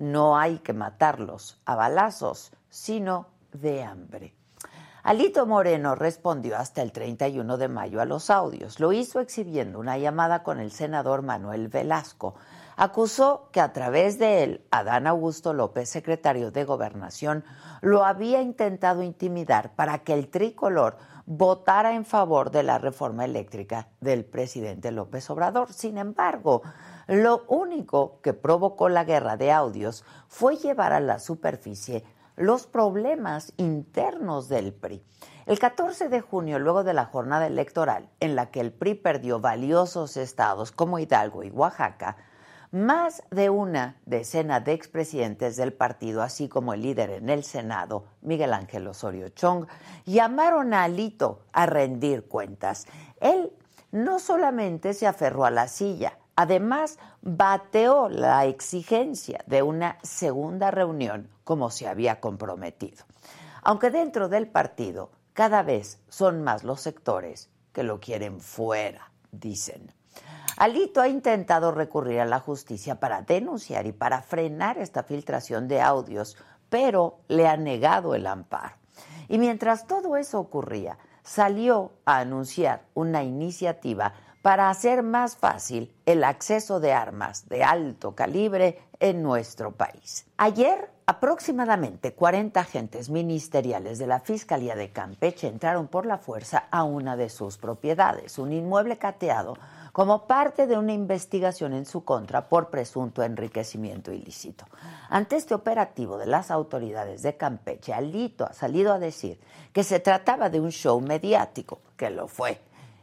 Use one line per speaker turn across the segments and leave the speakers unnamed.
No hay que matarlos a balazos, sino de hambre. Alito Moreno respondió hasta el 31 de mayo a los audios. Lo hizo exhibiendo una llamada con el senador Manuel Velasco acusó que a través de él, Adán Augusto López, secretario de Gobernación, lo había intentado intimidar para que el tricolor votara en favor de la reforma eléctrica del presidente López Obrador. Sin embargo, lo único que provocó la guerra de audios fue llevar a la superficie los problemas internos del PRI. El 14 de junio, luego de la jornada electoral en la que el PRI perdió valiosos estados como Hidalgo y Oaxaca, más de una decena de expresidentes del partido, así como el líder en el Senado, Miguel Ángel Osorio Chong, llamaron a Alito a rendir cuentas. Él no solamente se aferró a la silla, además bateó la exigencia de una segunda reunión como se había comprometido. Aunque dentro del partido cada vez son más los sectores que lo quieren fuera, dicen. Alito ha intentado recurrir a la justicia para denunciar y para frenar esta filtración de audios, pero le ha negado el amparo. Y mientras todo eso ocurría, salió a anunciar una iniciativa para hacer más fácil el acceso de armas de alto calibre en nuestro país. Ayer, aproximadamente 40 agentes ministeriales de la Fiscalía de Campeche entraron por la fuerza a una de sus propiedades, un inmueble cateado como parte de una investigación en su contra por presunto enriquecimiento ilícito. Ante este operativo de las autoridades de Campeche, Alito ha salido a decir que se trataba de un show mediático, que lo fue,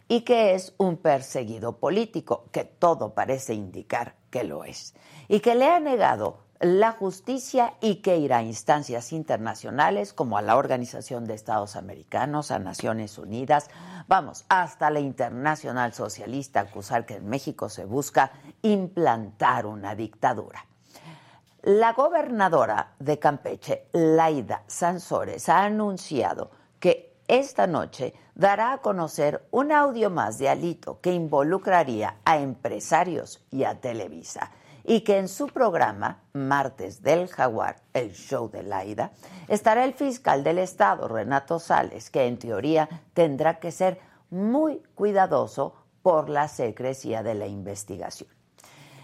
y que es un perseguido político, que todo parece indicar que lo es, y que le ha negado la justicia y que irá a instancias internacionales como a la Organización de Estados Americanos, a Naciones Unidas, vamos, hasta la Internacional Socialista, acusar que en México se busca implantar una dictadura. La gobernadora de Campeche, Laida Sansores, ha anunciado esta noche dará a conocer un audio más de Alito que involucraría a empresarios y a Televisa y que en su programa, Martes del Jaguar, el show de Laida, estará el fiscal del Estado, Renato Sales, que en teoría tendrá que ser muy cuidadoso por la secrecía de la investigación.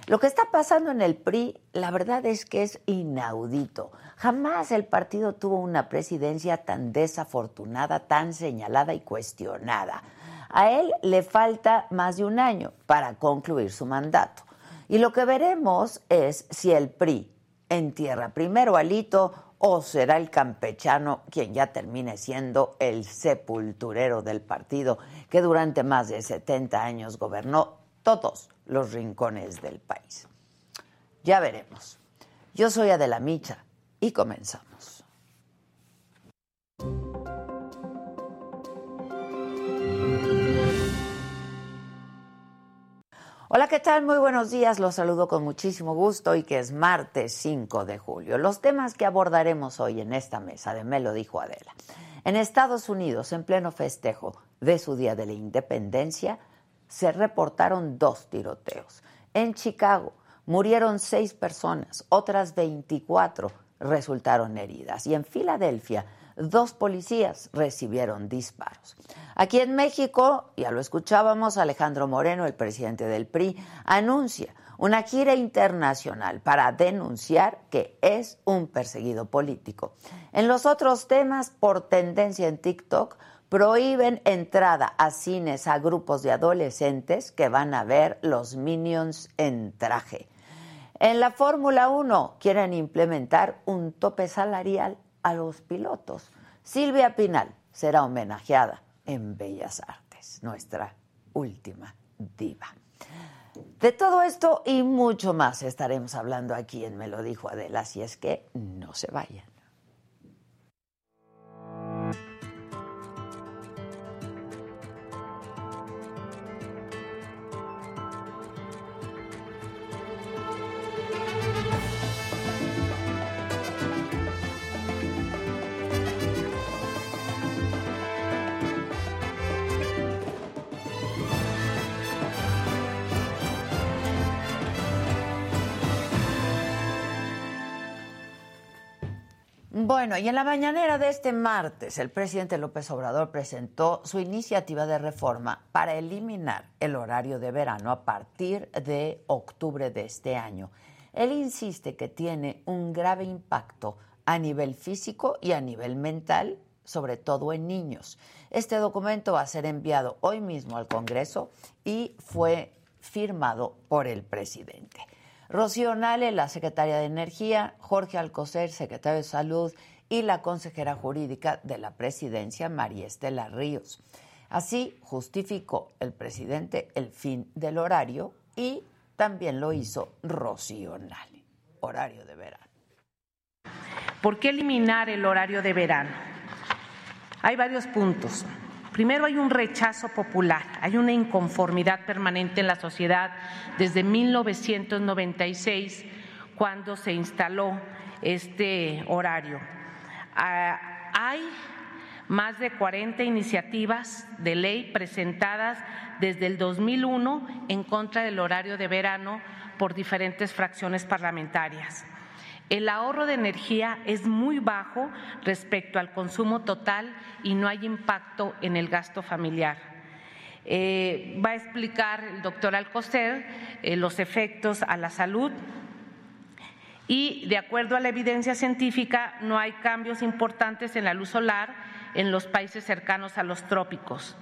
Lo que está pasando en el PRI, la verdad es que es inaudito. Jamás el partido tuvo una presidencia tan desafortunada, tan señalada y cuestionada. A él le falta más de un año para concluir su mandato. Y lo que veremos es si el PRI entierra primero Alito o será el campechano quien ya termine siendo el sepulturero del partido que durante más de 70 años gobernó todos los rincones del país. Ya veremos. Yo soy Adela Micha y comenzamos. Hola, ¿qué tal? Muy buenos días. Los saludo con muchísimo gusto y que es martes 5 de julio. Los temas que abordaremos hoy en esta mesa de Me lo dijo Adela. En Estados Unidos, en pleno festejo de su Día de la Independencia, se reportaron dos tiroteos. En Chicago murieron seis personas, otras 24 resultaron heridas. Y en Filadelfia, dos policías recibieron disparos. Aquí en México, ya lo escuchábamos, Alejandro Moreno, el presidente del PRI, anuncia una gira internacional para denunciar que es un perseguido político. En los otros temas, por tendencia en TikTok, prohíben entrada a cines a grupos de adolescentes que van a ver los Minions en traje. En la Fórmula 1 quieren implementar un tope salarial a los pilotos. Silvia Pinal será homenajeada en Bellas Artes, nuestra última diva. De todo esto y mucho más estaremos hablando aquí en Me lo dijo Adela, así es que no se vayan. Bueno, y en la mañanera de este martes, el presidente López Obrador presentó su iniciativa de reforma para eliminar el horario de verano a partir de octubre de este año. Él insiste que tiene un grave impacto a nivel físico y a nivel mental, sobre todo en niños. Este documento va a ser enviado hoy mismo al Congreso y fue firmado por el presidente. Rocío Nale, la secretaria de Energía, Jorge Alcocer, secretario de Salud, y la consejera jurídica de la presidencia, María Estela Ríos. Así justificó el presidente el fin del horario y también lo hizo Rocío Nale, horario de verano.
¿Por qué eliminar el horario de verano? Hay varios puntos. Primero hay un rechazo popular, hay una inconformidad permanente en la sociedad desde 1996, cuando se instaló este horario. Ah, hay más de 40 iniciativas de ley presentadas desde el 2001 en contra del horario de verano por diferentes fracciones parlamentarias. El ahorro de energía es muy bajo respecto al consumo total y no hay impacto en el gasto familiar. Eh, va a explicar el doctor Alcocer eh, los efectos a la salud y de acuerdo a la evidencia científica no hay cambios importantes en la luz solar en los países cercanos a los trópicos.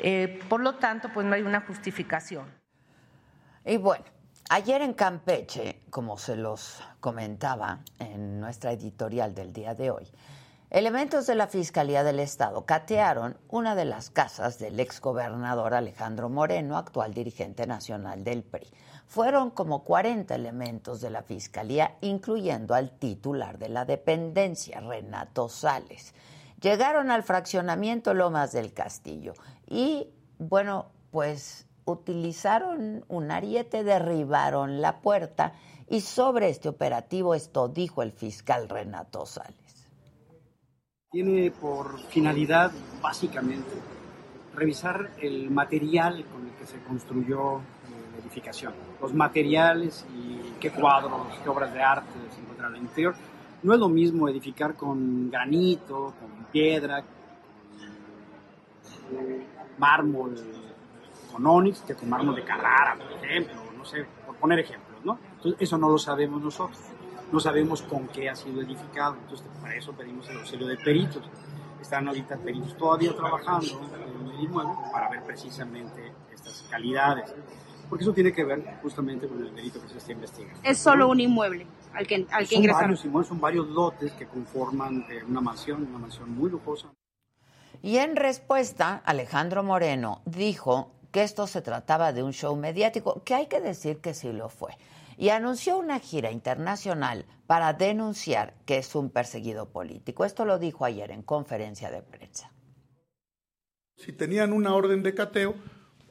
Eh, por lo tanto, pues no hay una justificación.
Y bueno, ayer en Campeche, como se los comentaba en nuestra editorial del día de hoy, elementos de la Fiscalía del Estado catearon una de las casas del exgobernador Alejandro Moreno, actual dirigente nacional del PRI. Fueron como 40 elementos de la Fiscalía, incluyendo al titular de la dependencia, Renato Sales. Llegaron al fraccionamiento Lomas del Castillo y, bueno, pues utilizaron un ariete, derribaron la puerta y sobre este operativo esto dijo el fiscal Renato Sales.
Tiene por finalidad, básicamente, revisar el material con el que se construyó edificación. Los materiales y qué cuadros, qué obras de arte se encuentran al interior. No es lo mismo edificar con granito, con piedra, con mármol, con onix, que con mármol de Carrara, por ejemplo, no sé, por poner ejemplos, ¿no? Entonces, eso no lo sabemos nosotros. No sabemos con qué ha sido edificado. Entonces, para eso pedimos el auxilio de peritos. Están ahorita peritos todavía trabajando en el inmueble para ver precisamente estas calidades porque eso tiene que ver justamente con el delito que se está investigando.
Es solo un inmueble al que, al que
son Varios inmuebles, son varios lotes que conforman eh, una mansión, una mansión muy lujosa.
Y en respuesta, Alejandro Moreno dijo que esto se trataba de un show mediático, que hay que decir que sí lo fue, y anunció una gira internacional para denunciar que es un perseguido político. Esto lo dijo ayer en conferencia de prensa.
Si tenían una orden de cateo,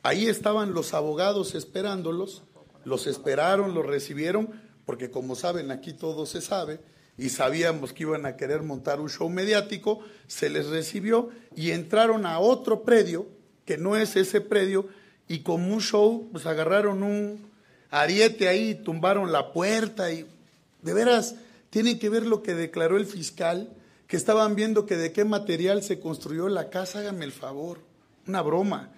Ahí estaban los abogados esperándolos, los esperaron, los recibieron, porque como saben, aquí todo se sabe, y sabíamos que iban a querer montar un show mediático, se les recibió y entraron a otro predio, que no es ese predio, y como un show, pues agarraron un ariete ahí, tumbaron la puerta y de veras, tienen que ver lo que declaró el fiscal, que estaban viendo que de qué material se construyó la casa, hágame el favor, una broma.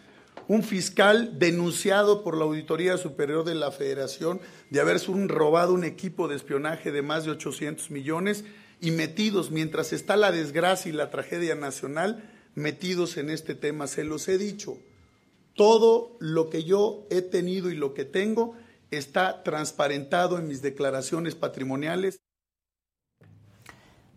Un fiscal denunciado por la Auditoría Superior de la Federación de haberse robado un equipo de espionaje de más de 800 millones y metidos, mientras está la desgracia y la tragedia nacional, metidos en este tema. Se los he dicho, todo lo que yo he tenido y lo que tengo está transparentado en mis declaraciones patrimoniales.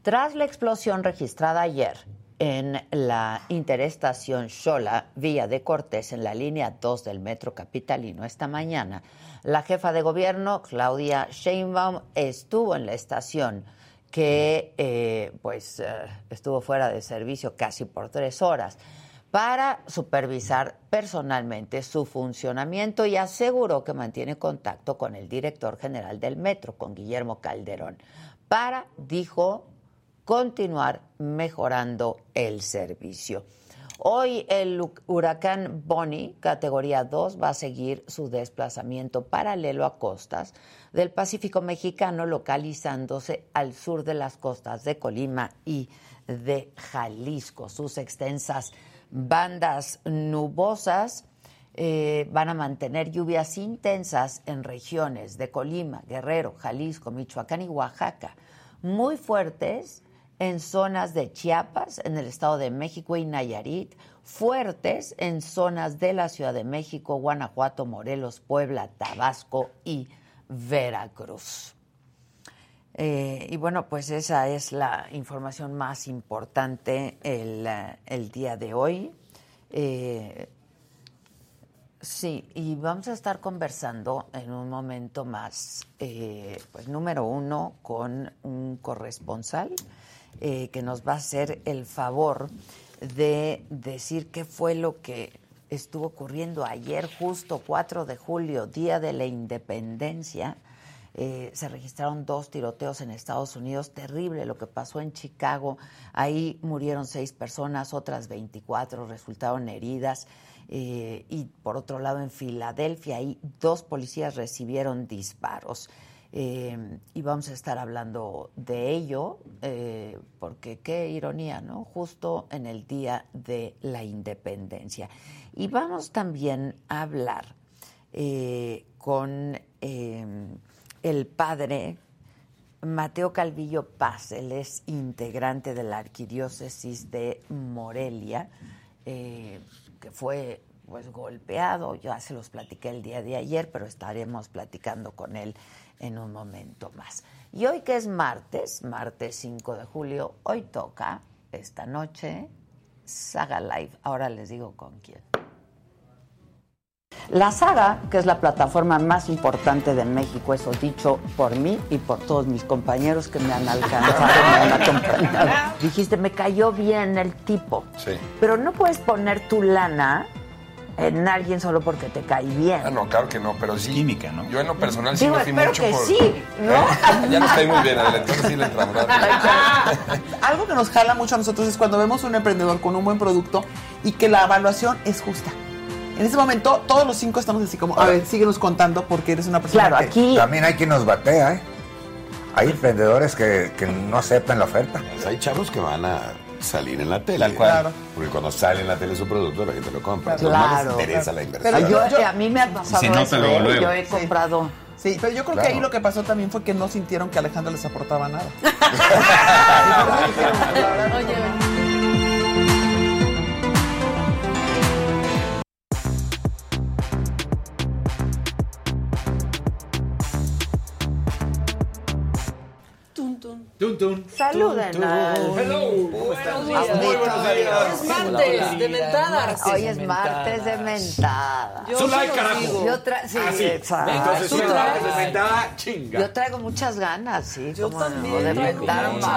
Tras la explosión registrada ayer en la interestación Xola, Vía de Cortés, en la línea 2 del metro capitalino. Esta mañana, la jefa de gobierno, Claudia Sheinbaum, estuvo en la estación que eh, pues, eh, estuvo fuera de servicio casi por tres horas para supervisar personalmente su funcionamiento y aseguró que mantiene contacto con el director general del metro, con Guillermo Calderón, para, dijo, continuar mejorando el servicio. Hoy el huracán Bonnie, categoría 2, va a seguir su desplazamiento paralelo a costas del Pacífico mexicano, localizándose al sur de las costas de Colima y de Jalisco. Sus extensas bandas nubosas eh, van a mantener lluvias intensas en regiones de Colima, Guerrero, Jalisco, Michoacán y Oaxaca, muy fuertes en zonas de Chiapas, en el Estado de México y Nayarit, fuertes en zonas de la Ciudad de México, Guanajuato, Morelos, Puebla, Tabasco y Veracruz. Eh, y bueno, pues esa es la información más importante el, el día de hoy. Eh, sí, y vamos a estar conversando en un momento más, eh, pues número uno, con un corresponsal eh, que nos va a hacer el favor de decir qué fue lo que estuvo ocurriendo ayer, justo 4 de julio, Día de la Independencia. Eh, se registraron dos tiroteos en Estados Unidos, terrible lo que pasó en Chicago. Ahí murieron seis personas, otras 24 resultaron heridas. Eh, y por otro lado, en Filadelfia, ahí dos policías recibieron disparos. Eh, y vamos a estar hablando de ello, eh, porque qué ironía, ¿no? Justo en el día de la independencia. Y vamos también a hablar eh, con el padre Mateo Calvillo Paz, él es integrante de la arquidiócesis de Morelia, que fue pues golpeado, ya se los platiqué el día de ayer, pero estaremos platicando con él en un momento más. Y hoy que es martes, martes 5 de julio, hoy toca esta noche Saga Live. Ahora les digo con quién. La Saga, que es la plataforma más importante de México, eso dicho por mí y por todos mis compañeros que me han alcanzado, me han acompañado. Dijiste, me cayó bien el tipo.
Sí.
Pero no puedes poner tu lana en alguien solo porque te cae bien.
Ah, no, claro que no, pero sí.
Química, ¿no?
Yo en lo personal sí
Digo,
me fui
espero
mucho
que
por.
sí, ¿no?
ya no estoy muy bien, Adela, entonces sí le entramos.
Algo que nos jala mucho a nosotros es cuando vemos un emprendedor con un buen producto y que la evaluación es justa. En ese momento, todos los cinco estamos así como, a ver, síguenos contando porque eres una persona
Claro,
que-
aquí
También hay quien nos batea, ¿eh? Hay emprendedores que, que no aceptan la oferta.
Pues hay chavos que van a salir en la tele.
Tal cual.
Claro.
Porque cuando sale en la tele su producto, la gente lo compra.
Claro.
No les
Claro.
interesa la inversión.
Pero
yo,
yo-
a mí me ha pasado eso,
luego,
¿eh?
luego.
Yo he
Sí.
comprado
Sí, pero yo creo que ahí lo que pasó también fue que no sintieron que Alejandro les aportaba nada.
Tun, tun.
Saluden al
Es martes de mentadas.
Hoy es martes de mentada.
Yo
Su like, carajo.
Yo tra- sí,
Ah, sí.
exacto.
Entonces,
Tú
sí,
traes.
de mentada, chinga.
Yo traigo muchas ganas, sí.
Yo también
de mentar
muchas.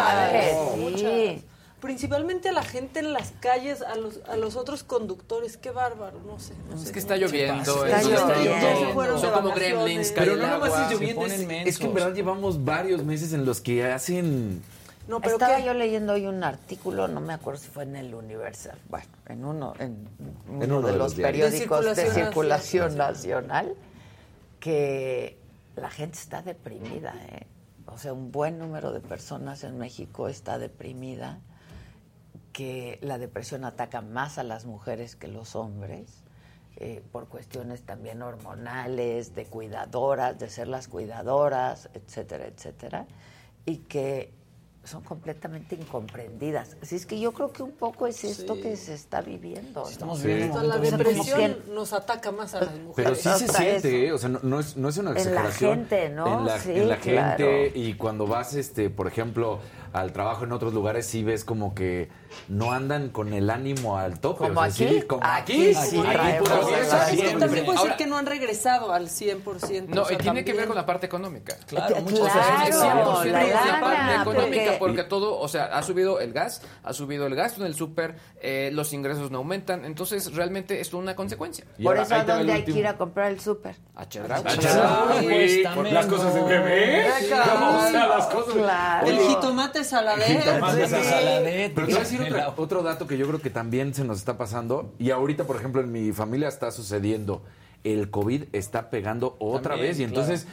sí.
Principalmente a la gente en las calles, a los, a los otros conductores. Qué bárbaro, no sé. no
Es
sé.
que está lloviendo,
Está lloviendo.
Son como gremlins,
Pero no nomás es lloviendo, es, que en verdad llevamos varios meses en los que hacen...
No, pero
Estaba
¿qué?
yo leyendo hoy un artículo, no me acuerdo si fue en el Universal, bueno, en uno, en uno,
En uno
de,
de
los periódicos de
De
circulación,
circulación
nacional, que la gente está deprimida, ¿eh? O sea, un buen número de personas en México está deprimida, que la depresión ataca más a las mujeres que los hombres, eh, por cuestiones también hormonales, de cuidadoras, de ser las cuidadoras, etcétera, etcétera, y que son completamente incomprendidas. Así es que yo creo que un poco es esto que se está viviendo. ¿no?
Estamos
Sí.
viviendo un
La depresión nos ataca más a las mujeres.
Pero sí se siente,
eso.
¿eh? o sea, no, no es, no es una
En la
exageración.
gente, ¿no?
En la,
Sí,
en la
claro.
gente y cuando vas, este, por ejemplo, al trabajo en otros lugares, sí ves como que no andan con el ánimo al tope.
Como
o sea, sí,
aquí.
como
Aquí
aquí.
sí
Aquí
que también puede ser
Ahora-
que no han regresado al 100%.
No,
o sea,
y tiene que ver
también.
con la parte económica.
Claro,
O sea,
claro,
es 100%
la
la parte económica,
porque-
porque todo, o sea, ha subido el gas, ha subido el gasto en el súper, eh, los ingresos no aumentan, entonces realmente esto es una consecuencia.
Por eso, ¿a dónde hay que ir a comprar el súper?
A Chedraui.
A pues,
las cosas de bebé.
Claro.
Las cosas.
Claro.
El jitomate saladet.
Jitomate
Sí.
saladet. Pero te voy a decir otra- otro dato que yo creo que también se nos está pasando. Y ahorita, por ejemplo, en mi familia está sucediendo. El COVID está pegando otra
También,
vez. Y entonces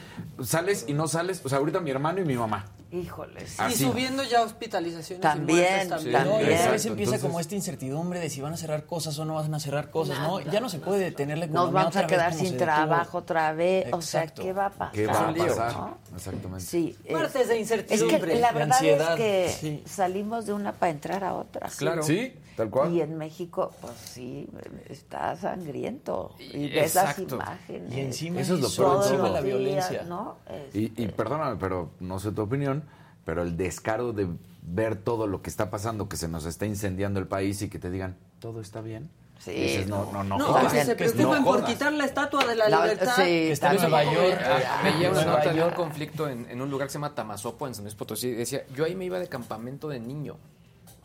sales y no sales. O sea, ahorita mi hermano y mi mamá.
Híjoles.
Y
Así.
subiendo ya hospitalizaciones
También,
y muertes también.
No, y vez
Exacto,
empieza
entonces-
como esta incertidumbre de si van a cerrar cosas o no van a cerrar cosas, ¿no?
Nada.
Ya no se puede detener la economía
Nos vamos
otra
a quedar sin trabajo otra vez. O sea,
Exacto.
¿qué va a pasar?
¿Qué va a
¿no?
pasar? Exactamente.
Sí. es-
Muertes de
Es
incertidumbre.
que la verdad
ansiedad,
es que
sí.
salimos de una para entrar a otra.
Claro. Sí, tal cual.
Y en México, pues sí, está sangriento. Y
Y-
ves las
exacto.
imágenes.
Y encima
Eso es lo peor
los
la
días,
violencia.
¿no?
Y,
Este,
y perdóname, pero no sé tu opinión, pero el descaro de ver todo lo que está pasando, que se nos está incendiando el país y que te digan, todo está bien.
Sí,
Dices, no, no, no,
No,
jodas".
que se
no
por quitar la estatua de la,
La-
libertad.
sí,
está en. Nueva York.
Veía una nota de un conflicto en, en un lugar que se llama Tamazopo, en San Luis Potosí, decía, yo ahí me iba de campamento de niño.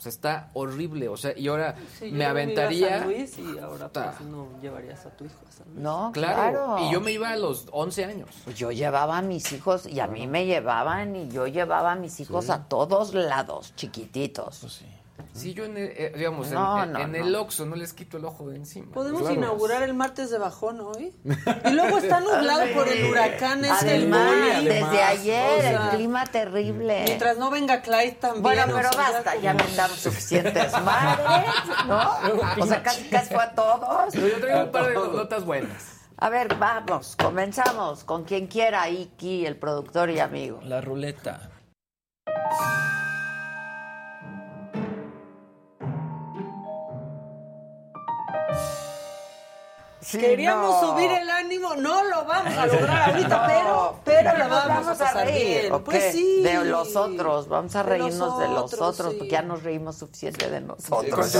Sea, está horrible. O sea, y ahora
Sí, yo
me
iba a
aventaría...
San Luis y ahora pues, no llevarías a tu hijo a San Luis.
No,
Claro.
claro.
Y yo me iba a los 11 años.
Pues yo llevaba a mis hijos y a mí me llevaban y yo llevaba a mis hijos a todos lados, chiquititos.
Pues sí.
Sí, yo, en el, eh, digamos, en-
No,
en,
no,
en
no.
el Oxxo no les quito el ojo de encima.
Podemos
Claro.
inaugurar el martes de bajón hoy. Y luego está nublado por el huracán ese. el
Además,
Bonnie.
desde ayer
O sea,
el clima terrible.
Mientras no venga Clyde también.
Bueno, pero basta,
como-
ya mentamos suficientes madres, ¿no? O sea, casi, casi fue a todos.
Pero yo traigo un par de notas buenas.
A ver, vamos, comenzamos con quien quiera, Iki, el productor y amigo.
La ruleta.
Sí,
Queríamos
no.
subir el ánimo, no lo vamos a lograr ahorita,
No,
pero, pero
nos
vamos, a pasar
reír.
Pues sí.
De los otros, vamos a
De los
reírnos de los
otros, sí.
porque ya nos reímos suficiente de nosotros.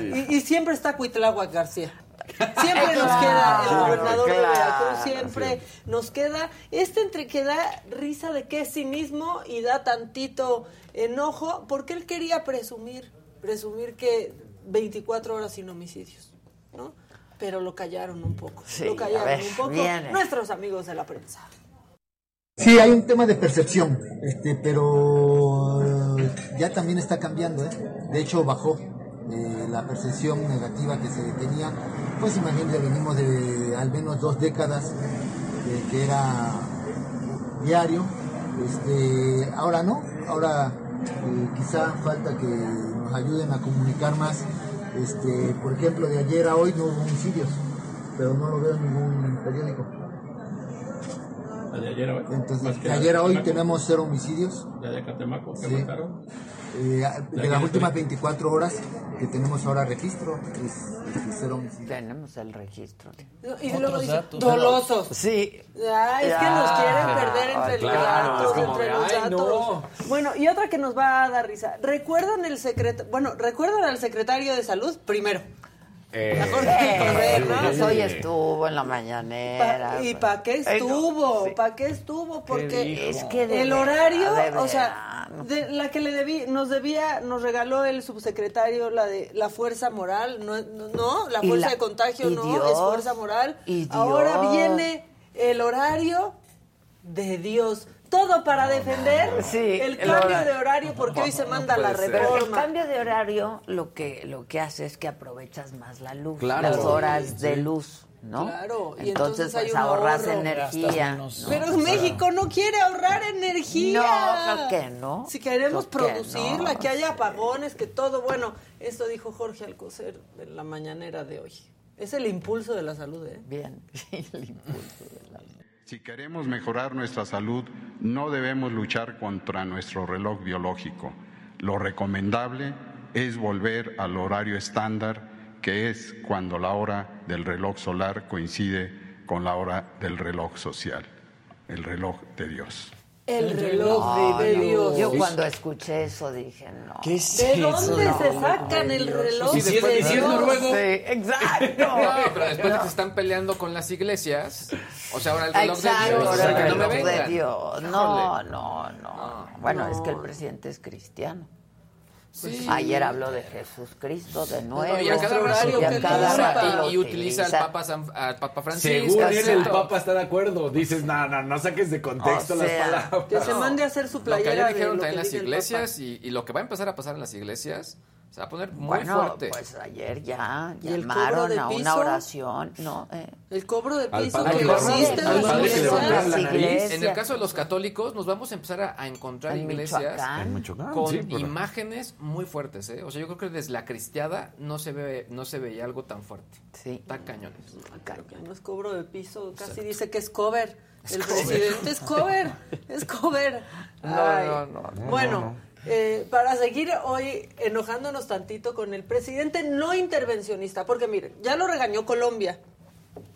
Y, y siempre está Cuitláhuac García. Siempre nos queda el gobernador de
claro,
Veracruz, siempre nos queda este entre que da risa de que es cinismo y da tantito enojo, porque él quería presumir, presumir que 24 horas sin homicidios, ¿no? Pero lo callaron un poco,
Sí,
lo
a
callaron
ver,
un poco
viene.
nuestros amigos de la prensa.
Sí, hay un tema de percepción, este, pero eh, ya también está cambiando, ¿eh? De hecho, bajó eh, la percepción negativa que se tenía. Pues imagínate, venimos de al menos dos décadas de que era diario. Este, ahora no, ahora eh, quizá falta que nos ayuden a comunicar más. Este, por ejemplo, de ayer a hoy no hubo homicidios, pero no lo veo en ningún periódico.
De ayer a hoy.
Entonces, de ayer a hoy tenemos cero homicidios.
De que
Sí.
mataron.
Eh, de las últimas
hoy.
24 horas que tenemos ahora registro, es, es cero homicidios.
Tenemos el registro.
Y luego dice, dolosos.
Sí.
Ay, es que nos quieren perder entre los
claro,
datos,
es como
entre
de,
los
ay,
datos. Bueno, y otra que nos va a dar risa. ¿Recuerdan el secreto, bueno, recuerdan al secretario de salud primero?
Eh,
¿no?
Pues hoy estuvo en la mañanera.
Pa- ¿Y para qué
Ay, no,
estuvo?
sí.
¿Para qué estuvo? Porque
dijo? Es que de
el horario,
de
o sea, de la que le debí, nos debía, nos regaló el subsecretario la de la fuerza moral, no, no, no, la fuerza
la-
de contagio no,
Dios,
es fuerza moral.
y
Ahora viene el horario de Dios. Todo para defender
Sí,
el cambio de horario porque hoy se manda la
Pero el
reforma.
cambio de horario lo que lo que hace es que aprovechas más la luz,
Claro.
las horas de
Sí.
luz, ¿no?
Claro, y
entonces,
entonces hay
pues
un
ahorras
ahorro.
energía. ¿no?
Pero México no quiere ahorrar energía.
No, creo que no.
Si queremos
Creo que
producirla,
no.
que haya apagones, que todo. Bueno, esto dijo Jorge Alcocer en la mañanera de hoy. Es el impulso de la salud, ¿eh?
Bien, el impulso de la
Si queremos mejorar nuestra salud, no debemos luchar contra nuestro reloj biológico. Lo recomendable es volver al horario estándar, que es cuando la hora del reloj solar coincide con la hora del reloj social, el reloj de Dios.
El reloj de Dios.
Yo cuando escuché eso dije, no.
¿Qué es
¿De
eso?
dónde se sacan el reloj
Y
de
de
Dios?
Sí, exacto.
No, pero después de que se están peleando con las iglesias, o sea, ahora el reloj de
Exacto,
Dios,
el
me
reloj de. Dios. No, no, no. Bueno, es que el presidente es cristiano.
Sí.
Ayer habló de Jesús Cristo de nuevo.
y a cada
horario
y a
que
cada
utiliza,
rato lo
y, y utiliza al. Papa, San- al Papa Francisco.
Según él, el. Papa está de acuerdo. Dices, no, no, no saques de contexto
O
las palabras.
Que se mande a hacer su
Lo que ayer
playera de
dijeron
lo
también
que
las iglesias y, y lo que va a empezar a pasar en las iglesias se va a poner muy
Bueno,
fuerte.
pues ayer ya
¿Y el
llamaron a una oración. No, eh.
El cobro de
Al
piso
padre
que existe en
al
las iglesias.
En el caso de los católicos, nos vamos a empezar a, a encontrar
En
iglesias
Michoacán.
En Michoacán,
con
sí, pero-
imágenes muy fuertes, ¿eh? O sea, yo creo que desde la cristiada no se ve, no se veía algo tan fuerte.
Sí.
Está cañones.
Que no es cobro de piso, casi dice que es cover. El presidente es cover, es cover.
No, no, no, no,
Bueno, eh, para seguir hoy enojándonos tantito con el presidente no intervencionista, porque miren, ya lo regañó Colombia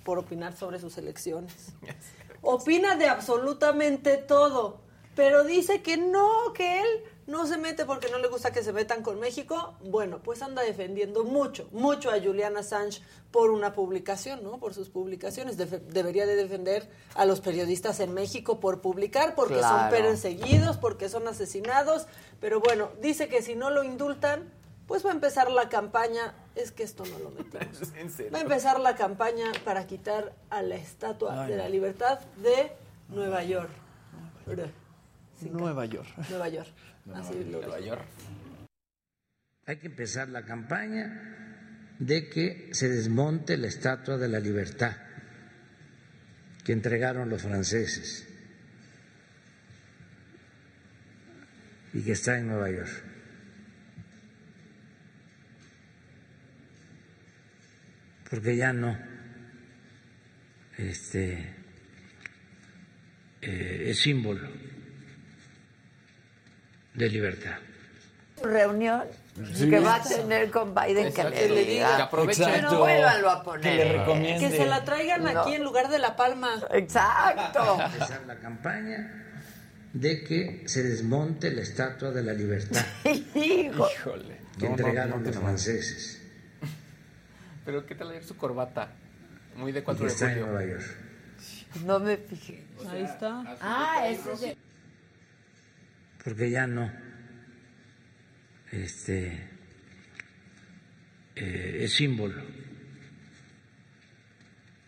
por opinar sobre sus elecciones. Opina de absolutamente todo, pero dice que no, que él no se mete porque no le gusta que se metan con México. Bueno, pues anda defendiendo mucho, mucho a Julian Assange por una publicación, ¿no? Por sus publicaciones. Def- debería de defender a los periodistas en México por publicar, porque son perseguidos, porque son asesinados. Pero bueno, dice que si no lo indultan, pues va a empezar la campaña. Es que esto no lo metimos. Va a empezar la campaña para quitar a la Estatua
Ay,
de la Libertad de Nueva York.
Nueva York.
Nueva York. Así
Nueva. York.
Hay que empezar la campaña de que se desmonte la Estatua de la Libertad que entregaron los franceses y que está en Nueva York. Porque ya no este, eh, es símbolo de libertad.
Reunión
Sí.
que va a tener con Biden que
Exacto.
le
Que le
diga.
Que Exacto.
vuélvanlo a poner.
Que.
Que se la traigan
No.
aquí en lugar de La Palma.
Exacto.
empezar la campaña de que se desmonte la Estatua de la Libertad
Hijo.
Híjole.
que
No, no,
entregaron
no
los franceses
Pero ¿qué tal ayer su corbata? Muy de
y
4
que
de
está en
julio.
Nueva York.
No me fijé.
Ahí está.
Ah, eso es de-
Porque ya no este, eh, es símbolo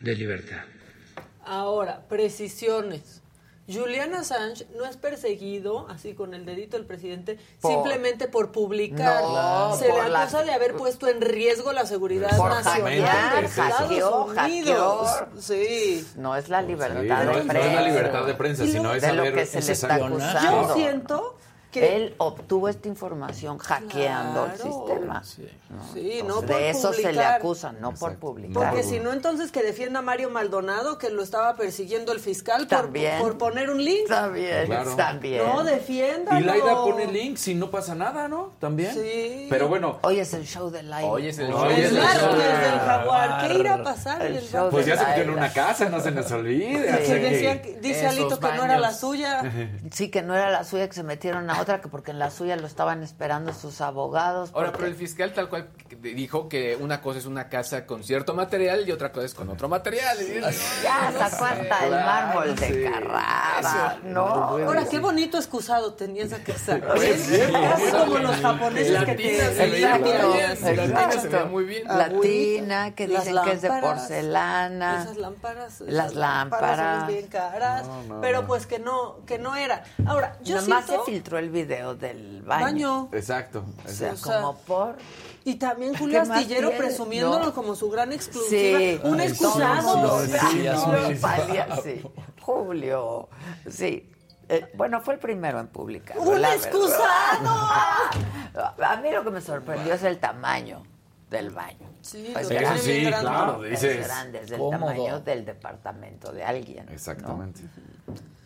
de libertad.
Ahora, precisiones. Julian Assange no es perseguido, así con el dedito del presidente,
Por-
simplemente por publicar.
No,
Se
por
le
la-
acusa de haber puesto en riesgo la seguridad
Por
nacional de Estados Unidos. Sí.
No es la libertad
Sí,
de
no, es- no
prensa.
es la libertad de prensa, sino es
de lo
saber
que se le está acusando.
Yo siento que
Él obtuvo esta información hackeando el
Claro.
sistema.
Sí,
¿no?
Sí,
Entonces,
no por
de eso se le
publicar.
acusa, no por publicar.
Porque si no, entonces que defienda a Mario Maldonado, que lo estaba persiguiendo el fiscal por,
También.
por poner un link.
También,
Claro.
también.
No, defiéndalo.
Y Laida pone links y no pasa nada, ¿no? También.
Sí.
Pero bueno,
Hoy es el show del aire.
Hoy es el
Hoy
El
es el show
del
del
jaguar. ¿Qué irá a pasar
El
en el
show
pues ya se
Laida.
metió en una casa, no se nos olvide.
Que- decía dice
Esos
Alito que no era la
baños.
suya.
Sí, que no era la suya, que se metieron a otra, que porque en la suya lo estaban esperando sus abogados.
Ahora,
porque-
pero el fiscal tal cual dijo que una cosa es una casa con cierto material y otra cosa es con otro material.
Ya sacó hasta el mármol de
Sí.
Carrara, ¿no?
Ahora, qué bonito excusado tenía esa casa.
Pues sí.
como los japoneses que
Latina
te...
se veía muy
Exacto,
bien. Latina se veía muy bien.
Latina, que
Las
dicen que es de porcelana.
Esas lámparas. esas
Las lámparas.
son bien caras.
No, no,
pero
no.
pues que no, que no era. Ahora, yo
Nada más se
siento...
filtró el video del baño.
Baño.
Exacto.
O sea,
O sea,
como por...
Y también
¿Qué
Julio Astillero presumiéndolo
No.
como su gran exclusiva.
Sí.
Un
Ay,
excusado.
Sí,
no, sí. Julio, sí. Eh, bueno, fue el primero en publicar.
¡Un excusado!
A mí lo que me sorprendió es el tamaño del baño.
Sí,
Es grande,
sí,
grande.
claro.
es
dices,
grande, es del
cómodo.
tamaño del departamento de alguien. ¿no?
Exactamente.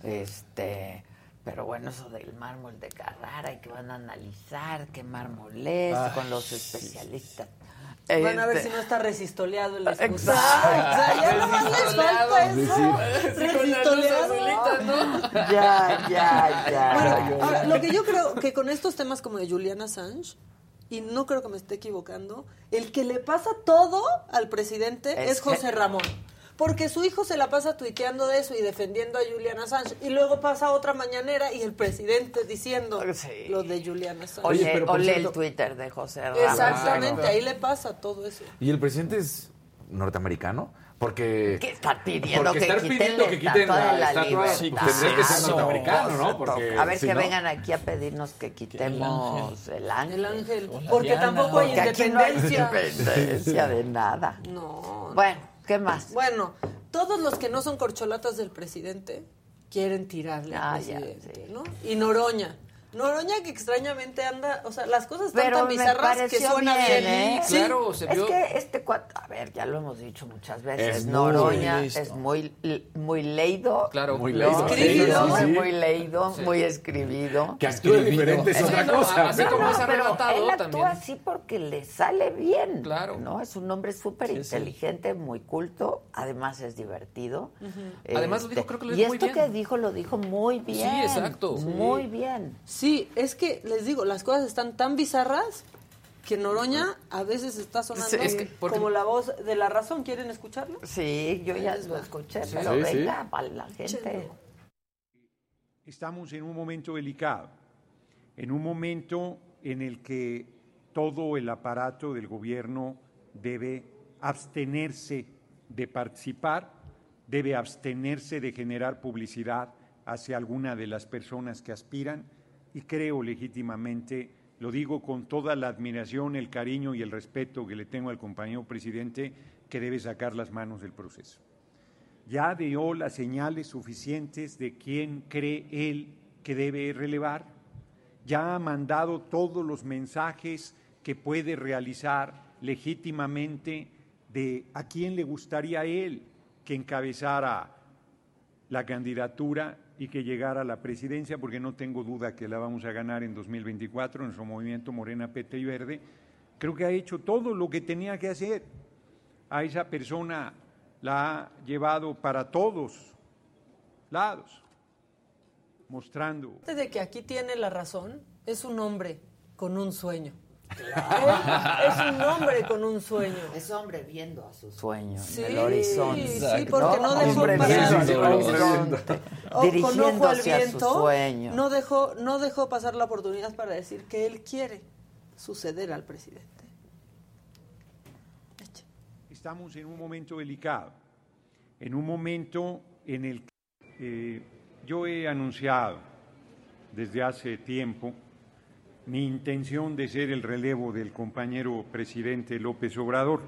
Este, pero bueno, eso del mármol de Carrara y que van a analizar qué mármol es
Ay,
con los especialistas.
Van a ver
Este-
si no está resistoleado el
Exacto.
excusado. O sea, ya nomás les falta eso.
Sí.
Resistoleado.
Ya, ya, ya.
Bueno, ahora, lo que yo creo que con estos temas como de Julian Assange, y no creo que me esté equivocando, el que le pasa todo al presidente
Es
es, José Ramón. Porque su hijo se la pasa tuiteando de eso y defendiendo a Julian Assange. Y luego pasa otra mañanera y el presidente diciendo lo de Julian Assange.
Oye,
pero por
o lee el
cierto-
Twitter de José Ramos.
Exactamente, ahí le pasa todo eso.
¿Y el presidente es norteamericano? Porque.
¿Qué están pidiendo
porque
que
estar
quiten
pidiendo que quiten la,
la
estatua sí, tendría que ser norteamericano, ¿no? Porque,
A ver
si
que
no-
vengan aquí a pedirnos que quitemos el ángel.
El ángel.
O la
Porque
Diana.
tampoco hay
Porque aquí no hay
independencia.
independencia de nada.
No.
Bueno, ¿qué más?
Bueno, todos los que no son corcholatas del presidente quieren tirarle
Ah,
al
ya,
presidente, ¿no? Y Noroña. Noroña que extrañamente anda, o sea, las cosas están
Pero
tan bizarras que suena
bien,
bien.
¿eh?
Sí.
Es que este cuate, a ver, ya lo hemos dicho muchas veces,
Es muy
Noroña
listo.
es muy muy leído,
Claro.
Muy leído.
Escribido,
Sí, sí, sí.
muy leído, muy escribido.
Que actúe diferente es
Sí,
otra cosa.
así como es arrebatado
él actúa
también.
así porque le sale bien.
Claro.
¿no? Es un hombre súper inteligente, muy culto, además es divertido. Este,
Además lo dijo, creo que lo
Y
dijo muy
esto
bien.
que dijo lo dijo muy bien.
exacto.
Muy bien.
Sí, es que les digo, las cosas están tan bizarras que Noroña a veces está sonando
Sí, es que porque-
como la voz de la razón. ¿Quieren escucharlo?
Sí, yo ya lo escuché,
Sí.
pero
Sí, sí.
venga, para la gente.
Estamos en un momento delicado, en un momento en el que todo el aparato del gobierno debe abstenerse de participar, debe abstenerse de generar publicidad hacia alguna de las personas que aspiran y creo legítimamente, lo digo con toda la admiración, el cariño y el respeto que le tengo al compañero presidente, que debe sacar las manos del proceso. Ya dio las señales suficientes de quién cree él que debe relevar, ya ha mandado todos los mensajes que puede realizar legítimamente de a quién le gustaría él que encabezara la candidatura y que llegara a la presidencia, porque no tengo duda que la vamos a ganar en 2024 en nuestro movimiento Morena, PT y Verde. Creo que ha hecho todo lo que tenía que hacer. A esa persona la ha llevado para todos lados, mostrando
de que aquí tiene la razón, es un hombre con un sueño. Es un hombre con un sueño.
Es hombre viendo a su sueño
Sí,
en el horizonte.
sí, porque no dejó
Hombre
pasar-
viendo el horizonte,
al
a su sueño.
no dejó, no dejó pasar la oportunidad para decir que él quiere suceder al presidente.
Estamos en un momento delicado, en un momento en el que eh, yo he anunciado desde hace tiempo mi intención de ser el relevo del compañero presidente López Obrador.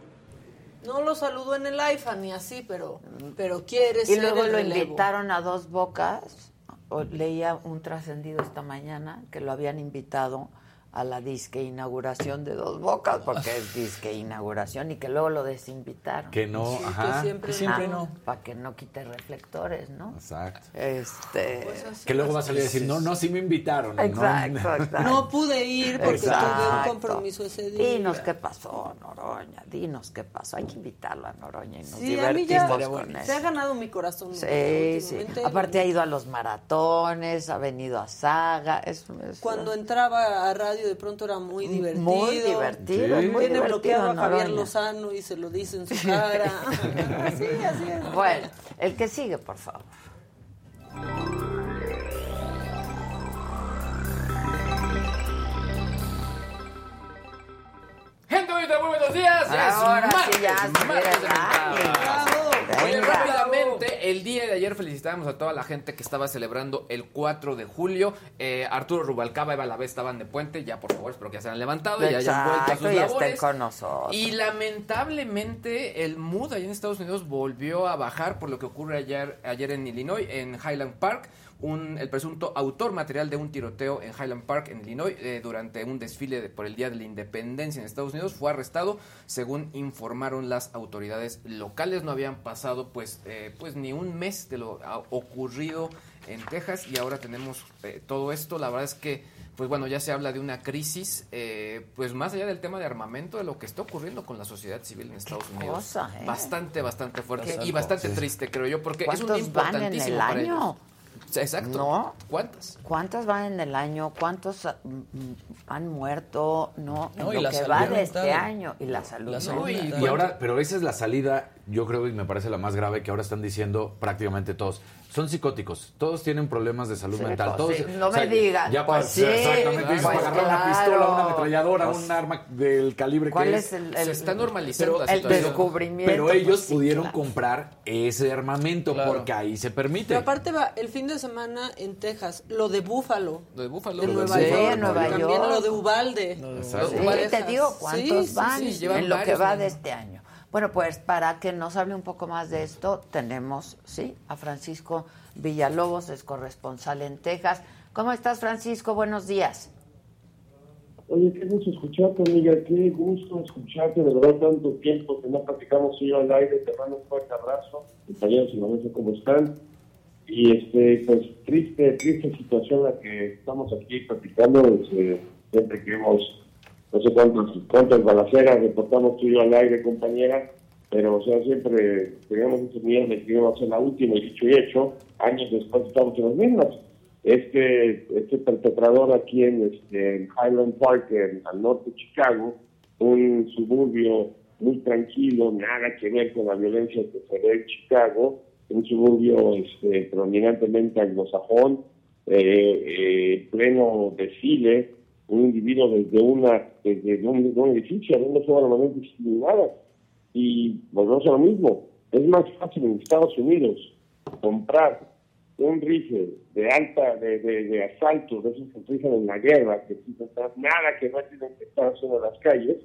No lo saludó en el iPhone ni así, pero, pero quiere
Y
ser
luego
el
lo
relevo.
invitaron a dos bocas. O- leía un trascendido esta mañana que lo habían invitado a la disque inauguración de dos bocas, porque es disque inauguración, y que luego lo desinvitaron.
Que no, Sí, que ajá.
siempre
Que siempre
no. Para que no quite reflectores, ¿no?
Exacto.
Este.
Pues
Que luego va a salir a decir, no, no, sí me invitaron. ¿no?
Exacto, exacto.
No pude ir porque
Exacto.
tuve un compromiso ese día.
Dinos qué pasó, Noroña. Dinos qué pasó. Hay que invitarlo a Noroña y nos
Sí, a mí ya
divertimos con
se ha ganado mi corazón.
Sí, sí. Aparte ha ido a los maratones, ha venido a Saga. Es, es-
Cuando entraba a radio de pronto era muy divertido.
Muy divertido,
Sí.
muy
Tiene
divertido,
bloqueado a Javier. Lozano y se lo dice en su cara. sí, así es.
Bueno, el que sigue, por favor.
Gente bonita, muy buenos días.
Ahora
es
sí, ya,
martes,
sí,
martes de
¿verdad?
mentado. Oye,
Venga.
rápidamente, el día de ayer felicitábamos a toda la gente que estaba celebrando el 4 de julio. Eh, Arturo Rubalcaba, Eva la estaban de puente. Ya, por favor, espero que ya se hayan levantado y hayan vuelto a
Exacto,
sus
y estén con nosotros.
Y lamentablemente el mood allá en Estados Unidos volvió a bajar por lo que ocurre ayer, ayer en Illinois, en Highland Park, un, el presunto autor material de un tiroteo en Highland Park, en Illinois, eh, durante un desfile de- por el Día de la Independencia en Estados Unidos. Fue arrestado, según informaron las autoridades locales. No habían pasado pues, eh, pues ni un mes de lo ocurrido en Texas y ahora tenemos eh, todo esto. La verdad es que pues bueno, ya se habla de una crisis, eh, pues más allá del tema de armamento, de lo que está ocurriendo con la sociedad civil en Estados Unidos.
cosa, ¿eh?
Bastante, bastante fuerte y bastante triste, creo yo, porque es un
¿Cuántos van en el
importantísimo para
año?
ellos. Exacto.
¿No?
¿Cuántas?
¿Cuántas van en el año? ¿Cuántos ah, mm, mm, han muerto? No, en
No, y
lo que va de este año. Y la salud.
La salud
mental.
mental. Y ahora, pero esa es la salida, yo creo, y me parece la más grave, que ahora están diciendo prácticamente todos. Son psicóticos, todos tienen problemas de salud
Sí,
mental.
pues
todos,
sí, no me digas,
Ya
pues
para,
sí,
exactamente, dices,
pues
para agarrar una
claro.
pistola, una ametralladora,
Pues-
un arma del calibre
¿Cuál
que
es el- el-
Se está normalizando
Pero
la
el
descubrimiento,
Pero
pues
ellos
sí,
pudieron
claro.
comprar ese armamento porque ahí se permite.
Pero aparte va el fin de semana en Texas, lo de Búfalo.
Lo de Búfalo.
De
Lo de
Nueva
Búfalo,
York. También
York.
lo de Ubalde.
Exacto.
Texas.
te digo cuántos van en lo que va
¿no?
de este año. Bueno, pues para que nos hable un poco más de esto, tenemos, sí, a Francisco Villalobos, es corresponsal en Texas. ¿Cómo estás, Francisco? Buenos días.
Oye, qué gusto escucharte, amiga, qué gusto escucharte, de verdad, tanto tiempo que no platicamos yo al aire, te mando un fuerte abrazo, compañeros y sé cómo están, y este, pues triste, triste situación la que estamos aquí platicando, desde, siempre que hemos, no sé cuántas, cuántas balaceras reportamos tú y yo al aire, compañera, pero o sea, siempre teníamos mucho miedo de que íbamos a ser la última, y dicho y hecho, años después estamos en las mismas este, este perpetrador aquí en, este, en Highland Park, en, al norte de Chicago, un suburbio muy tranquilo, nada que ver con la violencia que se ve en Chicago, un suburbio este, predominantemente anglosajón, eh, eh, pleno desfile, un individuo desde una desde un, de un edificio, habiendo sido normalmente discriminada. Y volvemos a lo mismo, es más fácil en Estados Unidos comprar un rifle de alta, de, de, de asalto, de esos que utilizan en la guerra, que no están nada que no tienen que estar haciendo en las calles,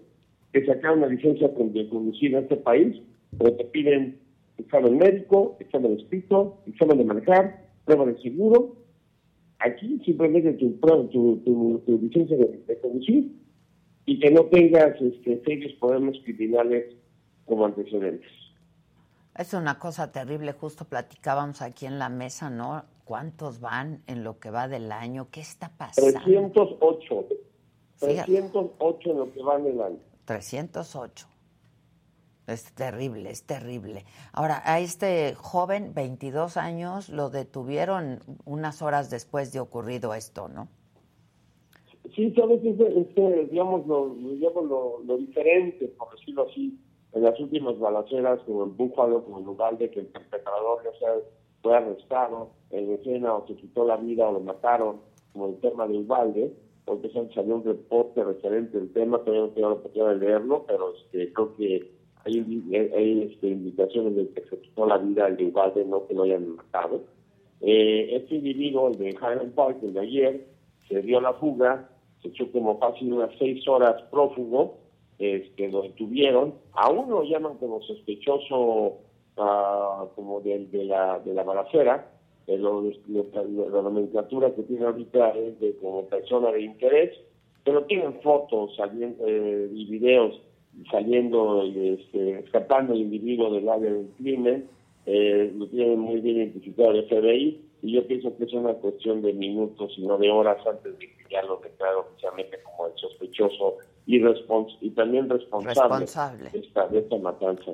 que sacar una licencia de conducir en este país, pero te piden examen médico, examen escrito, examen de manejar, prueba de seguro. Aquí simplemente tu, tu, tu, tu licencia de, de conducir y que no tengas este, serios problemas criminales como antecedentes.
Es una cosa terrible, justo platicábamos aquí en la mesa, ¿no? ¿Cuántos van en lo que va del año? ¿Qué está pasando?
308.
Fíjate.
308 en lo que va en el año.
308. Es terrible, es terrible. Ahora, a este joven, 22 años, lo detuvieron unas horas después de ocurrido esto, ¿no?
Sí, sabes, este, este, digamos, lo, digamos lo, diferente, por decirlo así, en las últimas balaceras, como en Búfalo, como en Uvalde, que el perpetrador ya sea fue arrestado en escena o se quitó la vida o lo mataron, como el tema de Uvalde, porque salió un reporte referente al tema, todavía no tengo la oportunidad de leerlo, pero este, creo que hay, hay este, indicaciones de que se quitó la vida el de Uvalde, no que lo hayan matado. Eh, este individuo, el de Highland Park, el de ayer, se dio la fuga, se echó como fácil unas seis horas prófugo, este, lo detuvieron, aún lo llaman como sospechoso ah, como de, de la, de la balacera, eh, lo- lo- la nomenclatura que tiene ahorita es de como persona de interés, pero tienen fotos saliendo, eh, y videos saliendo, y, este, escapando el individuo del área del crimen, eh, lo tienen muy bien identificado el FBI, y yo pienso que es una cuestión de minutos y no de horas antes de que ya lo declare oficialmente como el sospechoso y, respons y también responsable,
Responsable.
De, esta, de esta matanza.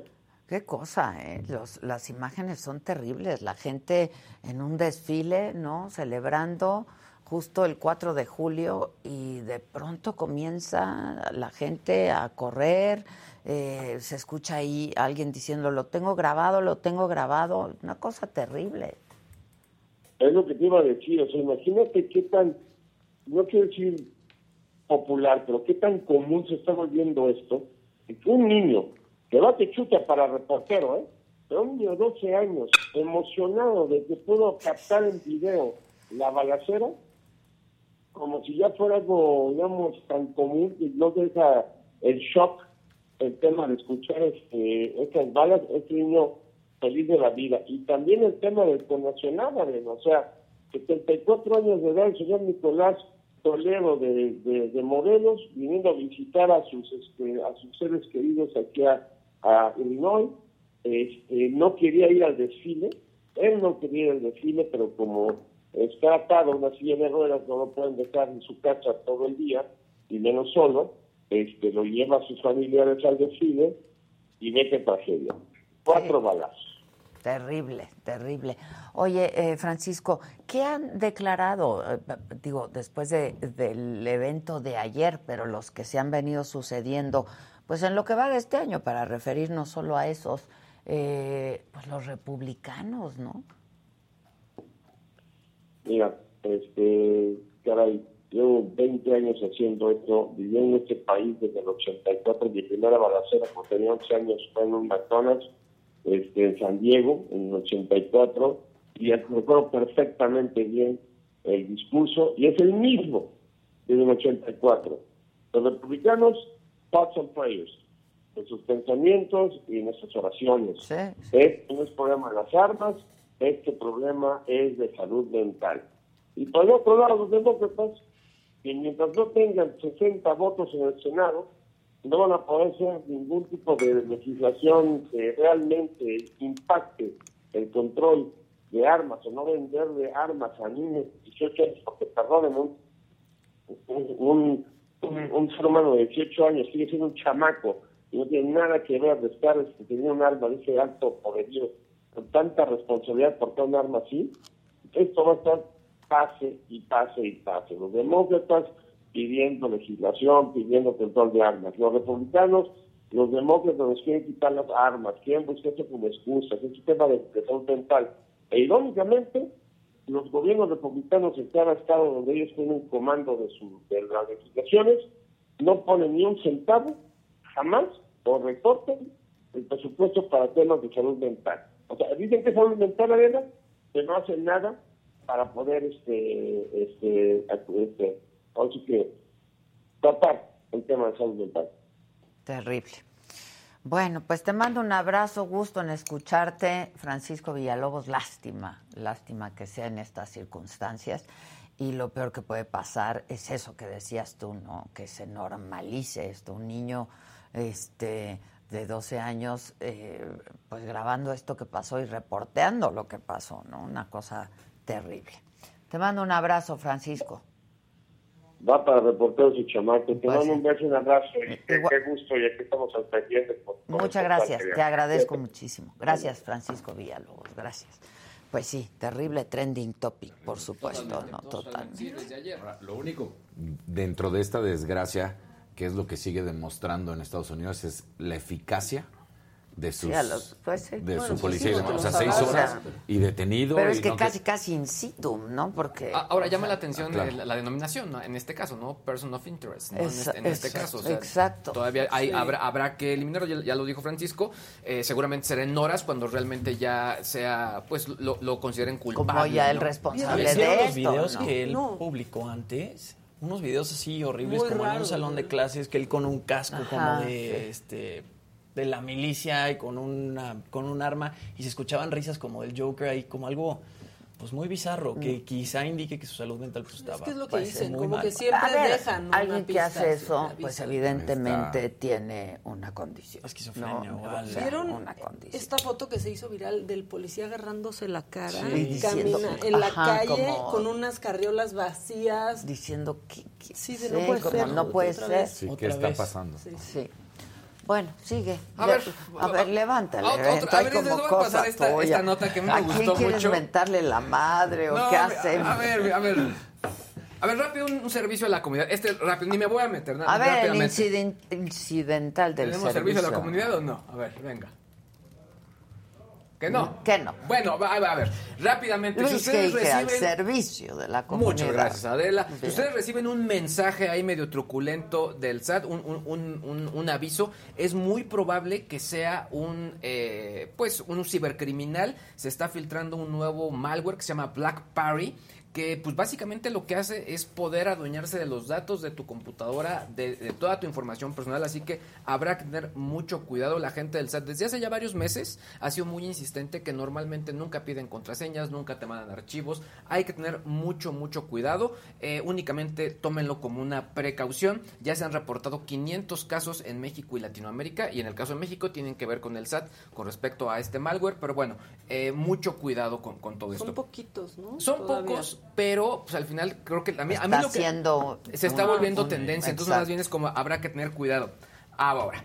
Qué cosa, ¿eh? Los, las imágenes son terribles. La gente en un desfile, ¿no? Celebrando justo el 4 de julio y de pronto comienza la gente a correr. eh, se escucha ahí alguien diciendo, lo tengo grabado, lo tengo grabado. Una cosa terrible.
Es lo que te iba a decir, o sea, imagínate qué tan, no quiero decir popular, pero qué tan común se está volviendo esto, un niño que va te chuta para reportero, ¿eh? Pero un niño de 12 años, emocionado de que puedo captar en video la balacera, como si ya fuera algo, digamos, tan común que no deja el shock, el tema de escuchar este, estas balas, este niño feliz de la vida. Y también el tema del connacional, o sea, 74 años de edad, el señor Nicolás Toledo de, de, de Morelos, viniendo a visitar a sus este, a sus seres queridos aquí a, a Illinois. Este, no quería ir al desfile, él no quería ir al desfile, pero como está atado a una silla de ruedas, no lo pueden dejar en su casa todo el día, y menos solo, este, lo lleva a sus familiares al desfile y ve qué tragedia. Cuatro balazos.
Terrible, terrible. Oye, eh, Francisco, ¿qué han declarado, eh, digo, después de- del evento de ayer, pero los que se han venido sucediendo, pues en lo que va de este año, para referirnos solo a esos, eh, pues los republicanos, ¿no?
Mira, este, caray, llevo 20 años haciendo esto, viví en este país desde el 84, mi primera balacera cuando tenía 11 años fue en un McDonald's este, en San Diego, en el 84, y recuerdo perfectamente bien el discurso, y es el mismo desde el 84. Los republicanos, thoughts and prayers, en sus pensamientos y en nuestras oraciones. Este no es problema de las armas, este problema es de salud mental. Y por el otro lado, los demócratas, que mientras no tengan 60 votos en el Senado, no van a poder hacer ningún tipo de legislación que realmente impacte el control de armas o no venderle armas a niños de 18 años, porque perdónenme, un, un, un, un ser humano de 18 años sigue siendo un chamaco y no tiene nada que ver de estar este, teniendo un arma de ese alto poderío tanta responsabilidad por tener un arma así, esto va a estar pase y pase y pase. Los demócratas pidiendo legislación, pidiendo control de armas. Los republicanos, los demócratas nos quieren quitar las armas, quieren buscar eso como excusa, es un tema de, salud mental. E irónicamente, los gobiernos republicanos en cada estado donde ellos tienen comando de, su, de las legislaciones, no ponen ni un centavo, jamás, o recorten el presupuesto para temas de salud mental. O sea, dicen que es salud mental, Arena, que no hacen nada para poder, este, este, este, así que, tratar el tema de salud mental.
Terrible. Bueno, pues te mando un abrazo, gusto en escucharte, Francisco Villalobos. Lástima, lástima que sea en estas circunstancias. Y lo peor que puede pasar es eso que decías tú, ¿no? Que se normalice esto. Un niño este, de 12 años, eh, pues grabando esto que pasó y reporteando lo que pasó, ¿no? Una cosa terrible. Te mando un abrazo, Francisco.
Va para reporteros y chamacos. Te
Pues
mando un beso y un abrazo. Y qué, qué gusto, y aquí estamos al pendiente. por- por
Muchas gracias, te agradezco muchísimo. Gracias, Francisco Villalobos, gracias. Pues sí, terrible trending topic, por supuesto, no, totalmente.
Lo único dentro de esta desgracia, que es lo que sigue demostrando en Estados Unidos, es la eficacia de sus
Sí, a los- pues sí,
de
bueno,
su policía
sí,
y demás. O sea,
los
seis horas y detenido.
Pero es que
no
casi, casi in situ, ¿no? Porque...
Ah, Ahora llama la atención
claro.
la, la denominación, ¿no? en este caso, ¿no? Person of interest, ¿no? En
Esa-
este, en este
esa-
caso. o sea,
exacto.
Todavía hay,
Sí.
habrá, habrá que eliminarlo, ya, ya lo dijo Francisco. eh, seguramente será en horas cuando realmente ya sea, pues lo, lo consideren culpable.
Como ya el responsable
¿Vieron
de
los
esto,
videos
¿no?
que él
No.
publicó antes? Unos videos así horribles,
Muy
como en un salón de clases, que él con un casco
Ajá,
como de
sí.
este de la milicia y con una con un arma y se escuchaban risas como del Joker ahí como algo pues muy bizarro que quizá indique que su salud mental pues estaba
Es que es lo que
parece
dicen,
muy
como
mal.
que siempre
A ver,
dejan una
alguien que
pista,
hace
sí,
eso, pues evidentemente tiene una condición.
Esquizofrenia
¿no?
o algo.
Sea,
¿Vieron
una condición.
esta foto que se hizo viral del policía agarrándose la cara
Sí,
y
diciendo-
camina en la
ajá,
calle
como-
con unas carriolas vacías?
Diciendo que,
sí, de
sí,
no puede
como
ser.
no puede ser.
Sí, ¿qué está
vez.
pasando?
Sí. Bueno, sigue.
A
Le-
ver,
a ver, levántale.
a- otra-
¿eh?
a ver,
como
voy a pasar esta- nota que me
¿A
gustó
quién quieres
mucho?
la madre o
No,
qué hacen?
A ver, a ver. A ver, rápido, un, un servicio a la comunidad. Este rápido, ni me voy a meter nada.
A ver, el incidental del
¿Tenemos servicio a la comunidad o no? A ver, venga. ¿Que no?
Que no.
Bueno, va- a ver, rápidamente.
Luis
si ustedes
que al
reciben...
servicio de la comunidad.
Muchas gracias, Adela. Si ustedes reciben un mensaje ahí medio truculento del SAT, un, un- un- un- aviso, es muy probable que sea un, eh, pues, un cibercriminal. Se está filtrando un nuevo malware que se llama Black Party que pues básicamente lo que hace es poder adueñarse de los datos de tu computadora, de, de toda tu información personal, así que habrá que tener mucho cuidado la gente del SAT. Desde hace ya varios meses ha sido muy insistente que normalmente nunca piden contraseñas, nunca te mandan archivos, hay que tener mucho, mucho cuidado, Eh, únicamente tómenlo como una precaución, ya se han reportado 500 casos en México y Latinoamérica y en el caso de México tienen que ver con el SAT con respecto a este malware, pero bueno, eh, mucho cuidado con, con todo esto.
Son poquitos, ¿no?
Son
Todavía.
pos, pero pues al final creo que a mí, a mí lo que se está volviendo
un-
tendencia, entonces
exacto.
más bien es como habrá que tener cuidado. Ahora,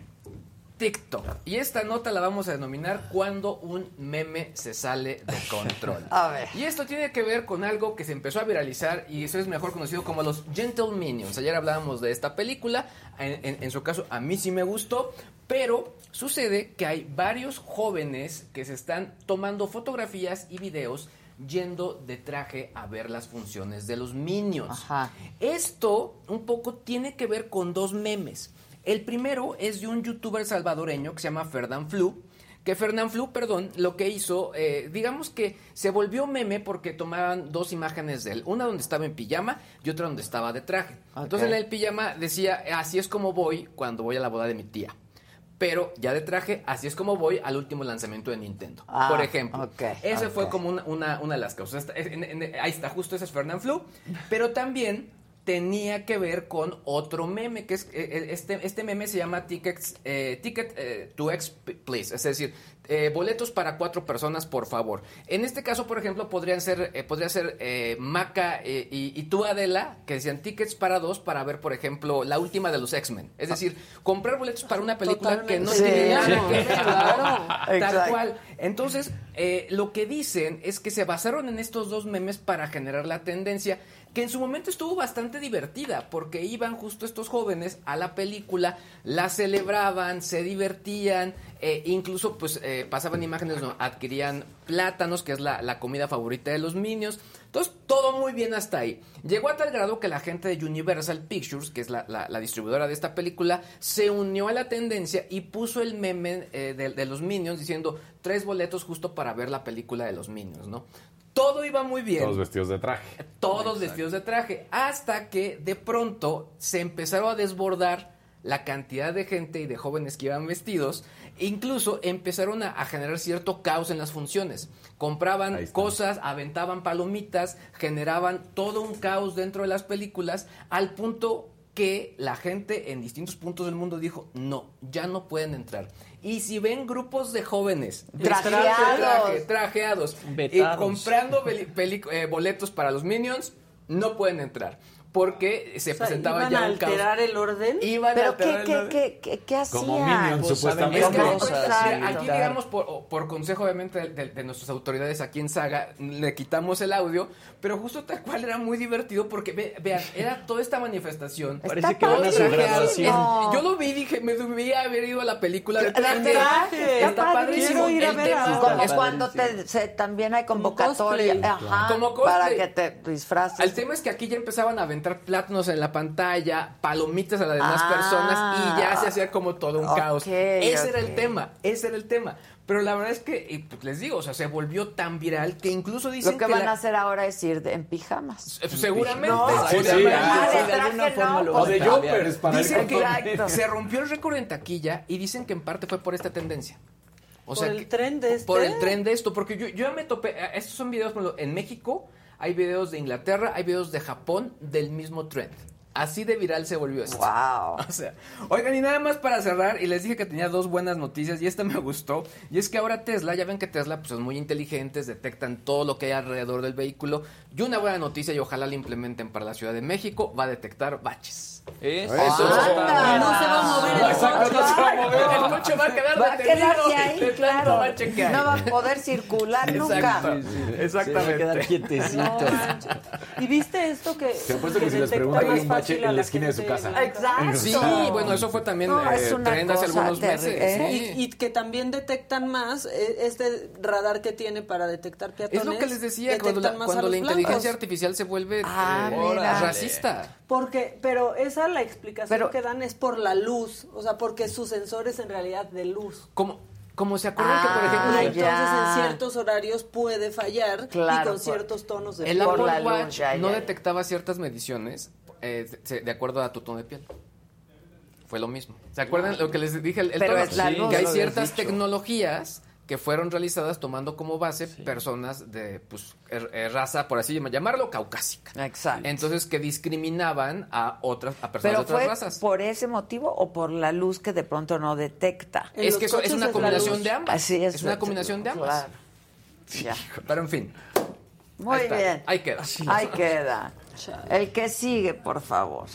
TikTok. Y esta nota la vamos a denominar cuando un meme se sale de control.
A ver.
Y esto tiene que ver con algo que se empezó a viralizar y eso es mejor conocido como los Gentle Minions. Ayer hablábamos de esta película, en, en- en su caso a mí sí me gustó, pero sucede que hay varios jóvenes que se están tomando fotografías y videos yendo de traje a ver las funciones de los Minions. Esto un poco tiene que ver con dos memes. El primero es de un youtuber salvadoreño que se llama Ferdan Flu, que Fernán Flu, perdón, lo que hizo, eh, digamos que se volvió meme porque tomaban dos imágenes de él, una donde estaba en pijama y otra donde estaba de traje. Entonces en el pijama decía, así es como voy cuando voy a la boda de mi tía. Pero ya de traje, así es como voy al último lanzamiento de Nintendo.
Ah,
por ejemplo.
ok,
Ese fue como una, una, una de las causas. Esta- en- en- ahí está, justo ese es Fernán Flu. Pero también tenía que ver con otro meme, que es eh, este, este meme se llama Tickets, eh, Ticket eh, to X, please, es decir, eh, boletos para cuatro personas, por favor. En este caso, por ejemplo, podrían ser, eh, podría ser eh, Maca eh, y, y tú, Adela, que decían tickets para dos para ver, por ejemplo, la última de los X-Men. Es decir, comprar boletos para una película que no
Totalmente.
tiene
Sí.
nada que ver,
Claro.
Tal
Exacto.
cual. Entonces, eh, lo que dicen es que se basaron en estos dos memes para generar la tendencia que en su momento estuvo bastante divertida, porque iban justo estos jóvenes a la película, la celebraban, se divertían, eh, incluso pues eh, pasaban imágenes, adquirían plátanos, que es la, comida favorita de los niños. Entonces, todo muy bien hasta ahí. Llegó a tal grado que la gente de Universal Pictures, que es la distribuidora de esta película, se unió a la tendencia y puso el meme eh, de, de los Minions diciendo tres boletos justo para ver la película de los Minions, ¿no? Todo iba muy bien
Todos vestidos de traje.
todos vestidos de traje, hasta que de pronto se empezaron a desbordar la cantidad de gente y de jóvenes que iban vestidos, e incluso empezaron a, a generar cierto caos en las funciones. Compraban cosas, aventaban palomitas, generaban todo un caos dentro de las películas, al punto que la gente en distintos puntos del mundo dijo, no, ya no pueden entrar. Y si ven grupos de jóvenes
Trajeados.
traje, trajeados y
Vetados.
comprando eh, boletos para los Minions, no pueden entrar. Porque se
O sea,
presentaba
¿iban
ya
a
un caos.
alterar el orden?
Iban a
¿Pero
alterar
qué,
el
qué,
orden.
qué, qué, qué hacían?
Como Minions,
Pues,
supuestamente.
Es que, pues,
a
aquí digamos por, por consejo obviamente de, de- de nuestras autoridades aquí en Saga, le quitamos el audio, pero justo tal cual era muy divertido porque ve- vean, era toda esta manifestación.
Parece que van a su graduación.
Es- Yo lo vi y dije, me debía haber ido a la película.
De traje.
Está padrísimo.
Ir a ver a-
Como
Está
cuando te, se- también hay convocatoria.
cosplay.
Ajá,
Como
para que te disfraces.
El tema es que aquí ya empezaban a aventar plátanos en la pantalla, palomitas a las demás
Ah.
personas y ya se hacía como todo un
Ok,
caos. Ese era
ok.
el tema, ese era el tema. Pero la verdad es que, y, pues, les digo, o sea, se volvió tan viral que incluso dicen
Lo que, van
la-
a hacer ahora es ir de- en pijamas.
Eh, Seguramente.
No,
Sí, sí,
seguramente.
ah,
de
de alguna
traje
forma
no,
lo
pues,
O de para
Dicen que
Exacto.
se rompió el récord en taquilla y dicen que en parte fue por esta tendencia. O
Por el
que-
tren de este.
Por el tren de esto, porque yo, yo ya me topé, eh, estos son videos, por ejemplo, en México hay videos de Inglaterra, hay videos de Japón del mismo trend. Así de viral se volvió esto.
Wow.
O sea, oigan, y nada más para cerrar, y les dije que tenía dos buenas noticias, y esta me gustó, y es que ahora Tesla, ya ven que Tesla pues, son muy inteligentes, detectan todo lo que hay alrededor del vehículo, y una buena noticia, y ojalá la implementen para la Ciudad de México, va a detectar baches.
Eso,
Eso
anda.
bien.
No se va a mover el
Exacto,
coche.
no se va a mover, el coche va a quedar
Va a
detenido
ahí,
de
claro.
que hay.
No va a poder circular nunca.
Exacto.
Se va a quedar
Exactamente.
quietecito.
¿Y viste esto que
Se apuesto que si les
detecta
preguntan, hay un bache
fácil a
en la
la
esquina de su casa.
Exacto.
Sí, bueno, eso fue también
No,
eh,
es
trend hace algunos meses. sí.
Y, y que también detectan más eh, este radar que tiene para detectar peatones.
Es lo que les decía, cuando
detectan
la, cuando
a
la inteligencia artificial se vuelve
Ah,
eh, racista.
Porque, pero esa la explicación
Pero-
que dan es por la luz, o sea, porque sus sensores en realidad de luz.
Como, como se acuerdan que, por ejemplo,
Y
Ah,
entonces
ya.
en ciertos horarios puede fallar
Claro,
y con
por-
ciertos tonos de
el
piel.
Apple
la luz,
Watch
ya,
no
ya.
detectaba ciertas mediciones eh, de- acuerdo a tu tono de piel. Fue lo mismo. ¿Se acuerdan lo que les dije? El, el
Pero
tono?
es la luz,
que hay ciertas
dicho.
tecnologías que fueron realizadas tomando como base personas de pues, er- eh, raza, por así llamarlo, caucásica.
Exacto.
Entonces, que discriminaban a otras a personas
Pero
de otras
fue
razas.
por ese motivo o por la luz que de pronto no detecta.
En
Es que es una
es
combinación de ambas.
Así es.
Es una combinación de ambas.
Claro. Ya.
Pero en fin.
Muy
Ahí está.
bien.
Ahí queda.
Ahí queda. El que sigue, por favor.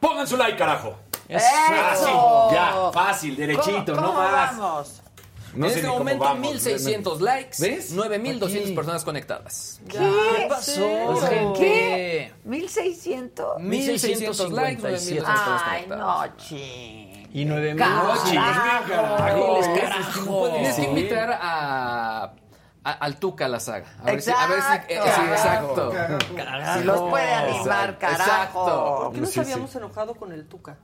Pongan su like, carajo.
¡Eso!
Fácil, ya, fácil, derechito,
¿Cómo-
no
cómo
más.
vamos?
No
en este momento,
vamos.
1600 likes,
¿Ves?
9200
Aquí.
personas conectadas.
¿Qué?
¿Qué pasó, gente?
¿Qué? ¿1600?
1600 likes, 9200 personas
Ay,
conectadas.
no, ching.
Y nueve mil.
Carajo.
Carajo. Carajo.
Tienes que invitar a, a- al Tuca la saga. A ver si, a ver si, eh,
Exacto.
sí, exacto.
Carajo.
Si los puede animar,
Exacto.
carajo.
¿Por qué nos
Sí, sí.
habíamos enojado con el Tuca?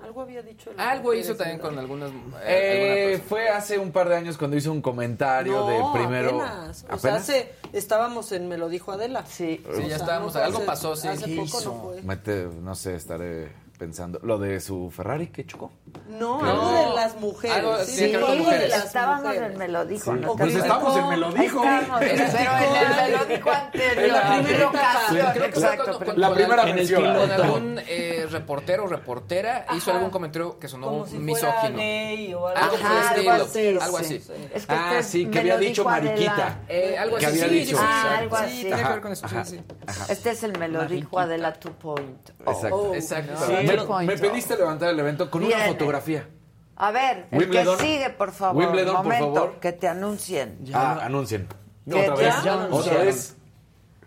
Algo había dicho. el
Algo hizo también con algunas.
Eh,
alguna
fue hace un par de años cuando hizo un comentario
No,
de primero.
apenas. O sea, hace, estábamos en Me lo dijo Adela.
Sí.
Sí, ya estábamos, algo pasó, sí.
Hace
¿Qué
poco
hizo?
no fue.
Mete, no sé, estaré pensando. Lo de su Ferrari que chocó.
No,
No.
algo de las mujeres.
Algo-
sí,
sí,
algo
algo de mujeres.
Estábamos en Me lo dijo.
Sí.
¿no?
Pues
Que-
estamos en Me lo dijo.
Estamos, pero en el Me lo dijo anterior.
En la primera
ocasión,
que
exacto.
cuando-
La primera
algún-
versión.
Con algún eh, reportero o reportera hizo algún comentario que sonó
Como si
misógino.
algo
por el
Ajá,
estilo.
algo así, sí. Es que
Ah, sí, que había dicho mariquita.
Eh, algo
Que
así.
había
sí,
dicho.
sí, sí,
Ah,
sí,
algo
sí,
así.
tiene que
Ajá,
ver con eso.
ajá.
sí, sí.
Este es el Me lo dijo Adela 2.0.
Exacto.
Oh,
Exacto.
Me,
2.0.
me pediste levantar el evento con una fotografía.
A ver, el que sigue, por favor.
Wimbledon, por favor.
que te anuncien.
Ah, anuncien.
¿Qué
Otra vez. Otra vez.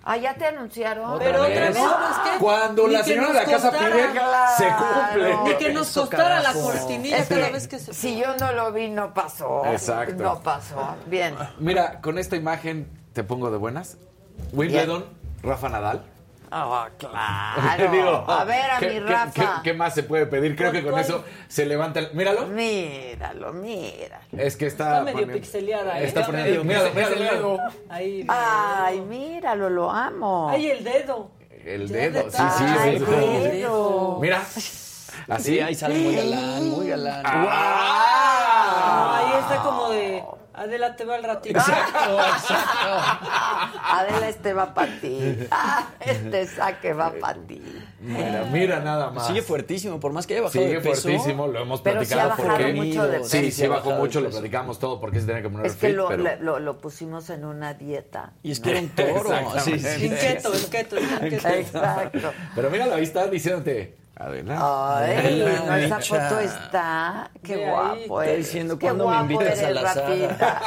Ah, ya te anunciaron.
Pero otra
vez.
vez, ¿sabes qué?
Cuando
Ni
la señora de la casa pide, se cumple.
Ni que nos
Eso,
costara la cortinilla
Es
cada vez que se
si yo no lo vi, no pasó.
Exacto.
No pasó. Bien.
Mira, con esta imagen te pongo de buenas. Wimbledon, Rafa Nadal.
Ah, claro.
Digo,
a ver, a
¿qué,
mi Rafa.
qué- qué más se puede pedir? Creo que con
¿Cuál?
eso se levanta el... Míralo.
Míralo, míralo.
Es que está...
Está medio
poniendo-
pixeleada. ¿eh?
Está
Está
poniendo...
medio
Míralo, míralo, míralo.
Ahí.
Ay, míralo, lo amo.
Ay, el dedo.
El dedo,
de
sí, sí.
Ay,
sí, sí.
dedo.
Mira. Así.
Sí, ahí sale muy galán, muy galán.
Ah.
Ahí está como. Adela te va al ratito.
Exacto, exacto.
Adela, este va para ti. Este saque va para ti.
Mira, mira nada más.
Sigue fuertísimo, por más que haya bajado
Sigue
de peso.
fuertísimo, lo hemos
Pero sí ha
platicado
bajado
porque...
mucho de
Sí,
peso.
sí, bajó mucho, lo platicamos todo porque se tenía que poner
Es que
fit,
lo,
pero...
lo, lo pusimos en una dieta.
Y es que era un toro. Sí, sí,
keto, en keto.
Exacto.
Pero míralo, ahí está diciéndote... Adelante.
Ay, no, esa foto está. Qué
ahí.
guapo.
Está diciendo,
qué
¿cuándo me invitas a la?
Rafita.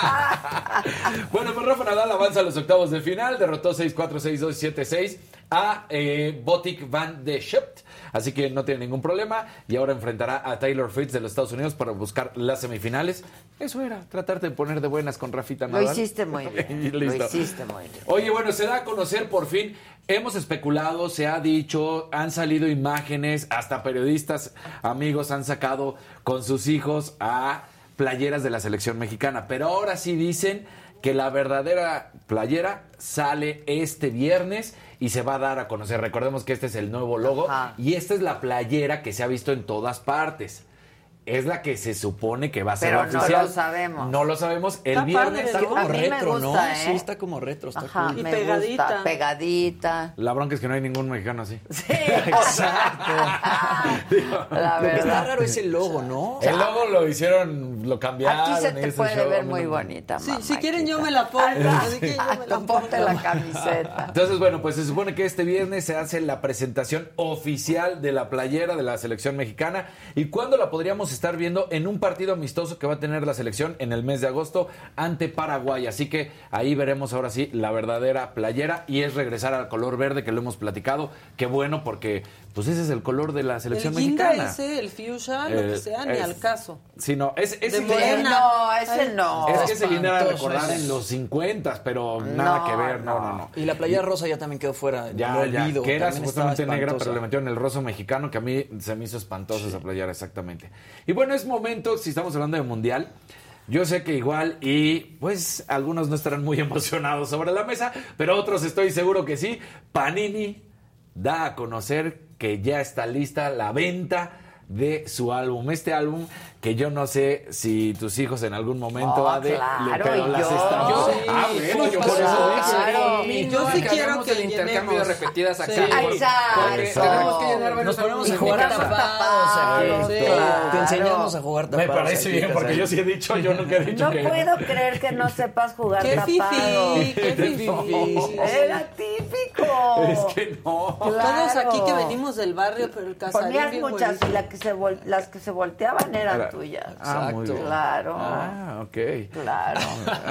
Bueno, pues Rafa Nadal avanza a los octavos de final, derrotó 6-4, 6-2, 7-6 a eh, Botic Van de Shept, así que no tiene ningún problema y ahora enfrentará a Taylor Fritz de los Estados Unidos para buscar las semifinales. Eso era, tratarte de poner de buenas con Rafita
Lo
Nadal.
hiciste muy bien. Lo hiciste muy bien.
Oye, bueno, se da a conocer por fin. Hemos especulado, se ha dicho, han salido imágenes, hasta periodistas amigos han sacado con sus hijos a playeras de la selección mexicana. Pero ahora sí dicen que la verdadera playera sale este viernes y se va a dar a conocer. Recordemos que este es el nuevo logo
Ajá.
y esta es la playera que se ha visto en todas partes. Es la que se supone que va a ser
Pero no
oficial.
lo sabemos.
No lo sabemos. El
Está
viernes
Está como retro,
gusta,
¿no?
¿eh?
Sí, está como retro, está
Ajá,
cool.
Y
me
pegadita.
gusta. Pegadita.
La bronca es que no hay ningún mexicano así.
Sí.
Exacto.
La
Lo que está raro es el logo, ¿no?
El logo lo hicieron, lo cambiaron.
Aquí se te puede
show,
ver muy
no.
bonita,
Sí, si quieren yo me la pongo. Así que yo me la pongo.
ponte la camiseta.
Entonces, bueno, pues se supone que este viernes se hace la presentación oficial de la playera de la selección mexicana. ¿Y cuándo la podríamos estar viendo? En un partido amistoso que va a tener la selección en el mes de agosto ante Paraguay. Así que ahí veremos ahora sí la verdadera playera y es regresar al color verde que lo hemos platicado. Qué bueno porque pues ese es el color de la selección
El guinda
mexicana.
ese, el fuchsia, lo
Eh,
que sea, ni
es-
al caso.
Sí, no, es,
Morena.
No, ese no.
Es que ese era
Espantoso
recordar en los 50, pero nada
No,
que ver, no, no, no.
Y la playera rosa ya también quedó fuera.
Ya,
lo
ya,
olvido.
que era supuestamente negra,
espantosa.
pero le metieron el roso mexicano, que a mí se me hizo espantoso esa playera, exactamente. Y bueno, es momento, si estamos hablando de mundial, yo sé que igual, y pues algunos no estarán muy emocionados sobre la mesa, pero otros estoy seguro que sí. Panini da a conocer que ya está lista la venta de su álbum. Este álbum que yo no sé si tus hijos en algún momento
Oh,
Ade,
claro,
pero las
yo.
están-
Yo
ah,
sí,
bueno, yo por eso dije.
Claro.
Yo
no
sí
que
quiero que
el intercambio de repetidas acá.
Sí.
Exacto.
tenemos que llenar varios
Nos ponemos a jugar tapados aquí.
Sí,
Te-
claro.
Te enseñamos a jugar
Me
tapados.
parece
aquí,
bien, porque yo sí he dicho, yo nunca he dicho
No
que...
puedo creer que no sepas jugar
Qué
tapado.
fifi, qué fifi.
Era típico.
Es que no.
Todos aquí que venimos del barrio, pero el casarín
Ponías muchas las que se volteaban eran Tuyas.
Ah, muy bien.
Claro.
Ah, ok.
Claro.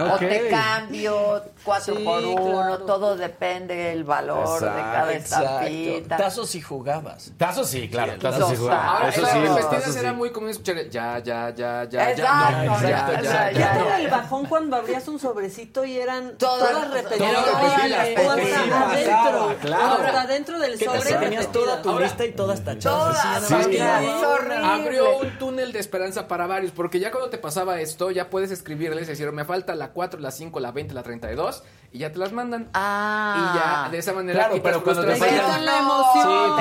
Ok.
O te cambio, cuatro
Sí,
por uno,
claro.
todo depende del valor de cada
Exacto.
estampita.
Tazos si jugabas.
Tazos sí, claro.
Sí,
Tazos sí
los
jugaba.
Ahora,
Eso
en
sí,
repetidas
tazos
era
sí.
muy común escuchar ya, ya, ya, ya,
Exacto,
ya,
ya,
ya,
ya,
¿Qué
ya.
era el bajón cuando abrías un sobrecito y eran
Todas-
repetidas?
todas Sí,
claro.
hasta adentro del sobre
te tenías toda tu lista y todas tachadas.
Todas,
sí.
Abrió un túnel de esperanza para varios, porque ya cuando te pasaba esto, ya puedes escribirles y decir, me falta la 4, la 5, la 20, la 32, y ya te las mandan.
Ah.
Y ya, de esa manera
Claro, pero cuando te
quitan la emoción.
No,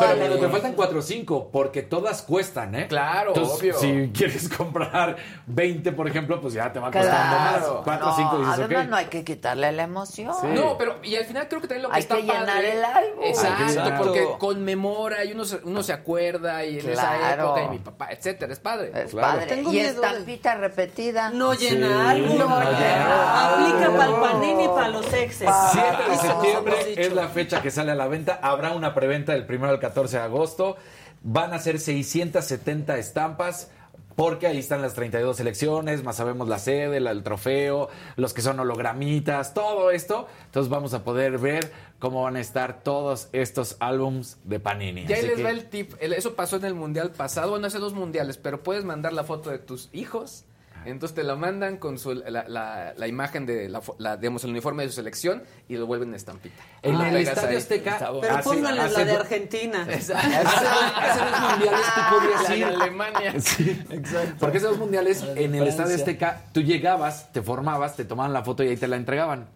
pero cuando te faltan 4 o 5, porque todas cuestan, ¿eh?
Claro,
Entonces,
obvio.
Si quieres comprar 20, por ejemplo, pues ya te va costando
Claro.
más. 4 o 5
No,
dices,
además
ok.
no hay que quitarle la emoción.
Sí.
No, pero y al final creo que también lo que
Hay
está
que llenar
padre-
el álbum.
Exacto,
Exacto.
porque conmemora y uno se, uno se acuerda y en esa
Claro.
época y mi papá, etcétera, es padre.
Es
Claro.
padre.
Tengo
y
miedo de-
estampita repetida.
No llena álbum.
No llena
Aplica para el panini y para los exes.
7 de septiembre es la fecha que sale a la venta. Habrá una preventa del 1 al 14 de agosto. Van a ser 670 estampas. Porque ahí están las 32 selecciones, más sabemos la sede, la- el trofeo, los que son hologramitas, todo esto. Entonces vamos a poder ver cómo van a estar todos estos álbums de Panini.
Y ahí
Así
les
que-
va el tip. El- Eso pasó en el mundial pasado, bueno, hace dos mundiales, pero puedes mandar la foto de tus hijos. Entonces te la mandan con su, la, la- la imagen de la, fo- la, digamos, el uniforme de su selección y lo vuelven en estampita.
En
Lo
el Estadio. Azteca,
Pero
hace-
pónganle
hace
la de Argentina.
Exacto.
Hace, dos mundiales tú podías
La de
ir.
Alemania.
Sí,
Exacto.
Porque esos mundiales en el Estadio. Azteca, tú llegabas, te formabas, te tomaban la foto y ahí te la entregaban.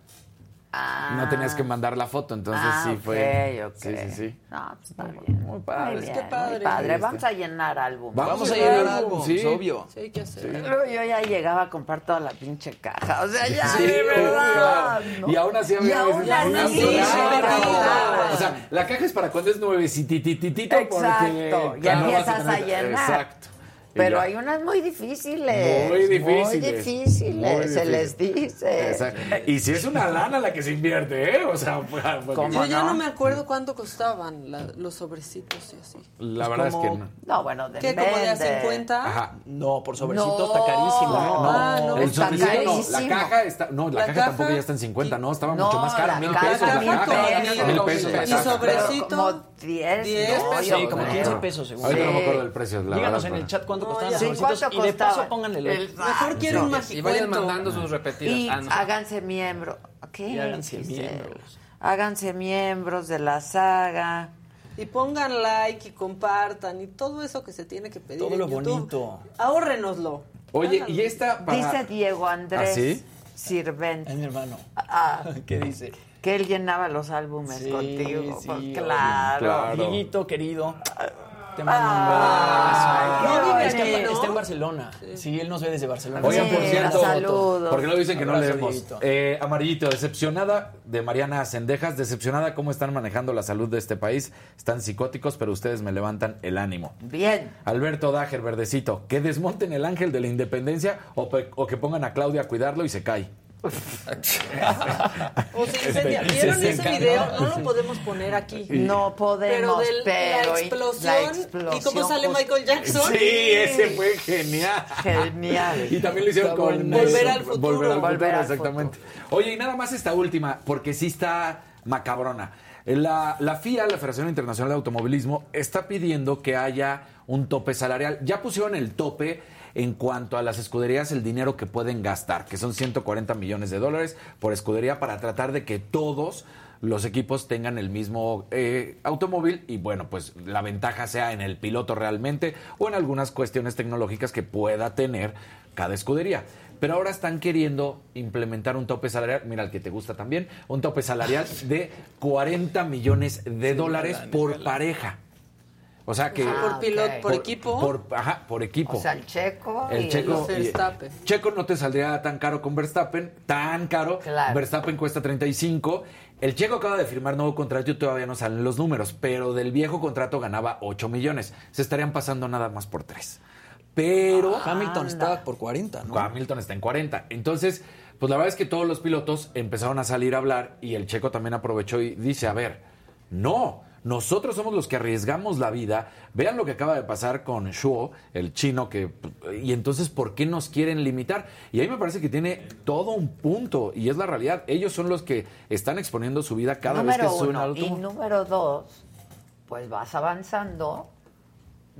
Ah.
No tenías que mandar la foto, entonces
Ah,
sí fue.
ok.
Sí, sí, sí.
No, pues está bien.
Muy padre.
Muy
Es
que padre.
muy padre.
Sí,
Vamos a llenar álbum.
Vamos a
llenar álbum,
álbum,
sí.
es obvio.
Sí, hay que hacer.
Luego yo ya llegaba a comprar toda la pinche caja. O sea, ya,
Sí,
de verdad.
claro.
¿no?
Y aún así había
Y aún
veces
así, sí, repetidas.
O sea, la caja es para cuando es nuevecitititito
Exacto.
porque
Ya
no vas
empiezas a
tener-
llenar.
Exacto.
Pero hay unas muy difíciles.
Muy difíciles.
Muy difíciles,
Muy
se les dice.
Exacto. Y si es una lana la que se invierte, ¿eh? O sea, pues, pues,
¿Cómo
Yo ya
no?
no me acuerdo cuánto costaban la- los sobrecitos y así.
la
Pues
verdad es que
como-
no.
No, bueno, de
¿Qué? ¿Como de a 50?
Ajá.
No, por sobrecito
No.
está carísimo.
No,
Ah, no.
el
Está
sobrecito no, la caja está, no, la,
¿La
caja,
caja?
tampoco ya está en 50, no, estaba
No,
mucho más cara, mil pesos la
mil
caja, mil pesos
¿Y sobrecito?
Como 10,
10
no,
pesos.
Sí, como
creo.
15 pesos, según.
Ahorita no me
Sí.
acuerdo del precio,
Díganos en el chat cuánto
No,
costaban los
¿cuánto
y de paso
costaban?
pónganle
El-
like.
Mejor quiero un
Y
magicuento.
vayan mandando sus repetidas.
Y
Ah, no.
háganse miembros. ¿Qué?
Y háganse
Giselle?
miembros.
Háganse miembros de la saga.
Y pongan like y compartan y todo eso que se tiene que pedir
Todo
en
lo
YouTube.
bonito.
Ahórrenoslo.
Oye,
Háganlo.
y esta para...
Dice Diego Andrés
¿Ah, sí?
Sirvent
Es mi hermano.
ah,
¿Qué dice?
que él llenaba los álbumes
Sí,
contigo.
sí,
Pues. Claro.
Dieguito, querido. Te mando un beso. No, es que está en Barcelona. Sí, él nos ve desde Barcelona.
Oigan, por cierto,
saludos.
porque lo dicen que no leemos. Eh, amarillito, decepcionada de Mariana Sendejas, decepcionada cómo están manejando la salud de este país. Están psicóticos, pero ustedes me levantan el ánimo.
Bien.
Alberto Dager, verdecito, que desmonten el ángel de la independencia o, pe- o que pongan a Claudia a cuidarlo y se cae.
O se incendia.
Este,
¿Vieron
se- se
ese
encarnó.
video? No lo podemos poner aquí.
No podemos,
Pero
pero,
de la
y-
explosión,
la
y
explosión
cómo sale
justo-
Michael Jackson.
Sí, ese fue genial.
Genial.
Y también lo hicieron con.
Volver al futuro.
Volver al
Volver
futuro,
al
exactamente. Oye, y nada más esta última, porque sí está macabrona. La, la FIA, la Federación Internacional de Automovilismo, está pidiendo que haya un tope salarial. Ya pusieron el tope en cuanto a las escuderías el dinero que pueden gastar, que son 140 millones de dólares por escudería para tratar de que todos los equipos tengan el mismo eh, automóvil y bueno, pues la ventaja sea en el piloto realmente o en algunas cuestiones tecnológicas que pueda tener cada escudería. Pero ahora están queriendo implementar un tope salarial, mira el que te gusta también, un tope salarial de 40 millones de dólares por pareja. O sea que...
Ah, por piloto, por, equipo.
Por, ajá, por equipo.
O sea, el Checo
El
y
Checo, y-
Verstappen.
Checo no te saldría tan caro con Verstappen, tan caro.
Claro.
Verstappen cuesta 35. El Checo acaba de firmar nuevo contrato y todavía no salen los números, pero del viejo contrato ganaba 8 millones. Se estarían pasando nada más por 3. Pero
Hamilton está por 40, ¿no?
Hamilton está en 40. Entonces, pues la verdad es que todos los pilotos empezaron a salir a hablar y el Checo también aprovechó y dice, a ver, no, nosotros somos los que arriesgamos la vida. Vean lo que acaba de pasar con Shuo, el chino, que y entonces, ¿por qué nos quieren limitar? Y ahí me parece que tiene todo un punto y es la realidad. Ellos son los que están exponiendo su vida cada
número
vez que suben
uno.
al
Y número dos, pues vas avanzando,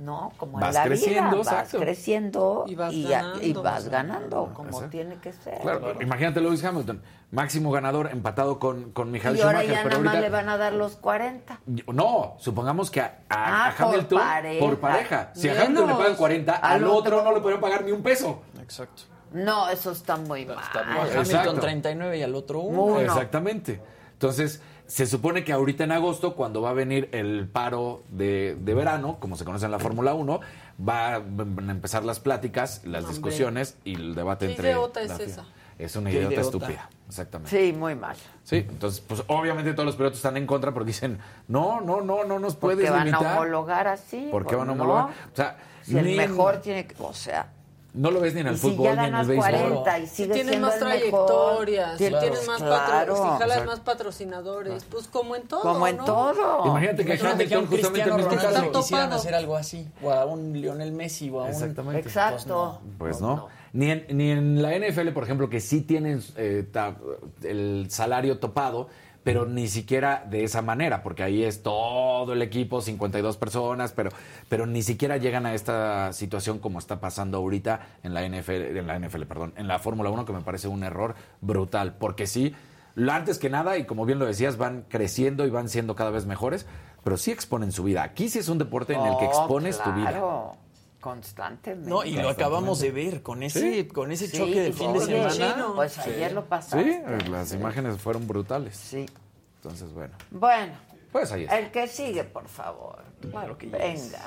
¿no? Como
Vas
en la
creciendo,
vida, vas creciendo
Y vas
y,
ganando.
y vas ganando, como
Exacto.
tiene que ser.
Claro, imagínate Lewis Hamilton, máximo ganador empatado con, con Michael
y ahora
Schumacher.
ya
pero
nada más
ahorita-
le van a dar los 40.
No, supongamos que a, a-
Ah,
a
por
Hamilton
pareja.
por pareja. Si a Hamilton le
Menos.
pagan 40, al,
Al
otro,
otro
no le podrían pagar ni un peso.
Exacto.
No, eso está muy mal.
Hamilton
Exacto.
39 y al otro 1.
Exactamente. Entonces, se supone que ahorita en agosto, cuando va a venir el paro de, de verano, como se conoce en la Fórmula 1, va, van a empezar las pláticas, las
Hombre.
discusiones y el debate
¿Qué
entre...
idiota es esa?
Es una
¿Qué
idiota
idiota?
estúpida. Exactamente.
Sí, muy mal.
Sí, entonces, pues obviamente todos los pilotos están en contra porque dicen, no, no, no, no nos puedes
Porque van
limitar.
a homologar así.
¿Por qué van a
no.
homologar? O sea,
Si el mejor tiene que, o sea,
No lo ves ni en el
y si
fútbol
ya
ni en el béisbol.
40 y
Si tienes más trayectorias, si
tienes-
tienes más
claro.
patro- si jalas
Exacto.
más patrocinadores, pues como en todo,
Como en
¿no?
todo.
Imagínate que
Imagínate que a un Cristiano
en este
Ronaldo quisieran hacer algo así, o a un Lionel Messi, o a un...
Exactamente.
Exacto.
Pues no. Ni, en, ni en la NFL, por ejemplo, que sí tienen eh, ta- el salario topado, pero ni siquiera de esa manera, porque ahí es todo el equipo, 52 personas, pero, pero ni siquiera llegan a esta situación como está pasando ahorita en la NFL, en la NFL, perdón, en la Fórmula 1, que me parece un error brutal, porque sí, lo antes que nada, y como bien lo decías, van creciendo y van siendo cada vez mejores, pero sí exponen su vida. Aquí sí es un deporte en el que
Oh,
expones tu vida.
Constantemente.
No, y lo acabamos de ver con ese, con ese choque de fin de semana.
Pues ayer lo pasaste.
Sí, las imágenes fueron brutales.
Sí.
Entonces, bueno.
Bueno,
Pues ahí está.
el que sigue, por favor.
Claro que
Venga.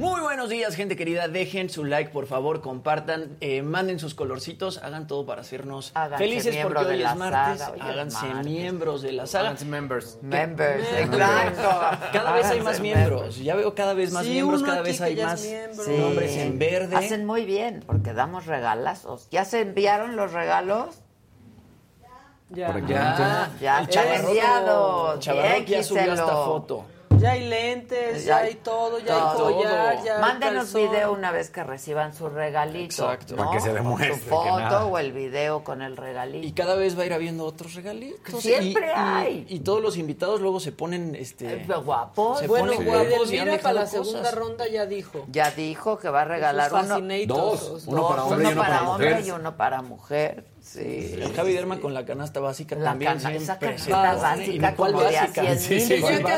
Muy buenos días, gente querida. Dejen su like, por favor, compartan, eh, manden sus colorcitos, hagan todo para hacernos
Háganse
felices porque
de
hoy
la
es martes.
saga, hoy es
háganse
martes.
miembros de la saga.
Háganse members.
Members, exacto.
Cada vez hay más
members.
miembros. Ya veo cada vez más
Sí,
miembros, cada vez hay
ya
más.
Sí.
nombres en verde.
Hacen muy bien porque damos regalazos. ¿Ya se enviaron los regalos?
Ya.
Aquí
Ya,
Ya están
Chavarro-. Chavarro ya subió esta foto.
Ya hay lentes, ya,
Ya
hay todo, ya
todo.
hay collar, ya
Mándenos
calzón.
video una vez que reciban su regalito.
Exacto.
¿no?
Para que se demuestre
Su
que
foto
nada.
o el video con el regalito.
Y cada vez va a ir habiendo otros regalitos.
Siempre
Y-
hay.
Y, todos los invitados luego se ponen este
Eh, guapos.
Se
Bueno,
ponen
Guapo,
guapos
mira, para la segunda ronda ya dijo.
Ya dijo que va a regalar uno.
Dos. Uno para hombre y uno para
hombre
mujer.
y uno para mujer. Sí.
El Javi Derma con la canasta básica
La
también
cana- esa canasta básica
¿Y cuál
como de a
básica?
100
Sí,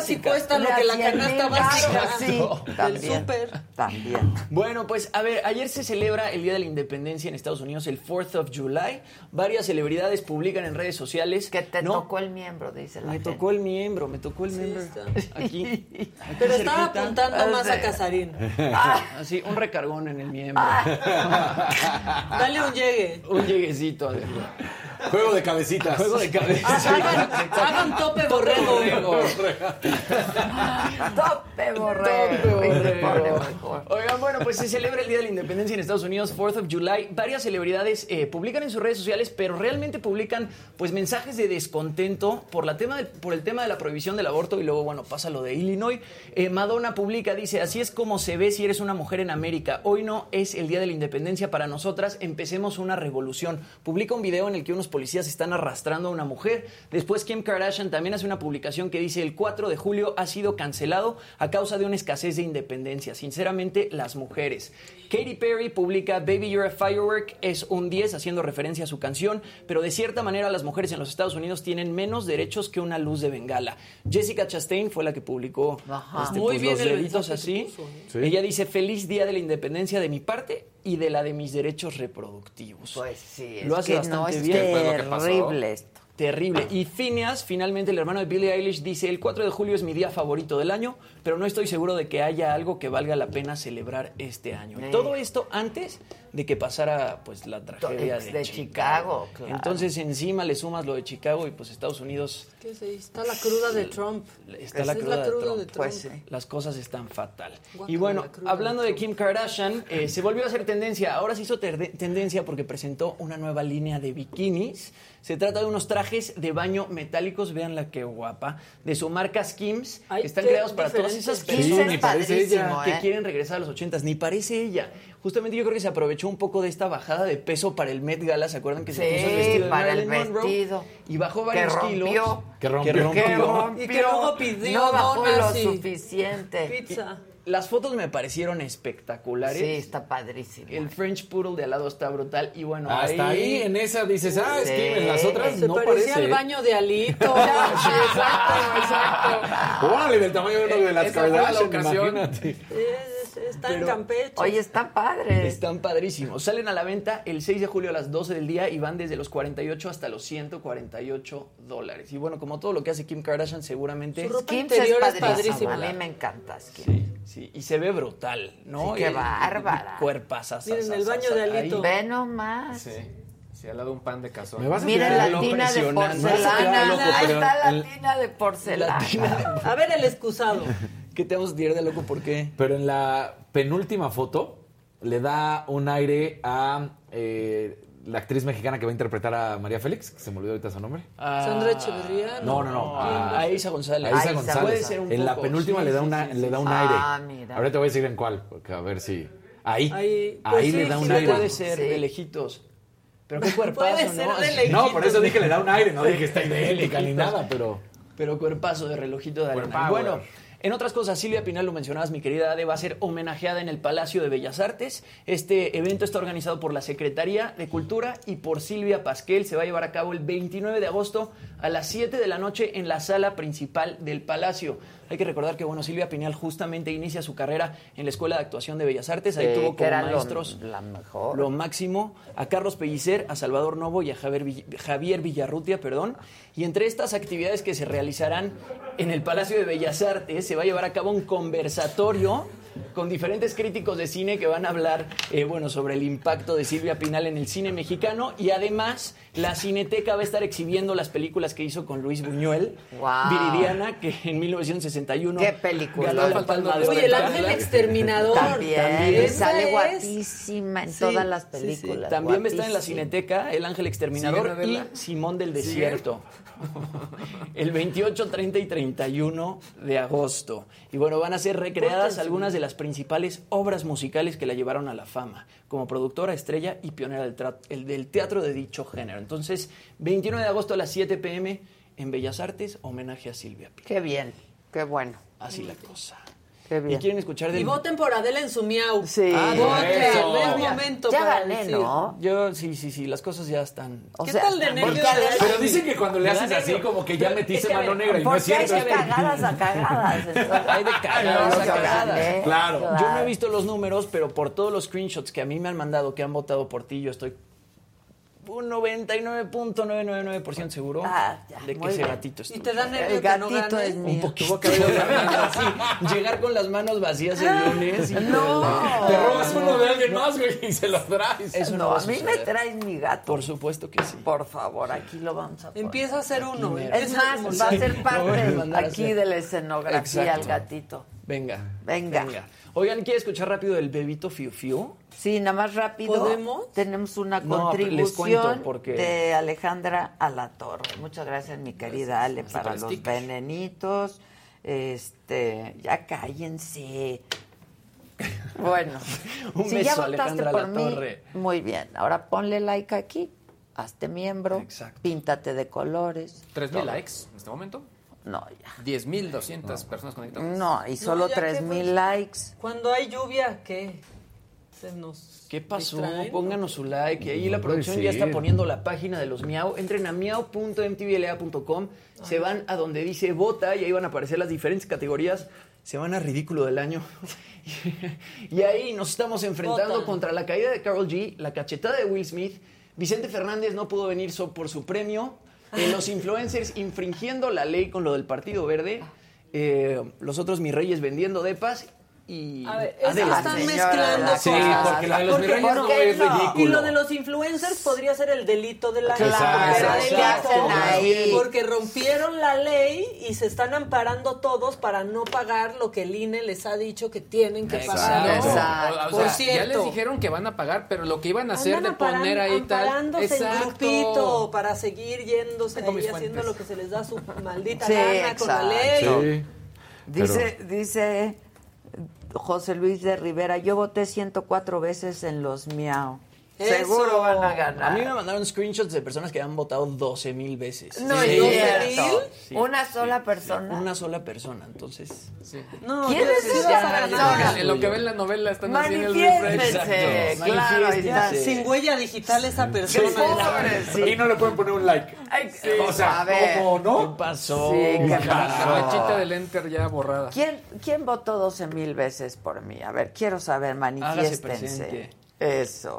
sí,
cuesta lo que la
100
canasta básica.
Sí, también.
súper.
También.
Bueno, pues a ver, ayer se celebra el Día de la Independencia en Estados Unidos, el 4th of July. Varias celebridades publican en redes sociales.
Que te
No,
tocó el miembro, dice la
Me
gente.
tocó el miembro, me tocó el miembro.
está.
Aquí. aquí
Pero estaba
cerquita.
apuntando más a. Casarín.
Así, un recargón en el miembro.
Dale un llegue.
Un lleguecito. adentro.
Juego de cabecitas.
Juego de cabeza.
Hagan, hagan tope borrego.
Tope borrego.
Tope borrego. Oigan, bueno, pues se celebra el Día de la Independencia en Estados Unidos, 4th of July. Varias celebridades eh, publican en sus redes sociales, pero realmente publican pues mensajes de descontento por, la tema del- por el tema de la prohibición del aborto y luego, bueno, pasa lo de Illinois. Eh, Madonna publica, dice, así es como se ve si eres una mujer en América. Hoy no es el Día de la Independencia para nosotras, empecemos una revolución. Publica un video en el que unos policías están arrastrando a una mujer. Después Kim Kardashian también hace una publicación que dice, el 4 de julio ha sido cancelado a causa de una escasez de independencia. Sinceramente, las mujeres. Katy Perry publica Baby You're a Firework, es un 10 haciendo referencia a su canción, pero de cierta manera las mujeres en los Estados Unidos tienen menos derechos que una luz de bengala. Jessica Chastain fue la que publicó este,
Muy
pues,
bien
los
el
deditos así.
puso, ¿eh?
Sí.
Ella dice feliz día de la independencia de mi parte y de la de mis derechos reproductivos.
Pues sí,
Lo
es
hace
que
bastante
no es
bien.
Terrible esto.
Terrible. Y Phineas, finalmente el hermano de Billie Eilish, dice, el 4 de julio es mi día favorito del año, pero no estoy seguro de que haya algo que valga la pena celebrar este año.
Eh.
todo esto antes de que pasara pues la tragedia
Ex
de,
de Chicago, claro.
Entonces encima le sumas lo de Chicago y pues Estados Unidos
¿Qué se dice? Está la cruda de Trump.
está la
es
cruda, de Trump.
de Trump.
Pues sí.
Las cosas están fatal. Y bueno, hablando de Kim Kardashian, eh, se volvió a hacer tendencia. Ahora se hizo tendencia porque presentó una nueva línea de bikinis. Se trata de unos trajes de baño metálicos, veanla qué guapa, de su marca Skims,
Ay,
que están creados para todas esas personas
padrísimo,
que
¿eh?
quieren regresar a los ochentas. Ni parece ella. Justamente yo creo que se aprovechó un poco de esta bajada de peso para el Met Gala. ¿Se acuerdan que se puso el vestido de
para el
Monroe?
vestido.
Y bajó
Que
varios
rompió.
kilos.
Que rompió.
Que rompió.
Que rompió.
Y que luego pidió
no bajó lo
y
suficiente.
Pizza.
Las fotos me parecieron espectaculares.
Sí, está padrísimo.
El French Poodle de al lado está brutal. Y bueno,
Hasta ahí en esa dices, ah, es que en las
Sí.
otras
Se
no
parecía
parece.
al baño de Alito.
Sí, exacto, exacto.
Órale, del tamaño de uno de las Kardashian,
ocasión.
imagínate.
Es- está en
Pero-
Campeche.
Oye, está padre.
Están padrísimos. Salen a la venta el 6 de julio a las 12 del día y van desde los 48 hasta los 148 dólares. Y bueno, como todo lo que hace Kim Kardashian, seguramente.
Su ropa
Skims
interior
es
padrísima.
A mí me encanta Skims.
Sí, sí. Y se ve brutal, ¿no?
Sí, qué
y-
bárbara.
Cuerpazas.
Miren, el baño de Alito.
Ve nomás.
Sí. Sí, al lado un pan de cazón.
Miren la tina de porcelana.
loco,
Ahí está la tina de porcelana.
La tina-
A ver el excusado.
¿Qué te vamos a tirar de loco? ¿Por qué?
Pero en la penúltima foto le da un aire a eh, la actriz mexicana que va a interpretar a María Félix, que se me olvidó ahorita su nombre.
Ah,
Sandra Echeverría.
No, no, no.
A, a Isa González.
A Isa González.
Puede ser un
en la penúltima
sí,
le da, una,
sí,
le da
sí.
un
Ah,
aire.
mira.
Ahorita te voy a decir en cuál, porque a ver si. Ahí.
Ahí,
Ahí,
pues sí,
le da
sí
un aire.
Puede ser
Sí.
de lejitos. Pero qué cuerpazo,
Puede ser
¿no?
de
Así-
lejitos.
No, por eso dije le da un aire, no dije está idéntica ni nada, pero.
Pero cuerpazo de relojito de arena. Bueno, en otras cosas, Silvia Pinal, lo mencionabas, mi querida Ade, va a ser homenajeada en el Palacio de Bellas Artes. Este evento está organizado por la Secretaría de Cultura y por Silvia Pasquel. Se va a llevar a cabo el 29 de agosto a las 7 de la noche en la sala principal del Palacio. Hay que recordar que, bueno, Silvia Pinal justamente inicia su carrera en la Escuela de Actuación de Bellas Artes. Ahí
Sí,
tuvo como
lo-
maestros
la mejor.
lo máximo a Carlos Pellicer, a Salvador Novo y a Javier, Vill- Javier Villarrutia, perdón. Y entre estas actividades que se realizarán en el Palacio de Bellas Artes, se va a llevar a cabo un conversatorio con diferentes críticos de cine que van a hablar eh, bueno, sobre el impacto de Silvia Pinal en el cine mexicano y además la Cineteca va a estar exhibiendo las películas que hizo con Luis Buñuel,
Guau.
Viridiana, que en 1961
Qué película.
ganó la Palma de.
Oye, el ángel exterminador.
También.
También.
Sale
es-
guapísima en
Sí,
todas las
sí, sí.
películas.
También va a estar en la
guapísima.
Cineteca El Ángel Exterminador
¿Siguen a
y? Simón del Desierto. El 28, 30 y 31 de agosto. Y bueno, van a ser recreadas algunas de las principales obras musicales que la llevaron a la fama, como productora, estrella y pionera del, el- del teatro de dicho género. Entonces, 29 de agosto a las 7 pm en Bellas Artes, homenaje a Silvia Pinal.
Qué bien, qué bueno.
Así la cosa.
Qué
¿Y quieren escuchar
Y
del...
voten por Adela en su miau.
Sí.
Ah,
Voten, es
Ya-
momento
ya
para
gané,
decir.
¿no?
Yo, sí, sí, sí, las cosas ya están...
O
¿Qué
sea,
tal de nervios?
además-
Pero dicen que cuando le haces así, como que ya metiste mano negra y no es
Porque hay
cierto.
de cagadas a cagadas.
Hay de cagadas a cagadas.
Claro.
Yo no he visto los números, pero por todos los screenshots que a mí me han mandado que han votado por ti, yo estoy un 99.999% seguro
Ah, ya,
de que ese
bien.
gatito es
Y
tuyo.
te da nervio
El
que no
gatito es mío.
Un poquito. Sí, llegar con las manos vacías el lunes. y
No.
Te robas uno de alguien más, güey, y se lo traes.
Eso no,
no,
va
a mí me traes mi gato.
Por supuesto que sí.
Por favor, aquí lo vamos a poner.
Empieza a ser uno.
Aquí,
Es más, va a ser parte
a
aquí de la escenografía
Exacto.
al gatito.
Venga.
Venga.
Oigan, ¿quiere escuchar rápido el bebito Fiu Fiu?
Sí, nada más rápido.
¿Podemos?
Tenemos una
No,
contribución
porque-
de Alejandra Alatorre. Muchas gracias, mi querida Ale, para los venenitos. Este, ya cállense. Bueno,
Un
si
beso,
ya votaste
Alejandra
por mí, muy bien. Ahora ponle like aquí, hazte miembro, píntate de colores.
3.000
todo.
likes en este momento.
No, ya.
10.200 personas conectadas.
No, y solo mil
fue-
likes.
Cuando hay lluvia, ¿qué? Se nos
¿Qué pasó?
distraen.
Pónganos su like. Y ahí la
No
producción ya está poniendo la página de los Miau. Entren a miau.mtvla.com. Se van a donde dice vota y ahí van a aparecer las diferentes categorías. Se van a ridículo del año. y ahí nos estamos enfrentando contra la caída de Carol G, la cachetada de Will Smith. Vicente Fernández no pudo venir so- por su premio. Los influencers infringiendo la ley con lo del Partido Verde. eh, los otros mis reyes vendiendo depas. Y
A ver, es que están mezclando
Sí,
cosas.
porque la de los
Porque-
virreyes no
¿por qué
es
no?
ridículo.
Y lo de los influencers podría ser el delito de la ley. Porque rompieron la ley y se están amparando todos para no pagar lo que el INE les ha dicho que tienen que pagar.
Exacto.
¿no?
Exacto.
O- sea, ya
cierto.
les dijeron que van a pagar, pero lo que iban a hacer
Andan
de poner ahí tal.
amparándose en
Exacto.
grupito para seguir yéndose
Tengo
ahí haciendo
fuentes.
lo que se les da su maldita
Sí,
gana con la ley.
Sí.
Dice, dice José Luis de Rivera, yo voté 104 veces en los Miau.
Eso.
Seguro van a
A
ganar.
mí me mandaron screenshots de personas que han votado 12 mil veces.
No
Sí.
es.
Sí,
Una sola
sí.
persona.
Una sola persona, entonces.
No,
¿Quién es esa
a
persona?
lo que ven la novela están haciendo el refresh.
Claro, está.
Sin huella digital esa persona.
Pobre.
Y no le pueden poner un like.
Ay,
o sea,
a ver.
¿cómo
¿Qué
no?
pasó?
Sí, ¿qué
La
pasó?
flechita del enter ya borrada.
¿Quién, ¿Quién votó 12 mil veces por mí? A ver, quiero saber, manifiéstense. Eso.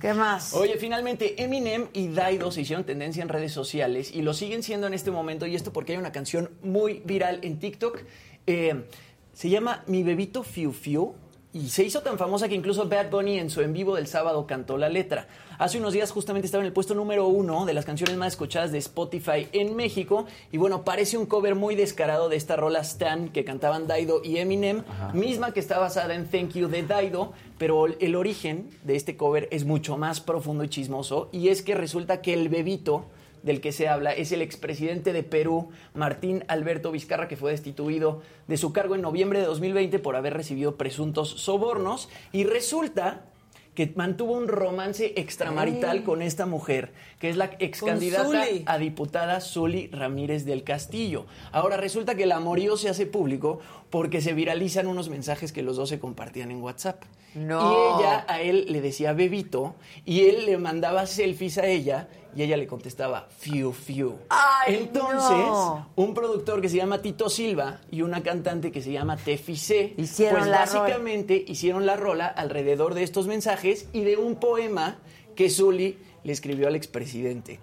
¿Qué más?
Oye, finalmente Eminem y Daido se hicieron tendencia en redes sociales y lo siguen siendo en este momento y esto porque hay una canción muy viral en TikTok. Eh, se llama Mi Bebito Fiu Fiu y se hizo tan famosa que incluso Bad Bunny en su en vivo del sábado cantó la letra. Hace unos días justamente estaba en el puesto número uno de las canciones más escuchadas de Spotify en México y bueno, parece un cover muy descarado de esta rola Stan que cantaban Daido y Eminem, misma que está basada en Thank You de Daido, pero el origen de este cover es mucho más profundo y chismoso y es que resulta que el bebito del que se habla es el expresidente de Perú, Martín Alberto Vizcarra, que fue destituido de su cargo en noviembre de 2020 por haber recibido presuntos sobornos. Y resulta que mantuvo un romance extramarital
Ay.
con esta mujer, que es la ex candidata a diputada Zuli Ramírez del Castillo. Ahora resulta que el amorío se hace público porque se viralizan unos mensajes que los dos se compartían en WhatsApp.
No.
Y ella a él le decía bebito y él le mandaba selfies a ella y ella le contestaba fiu fiu.
Ay,
Entonces,
no.
un productor que se llama Tito Silva y una cantante que se llama Tefi C,
Hicieron
pues
la rola.
básicamente hicieron la rola alrededor de estos mensajes y de un poema que Zully le escribió al expresidente.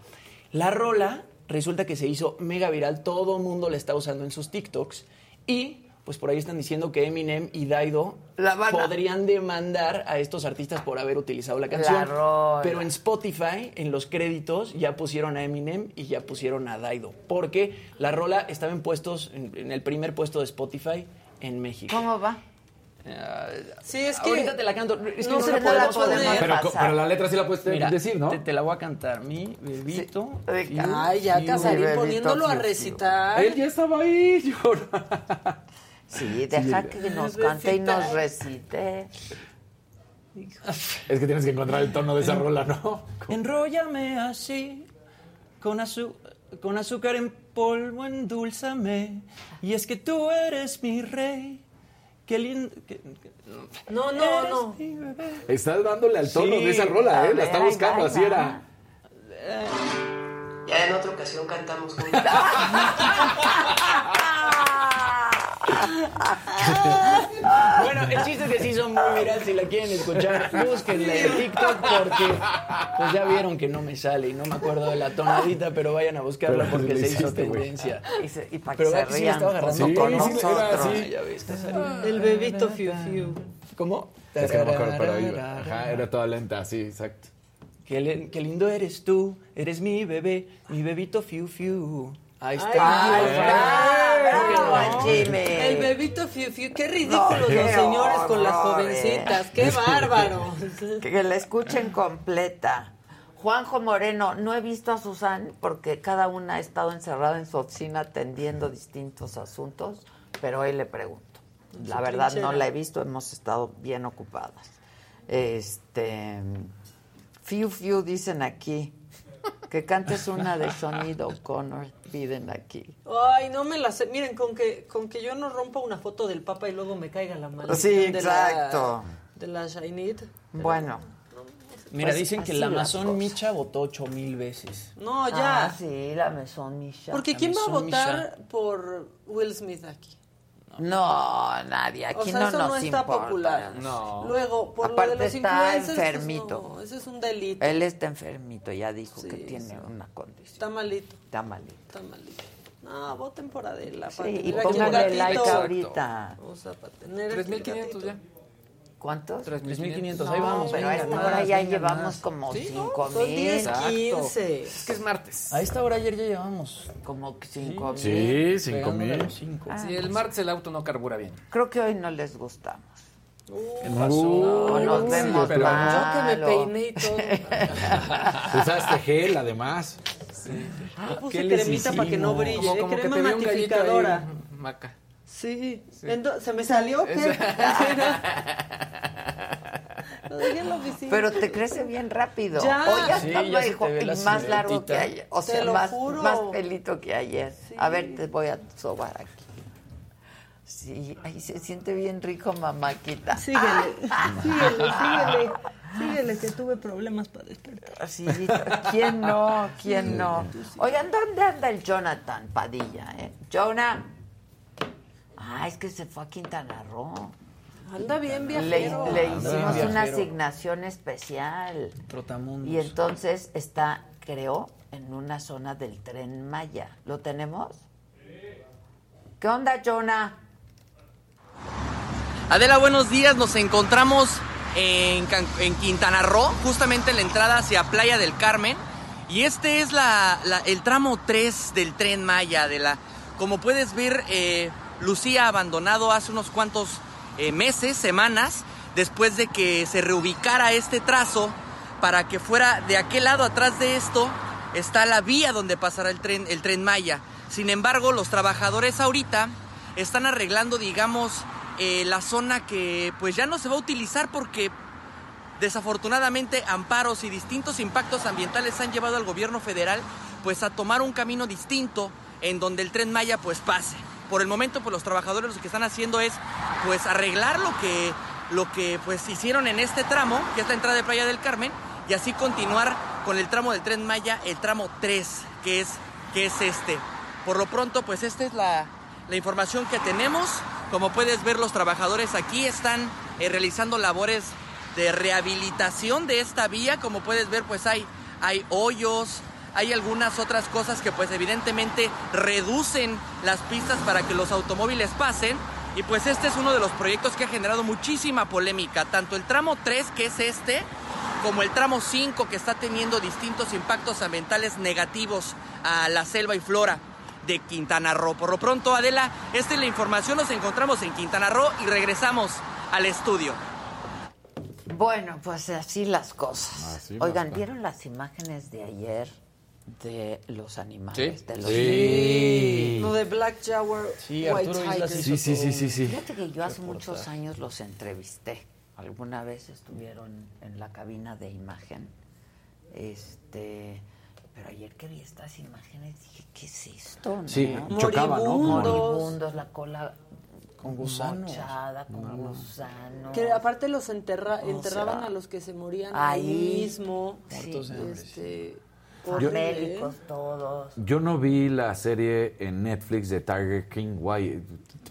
La rola resulta que se hizo mega viral, todo el mundo la está usando en sus TikToks y pues por ahí están diciendo que Eminem y Daido
La
podrían demandar a estos artistas por haber utilizado la canción.
rola.
Pero en Spotify, en los créditos, ya pusieron a Eminem y ya pusieron a Daido. Porque la rola estaba en puestos, en, en el primer puesto de Spotify en México.
¿Cómo va?
Sí, es que.
Ahorita te la canto. Es que
no
no,
se
la
la
podemos
puede-
poner.
Pero,
pasar.
pero la letra sí la puedes
Mira,
decir, ¿no?
Te, te la voy a cantar. Mi bebito.
Sí.
fiu,
Ay, ya. Casarín poniéndolo a recitar.
Él ya estaba ahí. yo-
Sí, deja que nos cante y nos recite.
Es que tienes que encontrar el tono de esa rola, ¿no?
Enróllame así, con, azu- con azúcar en polvo, endulzame. Y es que tú eres mi rey. Qué lindo.
No, no, no.
Estás dándole al tono
Sí,
de esa rola, ¿eh?
ver,
La está buscando, así era.
Ya en otra ocasión cantamos juntos.
Bueno, el chiste es que sí son muy viral. Si la quieren escuchar, búsquenla en TikTok porque pues ya vieron que no me sale y no me acuerdo de la tonadita, pero vayan a buscarla
Pero
porque se hizo tendencia.
Y, se- y para que
Pero
se
que sí
rían
estaba agarrando
Sí,
con
sí, sí, era
nosotros.
así.
Ya ves, está saliendo.
El bebito fiu fiu.
¿Cómo?
Es que no me acuerdo, pero iba. Ajá, era toda lenta, sí, exacto.
Qué, qué lindo eres tú, eres mi bebé, mi bebito fiu fiu. Ahí está.
Bravo, Jimmy.
El bebito Fiu Fiu. Qué ridículos
No,
los
qué
señores con las
horror,
jovencitas.
eh.
Qué bárbaro.
Que la escuchen completa. Juanjo Moreno, no he visto a Susan porque cada una ha estado encerrada en su oficina atendiendo distintos asuntos, pero hoy le pregunto. La verdad no la he visto, hemos estado bien ocupadas. Este, Fiu Fiu dicen aquí, que cantes una de sonido Connor, piden aquí.
Ay, no me la sé. Miren, con que, con que yo no rompa una foto del Papa y luego me caiga la maldición
Sí,
de la-
exacto.
De la Shainit.
Bueno.
Mira,
Pues
dicen que la
cosas.
Micha votó ocho mil veces.
No, ya.
Ah, sí, la Maison Micha.
Porque ¿quién va a votar por Will Smith aquí?
No, nadie, aquí
o sea,
no
eso
nos
no está
importa.
popular.
No.
Luego, por
Aparte
lo de los
está
pues
enfermito.
no, ese es un delito.
Él está enfermito, ya dijo que
Sí,
tiene
sí.
una condición.
Está malito.
Está malito.
Está malito. No, voten por Adela.
Sí,
para
y pónganle like ahorita.
O sea, para tener aquí un
3.500 ya.
¿Cuántos?
3.500,
No,
ahí vamos.
pero a esta
más,
hora ya
venga,
llevamos
más.
como
Sí, ¿no?
5
Son
mil.
10,
Exacto.
15.
Es que es martes.
A esta hora ayer ya llevamos.
Como 5 mil.
Sí, cinco
Pegándole a
mil.
los cinco.
Ah,
Si el
pues,
martes el auto no carbura bien.
Creo que hoy no les gustamos.
¿Qué
Uh,
pasó?
O nos
sí,
vemos
pero-
mal,
Yo que me peiné y todo.
Usaste gel, además.
Yo puse
¿Qué les
cremita para que no brille.
Como,
¿eh?
como que
crema
te gallito ahí,
matificadora.
Maca.
Sí. Ento- ¿Se me salió qué? Lo dejé en la oficina.
Pero te crece bien rápido.
Ya.
Hoy ya
Sí,
y
la
más largo que ayer. O sea,
lo
más,
juro.
más pelito que ayer.
Sí.
A ver, te voy a sobar aquí. Sí, ahí se siente bien rico, mamáquita.
Síguele, síguele, síguele. Síguele, que tuve problemas para despertar.
Sí, ¿quién no? ¿Quién no? Oigan, ¿dónde anda el Jonathan Padilla, eh? Jonah. Ah, es que se fue a Quintana Roo.
Anda bien
Le,
viajero.
le
Anda
hicimos una asignación especial.
Trotamundos.
Y entonces está, creo, en una zona del tren Maya. ¿Lo tenemos? ¿Qué onda, Jonah?
Adela, buenos días. Nos encontramos en, Quintana Roo, justamente en la entrada hacia Playa del Carmen. Y este es la, la- el tramo 3 del tren Maya, Adela. Como puedes ver, eh, lucía abandonado hace unos cuantos eh, meses, semanas, después de que se reubicara este trazo para que fuera de aquel lado atrás de esto está la vía donde pasará el tren, el tren Maya. Sin embargo, los trabajadores ahorita están arreglando, digamos, eh, la zona que pues ya no se va a utilizar porque desafortunadamente amparos y distintos impactos ambientales han llevado al gobierno federal pues a tomar un camino distinto en donde el tren Maya pues pase. Por el momento pues los trabajadores lo que están haciendo es pues arreglar lo que lo que pues hicieron en este tramo, que es la entrada de Playa del Carmen, y así continuar con el tramo del tren Maya, el tramo 3, que es que es este. Por lo pronto pues esta es la la información que tenemos. Como puedes ver, los trabajadores aquí están eh, realizando labores de rehabilitación de esta vía. Como puedes ver, pues hay, hay hoyos, hay algunas otras cosas que pues evidentemente reducen las pistas para que los automóviles pasen. Y pues este es uno de los proyectos que ha generado muchísima polémica. Tanto el tramo 3, que es este, como el tramo 5, que está teniendo distintos impactos ambientales negativos a la selva y flora de Quintana Roo. Por lo pronto, Adela, esta es la información. Nos encontramos en Quintana Roo y regresamos al estudio.
Bueno, pues así las cosas.
Así
Oigan. ¿vieron las imágenes de ayer de los animales?
Sí.
De los
Sí.
Lo de Black Jaguar,
Sí,
White Tiger.
Sí, sí, sí, sí, sí.
Fíjate que yo hace muchos años los entrevisté. Alguna vez estuvieron en la cabina de imagen. Este, pero ayer que vi estas imágenes dije, ¿qué es esto?
Sí,
no?
chocaba, ¿no?
Moribundos.
Moribundos, la cola
Con gusanos.
mochada, con gusanos.
Que aparte los enterra-
O
enterraban
sea,
a los que se morían
ahí.
mismo.
Muertos de hambre,
Este, ¿eh?
médicos todos.
Yo no vi la serie en Netflix de Tiger King, guay,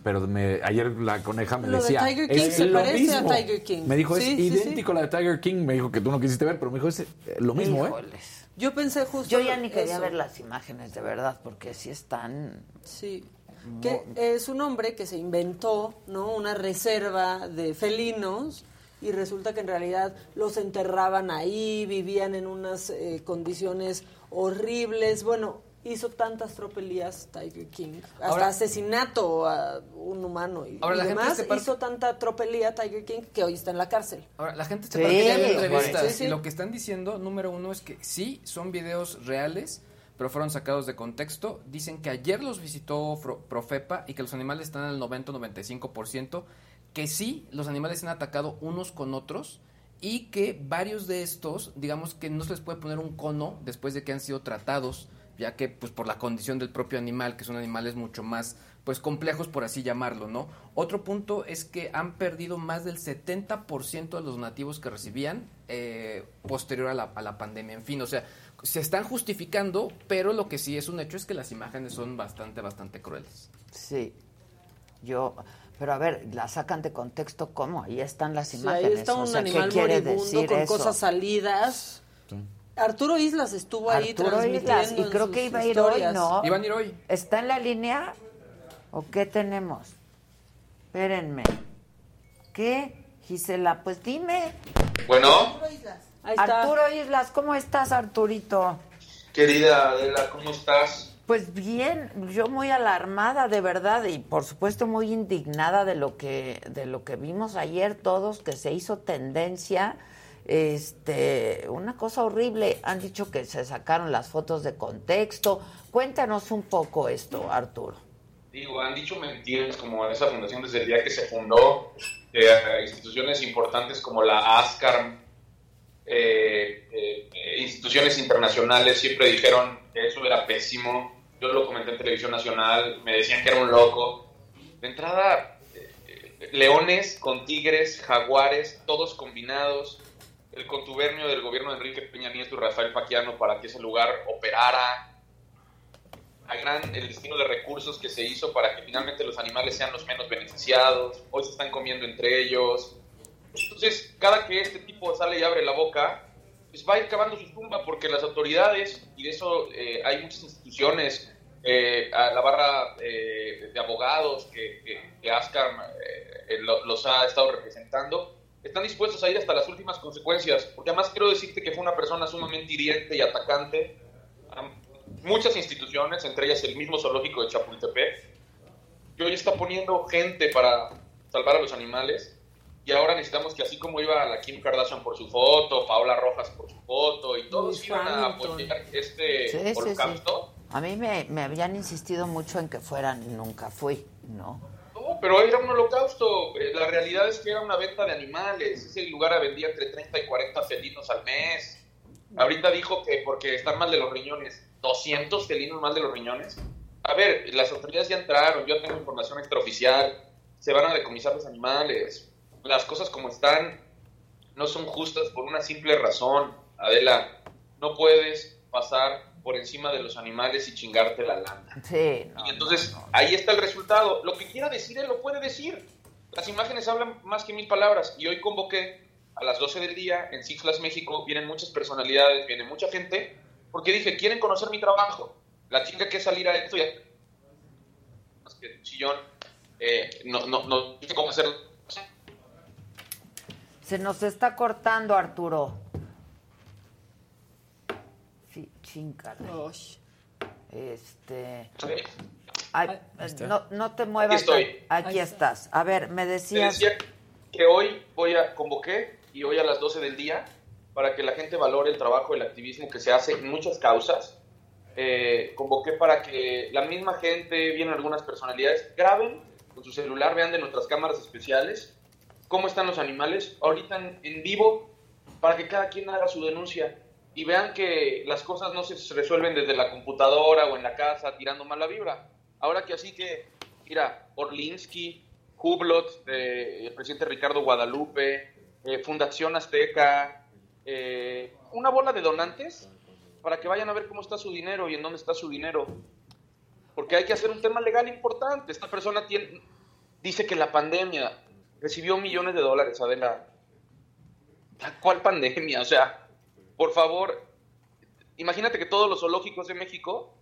pero me, ayer la coneja me
Lo de
decía.
Tiger King
"Es
se
lo
parece a
mismo".
Tiger King.
Me dijo,
Sí,
es
sí,
idéntico a la de Tiger King. Me dijo que tú no quisiste ver, pero me dijo, es eh, lo mismo, ¿eh?
Híjoles.
Yo pensé justo
Yo ya ni quería
eso.
ver las imágenes, de verdad, porque sí están...
Sí. Que es un hombre que se inventó, ¿no? Una reserva de felinos y resulta que en realidad los enterraban ahí, vivían en unas eh, condiciones horribles. Bueno, hizo tantas tropelías Tiger King, hasta
Ahora-
asesinato a un humano y,
Ahora,
y
la
demás, hizo tanta tropelía Tiger King que hoy está en la cárcel.
Ahora, la gente se
Sí,
parece en entrevistas
Sí, sí.
y lo que están diciendo, número uno, es que sí, son videos reales, pero fueron sacados de contexto. Dicen que ayer los visitó Fro- Profepa y que los animales están al 90-95%, que sí, los animales se han atacado unos con otros y que varios de estos, digamos que no se les puede poner un cono después de que han sido tratados, ya que pues por la condición del propio animal, que son animales mucho más pues complejos por así llamarlo, ¿no? Otro punto es que han perdido más del 70% de los nativos que recibían eh, posterior a la, a la pandemia. En fin, o sea, se están justificando, pero lo que sí es un hecho es que las imágenes son bastante, bastante crueles.
Sí. Yo, pero a ver, la sacan de contexto, ¿cómo? Ahí están las
Sí,
imágenes.
ahí está
o
un
sea, ¿qué
animal
quiere
moribundo con
eso?
cosas salidas. Arturo Islas estuvo ahí
Arturo
transmitiendo
Islas, y creo que iba a ir
historias.
hoy, ¿no?
Iban a ir hoy.
¿Está en la línea? ¿O qué tenemos? Espérenme. ¿Qué, Gisela? Pues dime.
Bueno,
Ahí está.
Arturo Islas, ¿cómo estás, Arturito?
querida Adela, ¿cómo estás?
Pues bien, yo muy alarmada de verdad y por supuesto muy indignada de lo que de lo que vimos ayer todos que se hizo tendencia este una cosa horrible. Han dicho que se sacaron las fotos de contexto. Cuéntanos un poco esto, Arturo.
Digo, han dicho mentiras como esa fundación desde el día que se fundó, eh, instituciones importantes como la ASCAR, eh, eh, eh, instituciones internacionales siempre dijeron que eso era pésimo. Yo lo comenté en televisión nacional, me decían que era un loco. De entrada, eh, eh, leones con tigres, jaguares, todos combinados. El contubernio del gobierno de Enrique Peña Nieto y Rafael Paquiano para que ese lugar operara. El destino de recursos que se hizo para que finalmente los animales sean los menos beneficiados. Hoy se están comiendo entre ellos. Entonces, cada que este tipo sale y abre la boca, pues va a ir cavando su tumba porque las autoridades, y de eso eh, hay muchas instituciones, eh, a la barra eh, de abogados que, que, que ASCAR eh, lo- los ha estado representando, están dispuestos a ir hasta las últimas consecuencias. Porque además quiero decirte que fue una persona sumamente hiriente y atacante a muchas instituciones, entre ellas el mismo zoológico de Chapultepec, que hoy está poniendo gente para salvar a los animales. Y ahora necesitamos que así como iba la Kim Kardashian por su foto, Paola Rojas por su foto, y todos
Luis
iban a
Hamilton.
apoyar este
Sí, sí, sí.
holocausto,
A mí me, me habían insistido mucho en que fueran y nunca fui, ¿no?
No, pero era un holocausto. Eh, La realidad es que era una venta de animales. Ese lugar vendía entre 30 y 40 felinos al mes. Ahorita dijo que porque están mal de los riñones, 200 felinos mal de los riñones. A ver, las autoridades ya entraron, yo tengo información extraoficial. Se van a decomisar los animales. Las cosas como están no son justas por una simple razón. Adela, no puedes pasar por encima de los animales y chingarte la lana.
Sí,
Y entonces ahí está el resultado. Lo que quiera decir él lo puede decir. Las imágenes hablan más que mil palabras. Y hoy convoqué a las 12 del día en Six Flags México. Vienen muchas personalidades, viene mucha gente. Porque dije, quieren conocer mi trabajo. La chinga que salir a esto y a- más que un sillón. eh, no, no, no sé cómo hacerlo.
Se nos está cortando, Arturo. Sí, chingada. Este. Ay,
está.
no, no te muevas.
Aquí estoy.
Aquí estás. A ver, me
Te
decías.
decía que hoy voy a convoqué y hoy a las 12 del día para que la gente valore el trabajo, el activismo que se hace en muchas causas. Eh, convoqué para que la misma gente, vienen algunas personalidades, graben con su celular, vean de nuestras cámaras especiales cómo están los animales ahorita en, en vivo para que cada quien haga su denuncia y vean que las cosas no se resuelven desde la computadora o en la casa tirando mala vibra. Ahora que así que, mira, Orlinsky, Hublot, eh, el presidente Ricardo Guadalupe, eh, Fundación Azteca, eh, una bola de donantes para que vayan a ver cómo está su dinero y en dónde está su dinero. Porque hay que hacer un tema legal importante. Esta persona tiene, dice que la pandemia recibió millones de dólares, Adela. ¿Cuál pandemia? O sea, por favor, imagínate que todos los zoológicos de México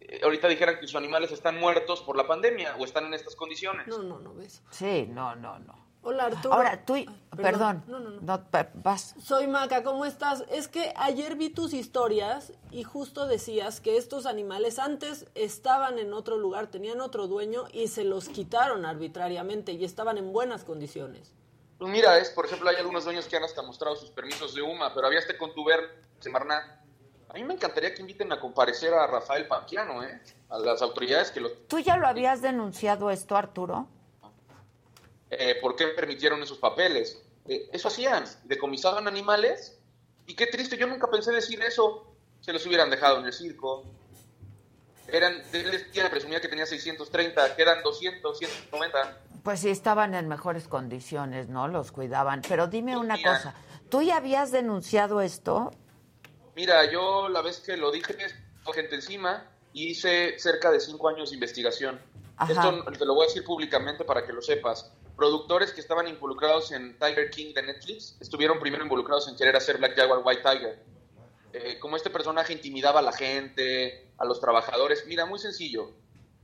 eh, ahorita dijeran que sus animales están muertos por la pandemia o están en estas condiciones.
No, no, no ves.
Sí, no, no, no.
Hola Arturo.
Ahora, tú,
Ah,
perdón,
No, no, no.
no, pa- vas.
Soy Maca, ¿cómo estás? Es que ayer vi tus historias y justo decías que estos animales antes estaban en otro lugar, tenían otro dueño y se los quitaron arbitrariamente y estaban en buenas condiciones.
Pues mira, es, por ejemplo, hay algunos dueños que han hasta mostrado sus permisos de UMA, pero había este contuber, Semarná. A mí me encantaría que inviten a comparecer a Rafael Paquiano, ¿eh? A las autoridades que los...
¿Tú ya lo habías denunciado esto, Arturo?
Eh, ¿Por qué permitieron esos papeles? Eh, eso hacían, decomisaban animales. Y qué triste, yo nunca pensé decir eso. Se los hubieran dejado en el circo. Eran, él presumía que tenía 630, quedan 200, 190.
Pues sí, estaban en mejores condiciones, ¿no? Los cuidaban. Pero dime una
Mira.
cosa, ¿tú ya habías denunciado esto?
Mira, yo la vez que lo dije, gente encima y hice cerca de cinco años de investigación.
Ajá.
Esto te lo voy a decir públicamente para que lo sepas. Productores que estaban involucrados en Tiger King de Netflix estuvieron primero involucrados en querer hacer Black Jaguar White Tiger. Eh, como este personaje intimidaba a la gente, a los trabajadores. Mira, muy sencillo.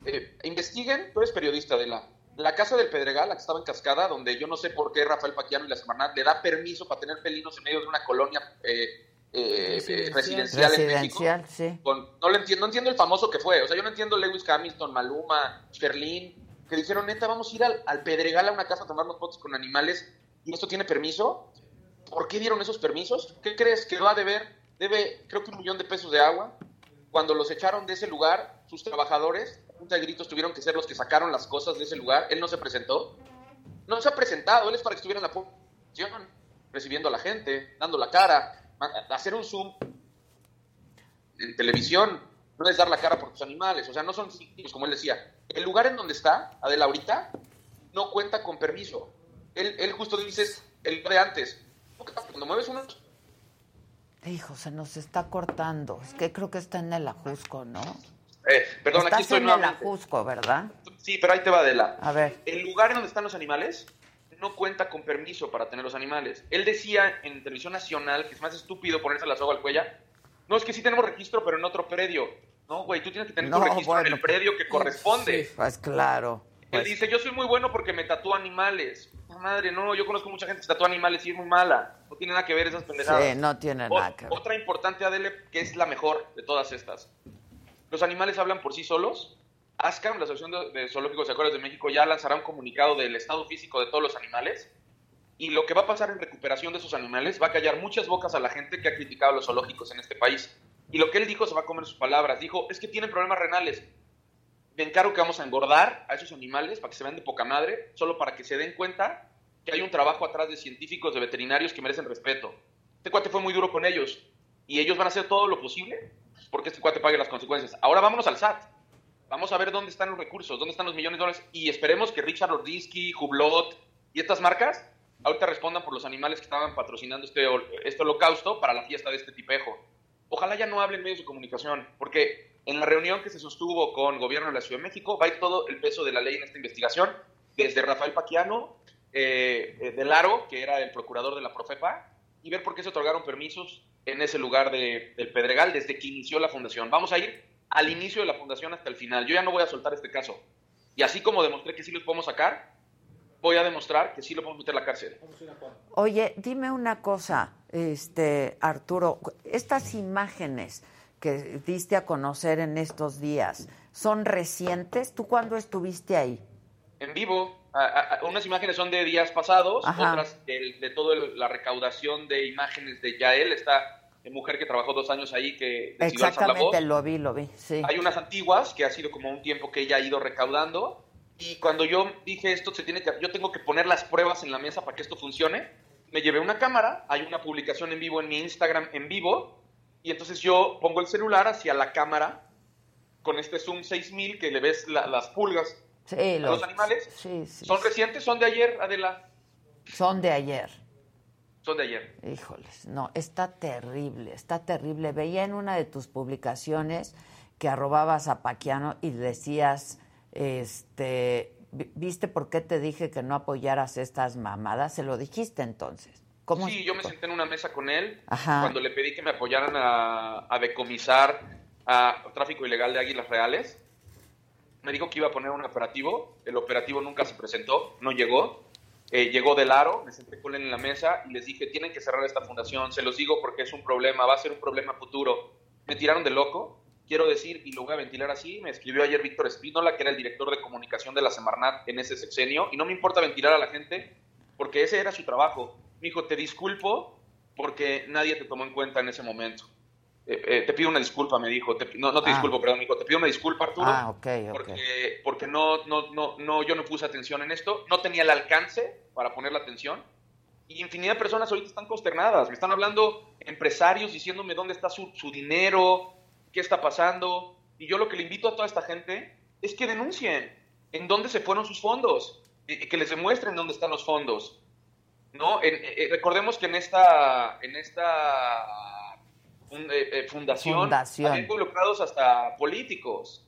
Eh, investiguen, tú eres periodista de la... La casa del Pedregal, la que estaba en Cascada, donde yo no sé por qué Rafael Paquiano y la Semarnat le da permiso para tener pelinos en medio de una colonia eh, eh, eh, residencial, en México.
Residencial, sí.
Con- no, lo entiendo, no entiendo el famoso que fue. O sea, yo no entiendo Lewis Hamilton, Maluma, Sherlyn, que dijeron, neta, vamos a ir al, al Pedregal a una casa a tomarnos fotos con animales y esto tiene permiso. ¿Por qué dieron esos permisos? ¿Qué crees que va a deber? Debe, creo que un millón de pesos de agua. Cuando los echaron de ese lugar, sus trabajadores, punta de gritos, tuvieron que ser los que sacaron las cosas de ese lugar. Él no se presentó. No se ha presentado. Él es para que estuviera en la posición, recibiendo a la gente, dando la cara, hacer un Zoom en televisión no es dar la cara por tus animales, o sea, no son sitios, como él decía. El lugar en donde está, Adela, ahorita, no cuenta con permiso. Él, él justo dice, el lugar de antes. Cuando mueves unos...
Hijo, se nos está cortando. Es que creo que está en el Ajusco, ¿no?
Eh, perdón,
Estás
aquí estoy
en el
nuevamente.
Ajusco, ¿verdad?
Sí, pero ahí te va, Adela.
A ver.
El lugar en donde están los animales no cuenta con permiso para tener los animales. Él decía en televisión nacional que es más estúpido ponerse la soga al cuello. No, es que sí tenemos registro, pero en otro predio. No, güey, tú tienes que tener
No,
tu registro
bueno,
en el predio que corresponde.
Pues claro.
Él dice, yo soy muy bueno porque me tatúo animales. No, madre, no, yo conozco mucha gente que se tatúa animales y es muy mala. No tiene nada que ver esas pendejadas.
Sí, no tiene
O-
nada que ver.
Otra importante, Adele, que es la mejor de todas estas. Los animales hablan por sí solos. ASCAM, la Asociación de, de Zoológicos y Acuarios de México, ya lanzará un comunicado del estado físico de todos los animales. Y lo que va a pasar en recuperación de esos animales va a callar muchas bocas a la gente que ha criticado a los zoológicos en este país. Y lo que él dijo se va a comer sus palabras. Dijo, es que tienen problemas renales. Me encargo que vamos a engordar a esos animales para que se vean de poca madre, solo para que se den cuenta que hay un trabajo atrás de científicos, de veterinarios que merecen respeto. Este cuate fue muy duro con ellos y ellos van a hacer todo lo posible porque este cuate pague las consecuencias. Ahora vámonos al SAT. Vamos a ver dónde están los recursos, dónde están los millones de dólares y esperemos que Richard Lordinsky, Hublot y estas marcas ahorita respondan por los animales que estaban patrocinando este, este holocausto para la fiesta de este tipejo. Ojalá ya no hablen medios de comunicación, porque en la reunión que se sostuvo con gobierno de la Ciudad de México va todo el peso de la ley en esta investigación, desde Rafael Paquiano, eh, eh, de Laro, que era el procurador de la Profepa, y ver por qué se otorgaron permisos en ese lugar de- del Pedregal desde que inició la fundación. Vamos a ir al inicio de la fundación hasta el final. Yo ya no voy a soltar este caso. Y así como demostré que sí los podemos sacar, voy a demostrar que sí lo podemos meter a la cárcel.
Oye, dime una cosa, este Arturo, estas imágenes que diste a conocer en estos días, ¿son recientes? ¿Tú cuándo estuviste ahí?
en vivo. A- a- a- unas imágenes son de días pasados,
Ajá.
otras de, de toda la recaudación de imágenes de Yael, esta eh, mujer que trabajó dos años ahí que decidió alzar la voz.
Exactamente, lo vi, lo vi, sí.
Hay unas antiguas que ha sido como un tiempo que ella ha ido recaudando y cuando yo dije esto se tiene que yo tengo que poner las pruebas en la mesa para que esto funcione, me llevé una cámara, hay una publicación en vivo en mi Instagram en vivo y entonces yo pongo el celular hacia la cámara con este zoom 6000 que le ves la- las pulgas
Sí,
a
los-
los animales.
sí, sí,
¿Son recientes? ¿Son de ayer, Adela?
son de ayer.
Son de ayer.
Híjoles, no, está terrible, está terrible. Veía en una de tus publicaciones que arrobabas a Paquiano y decías, este, vi- ¿viste por qué te dije que no apoyaras estas mamadas? ¿Se lo dijiste entonces? ¿Cómo?
Sí, yo me senté en una mesa con él
Ajá.
cuando le pedí que me apoyaran a, a decomisar a tráfico ilegal de águilas reales. Me dijo que iba a poner un operativo. El operativo nunca se presentó, no llegó. eh, llegó Del Aro, me senté con él en la mesa y les dije, tienen que cerrar esta fundación, se los digo porque es un problema, va a ser un problema futuro. Me tiraron de loco, quiero decir, y lo voy a ventilar así, me escribió ayer Víctor Espínola, que era el director de comunicación de la Semarnat en ese sexenio, y no me importa ventilar a la gente, porque ese era su trabajo. Me dijo, te disculpo porque nadie te tomó en cuenta en ese momento. Eh, eh, te pido una disculpa, me dijo. Te- no, no te
Ah.
disculpo, perdón, me dijo. Te pido una disculpa, Arturo.
Ah.
Porque, porque no, no, no, no, yo no puse atención en esto. No tenía el alcance para poner la atención. Y infinidad de personas ahorita están consternadas. Me están hablando empresarios diciéndome dónde está su, su dinero, qué está pasando. Y yo lo que le invito a toda esta gente es que denuncien en dónde se fueron sus fondos. y- y que les demuestren dónde están los fondos. ¿no? En- eh, recordemos que en esta, en esta fun- eh, eh, fundación,
Fundación.
había involucrados hasta políticos.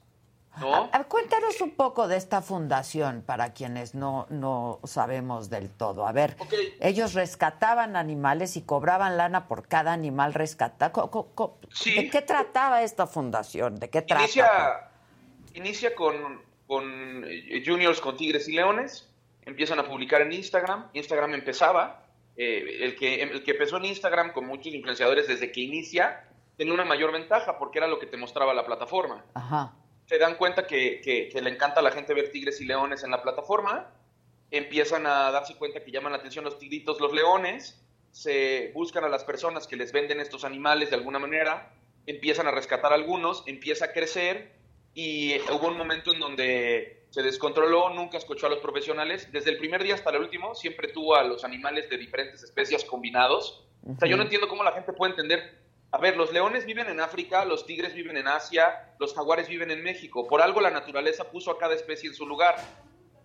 ¿No?
A- a- cuéntanos un poco de esta fundación para quienes no, no sabemos del todo. A ver, ellos rescataban animales y cobraban lana por cada animal rescatado. ¿De qué trataba esta fundación? ¿De qué trata?
Inicia, inicia con, con eh, juniors con tigres y leones, empiezan a publicar en Instagram, Instagram empezaba, eh, el, que, el que empezó en Instagram con muchos influenciadores desde que inicia, tenía una mayor ventaja porque era lo que te mostraba la plataforma.
Ajá.
Se dan cuenta que, que- que le encanta a la gente ver tigres y leones en la plataforma, empiezan a darse cuenta que llaman la atención los tigritos, los leones, se buscan a las personas que les venden estos animales de alguna manera, empiezan a rescatar algunos, empieza a crecer y hubo un momento en donde se descontroló, nunca escuchó a los profesionales, desde el primer día hasta el último siempre tuvo a los animales de diferentes especies combinados. O sea, yo no entiendo cómo la gente puede entender, a ver, los leones viven en África, los tigres viven en Asia, los jaguares viven en México, por algo la naturaleza puso a cada especie en su lugar.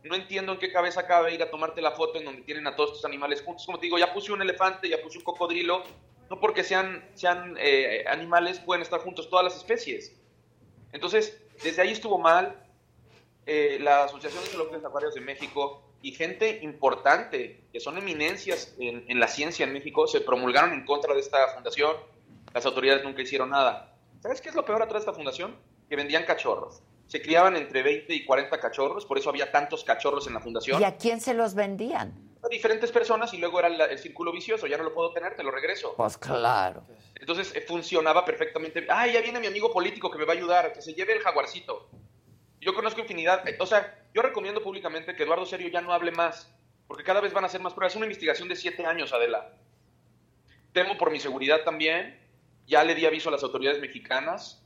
No entiendo en qué cabeza cabe ir a tomarte la foto en donde tienen a todos estos animales juntos. Como te digo, ya puse un elefante, ya puse un cocodrilo. No porque sean, sean eh, animales, pueden estar juntos todas las especies. Entonces, desde ahí estuvo mal. Eh, la Asociación de Zoológicos Acuarios de México y gente importante, que son eminencias en, en la ciencia en México, se promulgaron en contra de esta fundación. Las autoridades nunca hicieron nada. ¿Sabes qué es lo peor atrás de esta fundación? Que vendían cachorros. Se criaban entre 20 y 40 cachorros, por eso había tantos cachorros en la fundación.
¿Y a quién se los vendían?
A diferentes personas y luego era el, el círculo vicioso. Ya no lo puedo tener, te lo regreso.
Pues claro.
Entonces eh, funcionaba perfectamente. Ay, ya viene mi amigo político que me va a ayudar, que se lleve el jaguarcito. Yo conozco infinidad. eh, O sea, yo recomiendo públicamente que Eduardo Serio ya no hable más, porque cada vez van a hacer más pruebas. Es una investigación de siete años, Adela. Temo por mi seguridad también. Ya le di aviso a las autoridades mexicanas.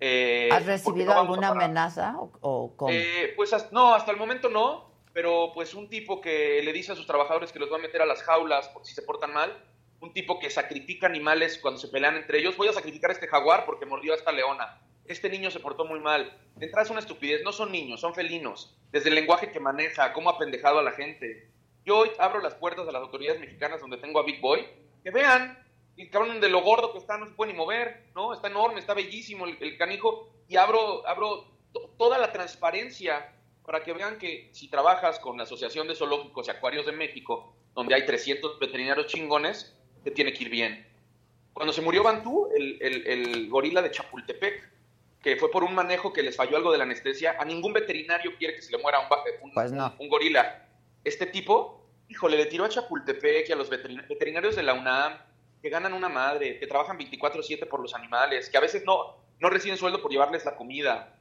eh,
¿Has recibido
no a
alguna amenaza o, o cómo?
Eh, pues no, hasta el momento no, pero pues un tipo que le dice a sus trabajadores que los va a meter a las jaulas por si se portan mal, un tipo que sacrifica animales cuando se pelean entre ellos, voy a sacrificar a este jaguar porque mordió a esta leona. Este niño se portó muy mal. De entrada es una estupidez, no son niños, son felinos. Desde el lenguaje que maneja, cómo ha pendejado a la gente. Yo hoy abro las puertas de las autoridades mexicanas donde tengo a Big Boy, que vean, el cabrón de lo gordo que está no se puede ni mover, ¿no? Está enorme, está bellísimo el, el canijo, y abro, abro to- toda la transparencia para que vean que si trabajas con la Asociación de Zoológicos y Acuarios de México, donde hay 300 veterinarios chingones, te tiene que ir bien. Cuando se murió Bantú, el, el- el gorila de Chapultepec, que fue por un manejo que les falló algo de la anestesia, a ningún veterinario quiere que se le muera un, un-
Pues no.
un gorila. Este tipo, híjole, le tiró a Chapultepec y a los veterina- veterinarios de la UNAM, que ganan una madre, que trabajan 24/7 por los animales, que a veces no, no reciben sueldo por llevarles la comida.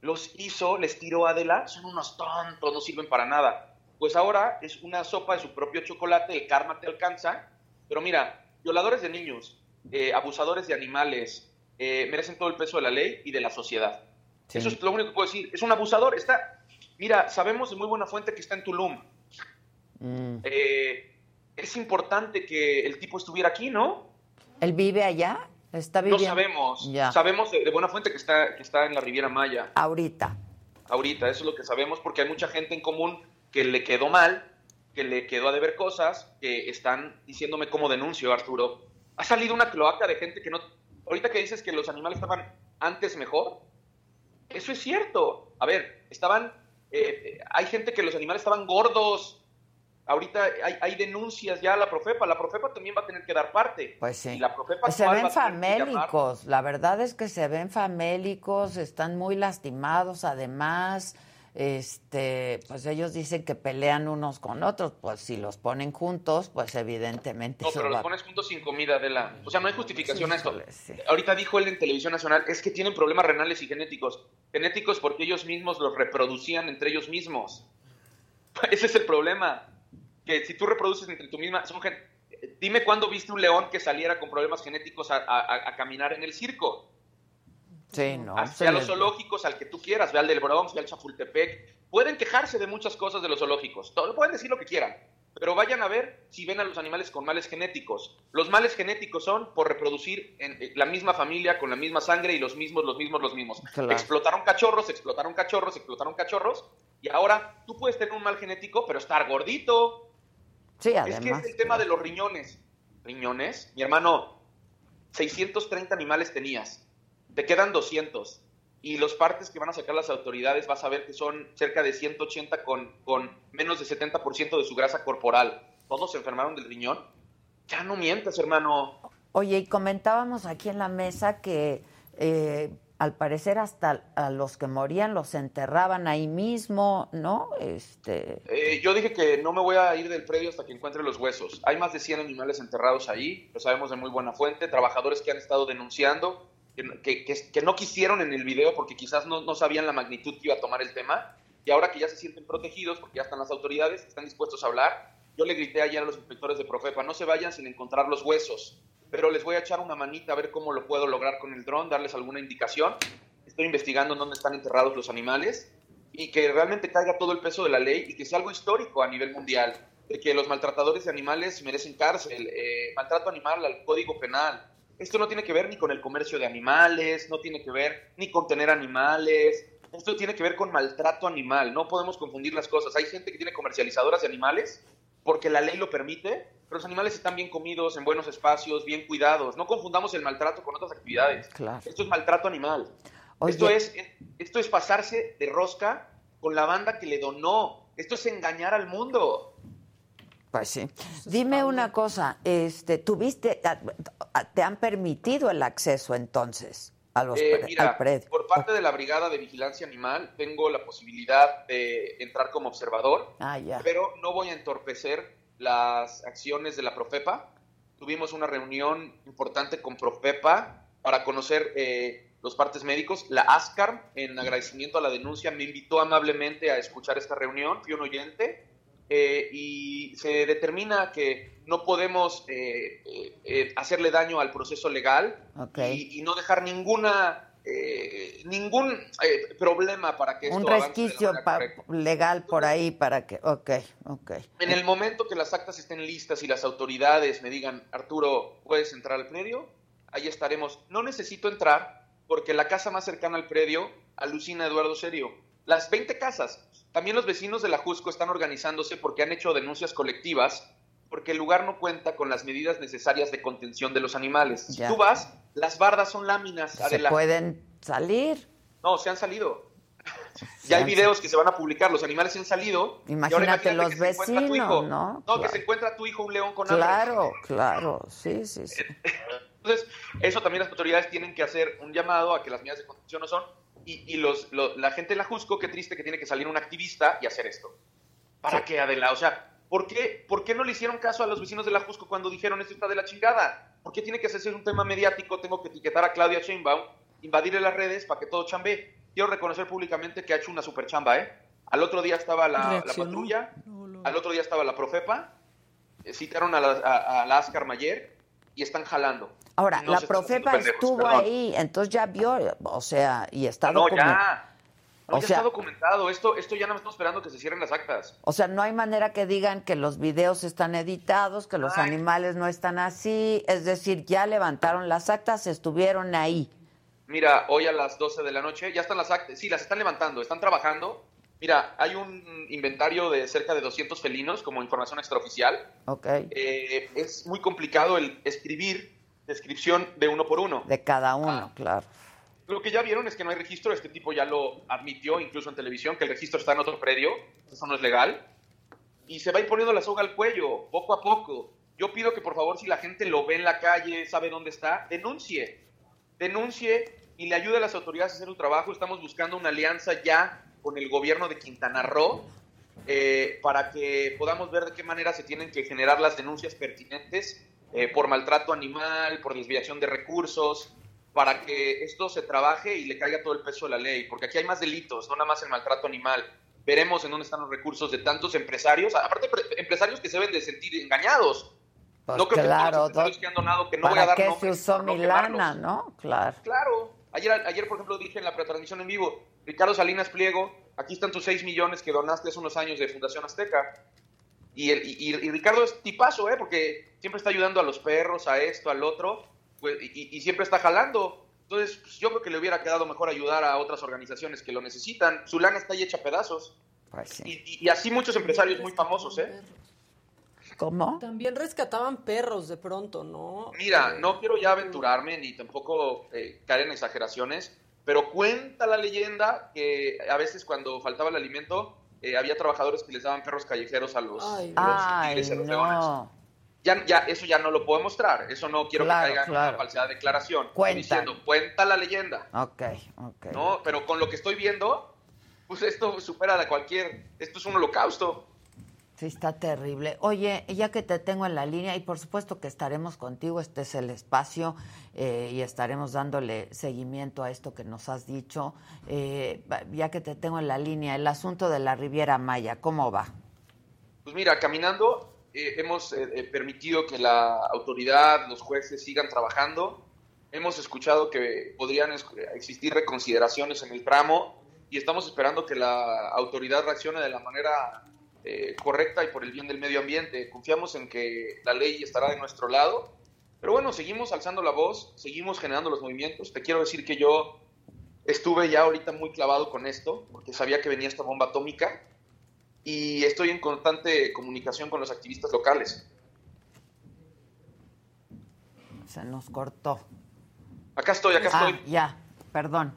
Los hizo, les tiró a Adela, son unos tontos, no sirven para nada. Pues ahora es una sopa de su propio chocolate, el karma te alcanza. Pero mira, violadores de niños, eh, abusadores de animales, eh, merecen todo el peso de la ley y de la sociedad. Eso es lo único que puedo decir. Es un abusador. Está, mira, sabemos de muy buena fuente que está en Tulum.
Mm.
Eh, es importante que el tipo estuviera aquí, ¿no?
¿Él vive allá? ¿Está
No
viviendo?
sabemos.
Ya.
Sabemos de, de buena fuente que está, que está en la Riviera Maya.
Ahorita.
Ahorita, eso es lo que sabemos porque hay mucha gente en común que le quedó mal, que le quedó a deber cosas, que están diciéndome cómo denuncio, Arturo. Ha salido una cloaca de gente que no... Ahorita que dices que los animales estaban antes mejor, eso es cierto. A ver, estaban... eh, eh, hay gente que los animales estaban gordos. Ahorita hay, hay denuncias ya a la Profepa. La Profepa también va a tener que dar parte.
Pues sí.
Y la Profepa
Se ven famélicos, la verdad es que se ven famélicos, están muy lastimados además. este, pues ellos dicen que pelean unos con otros, pues si los ponen juntos, pues evidentemente
No, pero
va-
los pones juntos sin comida, Adela. O sea, no hay justificación a esto.
Sí.
Ahorita dijo él en Televisión Nacional, es que tienen problemas renales y genéticos. Genéticos porque ellos mismos los reproducían entre ellos mismos. Ese es el problema. Que si tú reproduces entre tú misma, son gen- Dime cuándo viste un león que saliera con problemas genéticos a, a- a caminar en el circo.
Sí, no.
Hacia los zoológicos, al que tú quieras, ve al del Bronx, ve al Chapultepec. Pueden quejarse de muchas cosas de los zoológicos. Todo, pueden decir lo que quieran. Pero vayan a ver si ven a los animales con males genéticos. Los males genéticos son por reproducir en eh, la misma familia, con la misma sangre y los mismos, los mismos, los mismos.
Claro.
Explotaron cachorros, explotaron cachorros, explotaron cachorros. Y ahora tú puedes tener un mal genético, pero estar gordito.
Sí,
Es que
además.
es el tema de los riñones. ¿Riñones? Mi hermano, 630 animales tenías. Te quedan 200. Y los partes que van a sacar las autoridades vas a ver que son cerca de 180 con, con menos de 70% de su grasa corporal. Todos se enfermaron del riñón. Ya no mientas, hermano.
Oye, y comentábamos aquí en la mesa que eh, al parecer hasta a los que morían los enterraban ahí mismo, ¿no? Este,
Eh, yo dije que no me voy a ir del predio hasta que encuentre los huesos. Hay más de 100 animales enterrados ahí, lo sabemos de muy buena fuente, trabajadores que han estado denunciando, que, que- no quisieron en el video porque quizás no, no sabían la magnitud que iba a tomar el tema, y ahora que ya se sienten protegidos porque ya están las autoridades, están dispuestos a hablar, yo le grité ayer a los inspectores de Profepa, no se vayan sin encontrar los huesos, pero les voy a echar una manita a ver cómo lo puedo lograr con el dron, darles alguna indicación. Estoy investigando dónde están enterrados los animales y que realmente caiga todo el peso de la ley y que sea algo histórico a nivel mundial, de que los maltratadores de animales merecen cárcel, eh, maltrato animal al código penal. Esto no tiene que ver ni con el comercio de animales, no tiene que ver ni con tener animales, esto tiene que ver con maltrato animal, no podemos confundir las cosas. Hay gente que tiene comercializadoras de animales porque la ley lo permite, pero los animales están bien comidos, en buenos espacios, bien cuidados. No confundamos el maltrato con otras actividades.
Claro.
Esto es maltrato animal.
Oye.
Esto es, esto es pasarse de rosca con la banda que le donó. Esto es engañar al mundo.
Pues sí. Dime una cosa, este, ¿tuviste, te han permitido el acceso entonces a los
Eh,
pre-
mira,
predio?
por parte de la Brigada de Vigilancia Animal tengo la posibilidad de entrar como observador,
Ah, ya.
pero no voy a entorpecer las acciones de la Profepa. Tuvimos una reunión importante con Profepa para conocer eh, los partes médicos. La ASCAR, en agradecimiento a la denuncia, me invitó amablemente a escuchar esta reunión. Fui un oyente eh, y se determina que no podemos eh, eh, eh, hacerle daño al proceso legal y, y no dejar ninguna eh, ningún problema para que esto
Un
la
resquicio legal por ahí para que... Ok, ok.
En el momento que las actas estén listas y las autoridades me digan, Arturo, ¿puedes entrar al predio? Ahí estaremos. No necesito entrar porque la casa más cercana al predio alucina Eduardo Serio. Las 20 casas. También los vecinos de la Jusco están organizándose porque han hecho denuncias colectivas porque el lugar no cuenta con las medidas necesarias de contención de los animales. Si
Ya.
tú vas, las bardas son láminas.
Se pueden salir.
No, se han salido. Ya hay videos que se van a publicar, los animales se han salido. ahora
Imagínate los
que se encuentra tu hijo.
vecinos, ¿no?
No,
Claro.
que se encuentra tu hijo un león con hambre.
Claro, claro, sí, sí, sí.
Entonces, eso también las autoridades tienen que hacer un llamado a que las medidas de contención no son. Y, y los, lo- la gente de la Jusco, qué triste que tiene que salir un activista y hacer esto. ¿Para qué, Adela? O sea, ¿por qué, ¿por qué no le hicieron caso a los vecinos de la Jusco cuando dijeron esto está de la chingada? ¿Por qué tiene que hacerse un tema mediático? Tengo que etiquetar a Claudia Sheinbaum, invadirle las redes para que todo chambe. Quiero reconocer públicamente que ha hecho una super chamba, ¿eh? Al otro día estaba la, la patrulla, al otro día estaba la Profepa, eh, citaron a la, a, a la Ascar Mayer y están jalando.
Ahora,
No
la profepa estuvo
perdón.
ahí, entonces ya vio, o sea, y está
No,
documentado.
No,
O
ya
sea-
está documentado. Esto, esto ya no estamos esperando que se cierren las actas.
O sea, no hay manera que digan que los videos están editados, que los
Ay.
animales no están así. Es decir, ya levantaron las actas, estuvieron ahí.
Mira, hoy a las 12 de la noche ya están las actas. Sí, las están levantando, están trabajando. Mira, hay un inventario de cerca de 200 felinos como información extraoficial.
Ok.
Eh, es muy complicado el escribir descripción de uno por uno.
De cada uno, claro.
Lo que ya vieron es que no hay registro, este tipo ya lo admitió incluso en televisión, que el registro está en otro predio, eso no es legal, y se va imponiendo la soga al cuello, poco a poco. Yo pido que por favor, si la gente lo ve en la calle, sabe dónde está, denuncie, denuncie y le ayude a las autoridades a hacer un trabajo. Estamos buscando una alianza ya con el gobierno de Quintana Roo eh, para que podamos ver de qué manera se tienen que generar las denuncias pertinentes eh, por maltrato animal, por desviación de recursos, para que esto se trabaje y le caiga todo el peso de la ley, porque aquí hay más delitos, no nada más el maltrato animal. Veremos en dónde están los recursos de tantos empresarios, aparte pre- empresarios que se deben de sentir engañados.
Pues
no creo que
claro,
todos los que han donado, que no voy a
¿Para
dar
qué se
nombres,
usó
quemarlos.
no? Claro.
Claro. Ayer, ayer, por ejemplo, dije en la pretransmisión en vivo, Ricardo Salinas Pliego, aquí están tus 6 millones que donaste hace unos años de Fundación Azteca. Y, el, y, y Ricardo es tipazo, ¿eh? Porque siempre está ayudando a los perros, a esto, al otro, pues, y, y siempre está jalando. Entonces, pues, yo creo que le hubiera quedado mejor ayudar a otras organizaciones que lo necesitan. Su lana está ahí hecha a pedazos.
Pues
y, y- y así muchos empresarios muy famosos, ¿eh?
¿Cómo?
También rescataban perros de pronto, ¿no?
Mira, no quiero ya aventurarme ni tampoco eh, caer en exageraciones, pero cuenta la leyenda que a veces cuando faltaba el alimento eh, había trabajadores que les daban perros callejeros a los,
Ay,
a los
Ay,
tigres y a los leones.
No.
Ya, ya, eso ya no lo puedo mostrar, eso no quiero
Claro,
que caiga en una falsedad de declaración. Estoy
Cuentan.
diciendo, cuenta la leyenda,
Ok, ok.
¿no? Pero con lo que estoy viendo, pues esto supera a cualquier, esto es un holocausto.
Sí, está terrible. Oye, ya que te tengo en la línea, y por supuesto que estaremos contigo, este es el espacio, eh, y estaremos dándole seguimiento a esto que nos has dicho. Eh, ya que te tengo en la línea, el asunto de la Riviera Maya, ¿cómo va?
Pues mira, caminando eh, hemos eh, eh, permitido que la autoridad, los jueces sigan trabajando. Hemos escuchado que podrían es- existir reconsideraciones en el tramo y estamos esperando que la autoridad reaccione de la manera eh, correcta y por el bien del medio ambiente. Confiamos en que la ley estará de nuestro lado. Pero bueno, seguimos alzando la voz, seguimos generando los movimientos. Te quiero decir que yo estuve ya ahorita muy clavado con esto, porque sabía que venía esta bomba atómica y estoy en constante comunicación con los activistas locales.
Se nos cortó.
Acá estoy, acá
Ah,
estoy.
ya, perdón.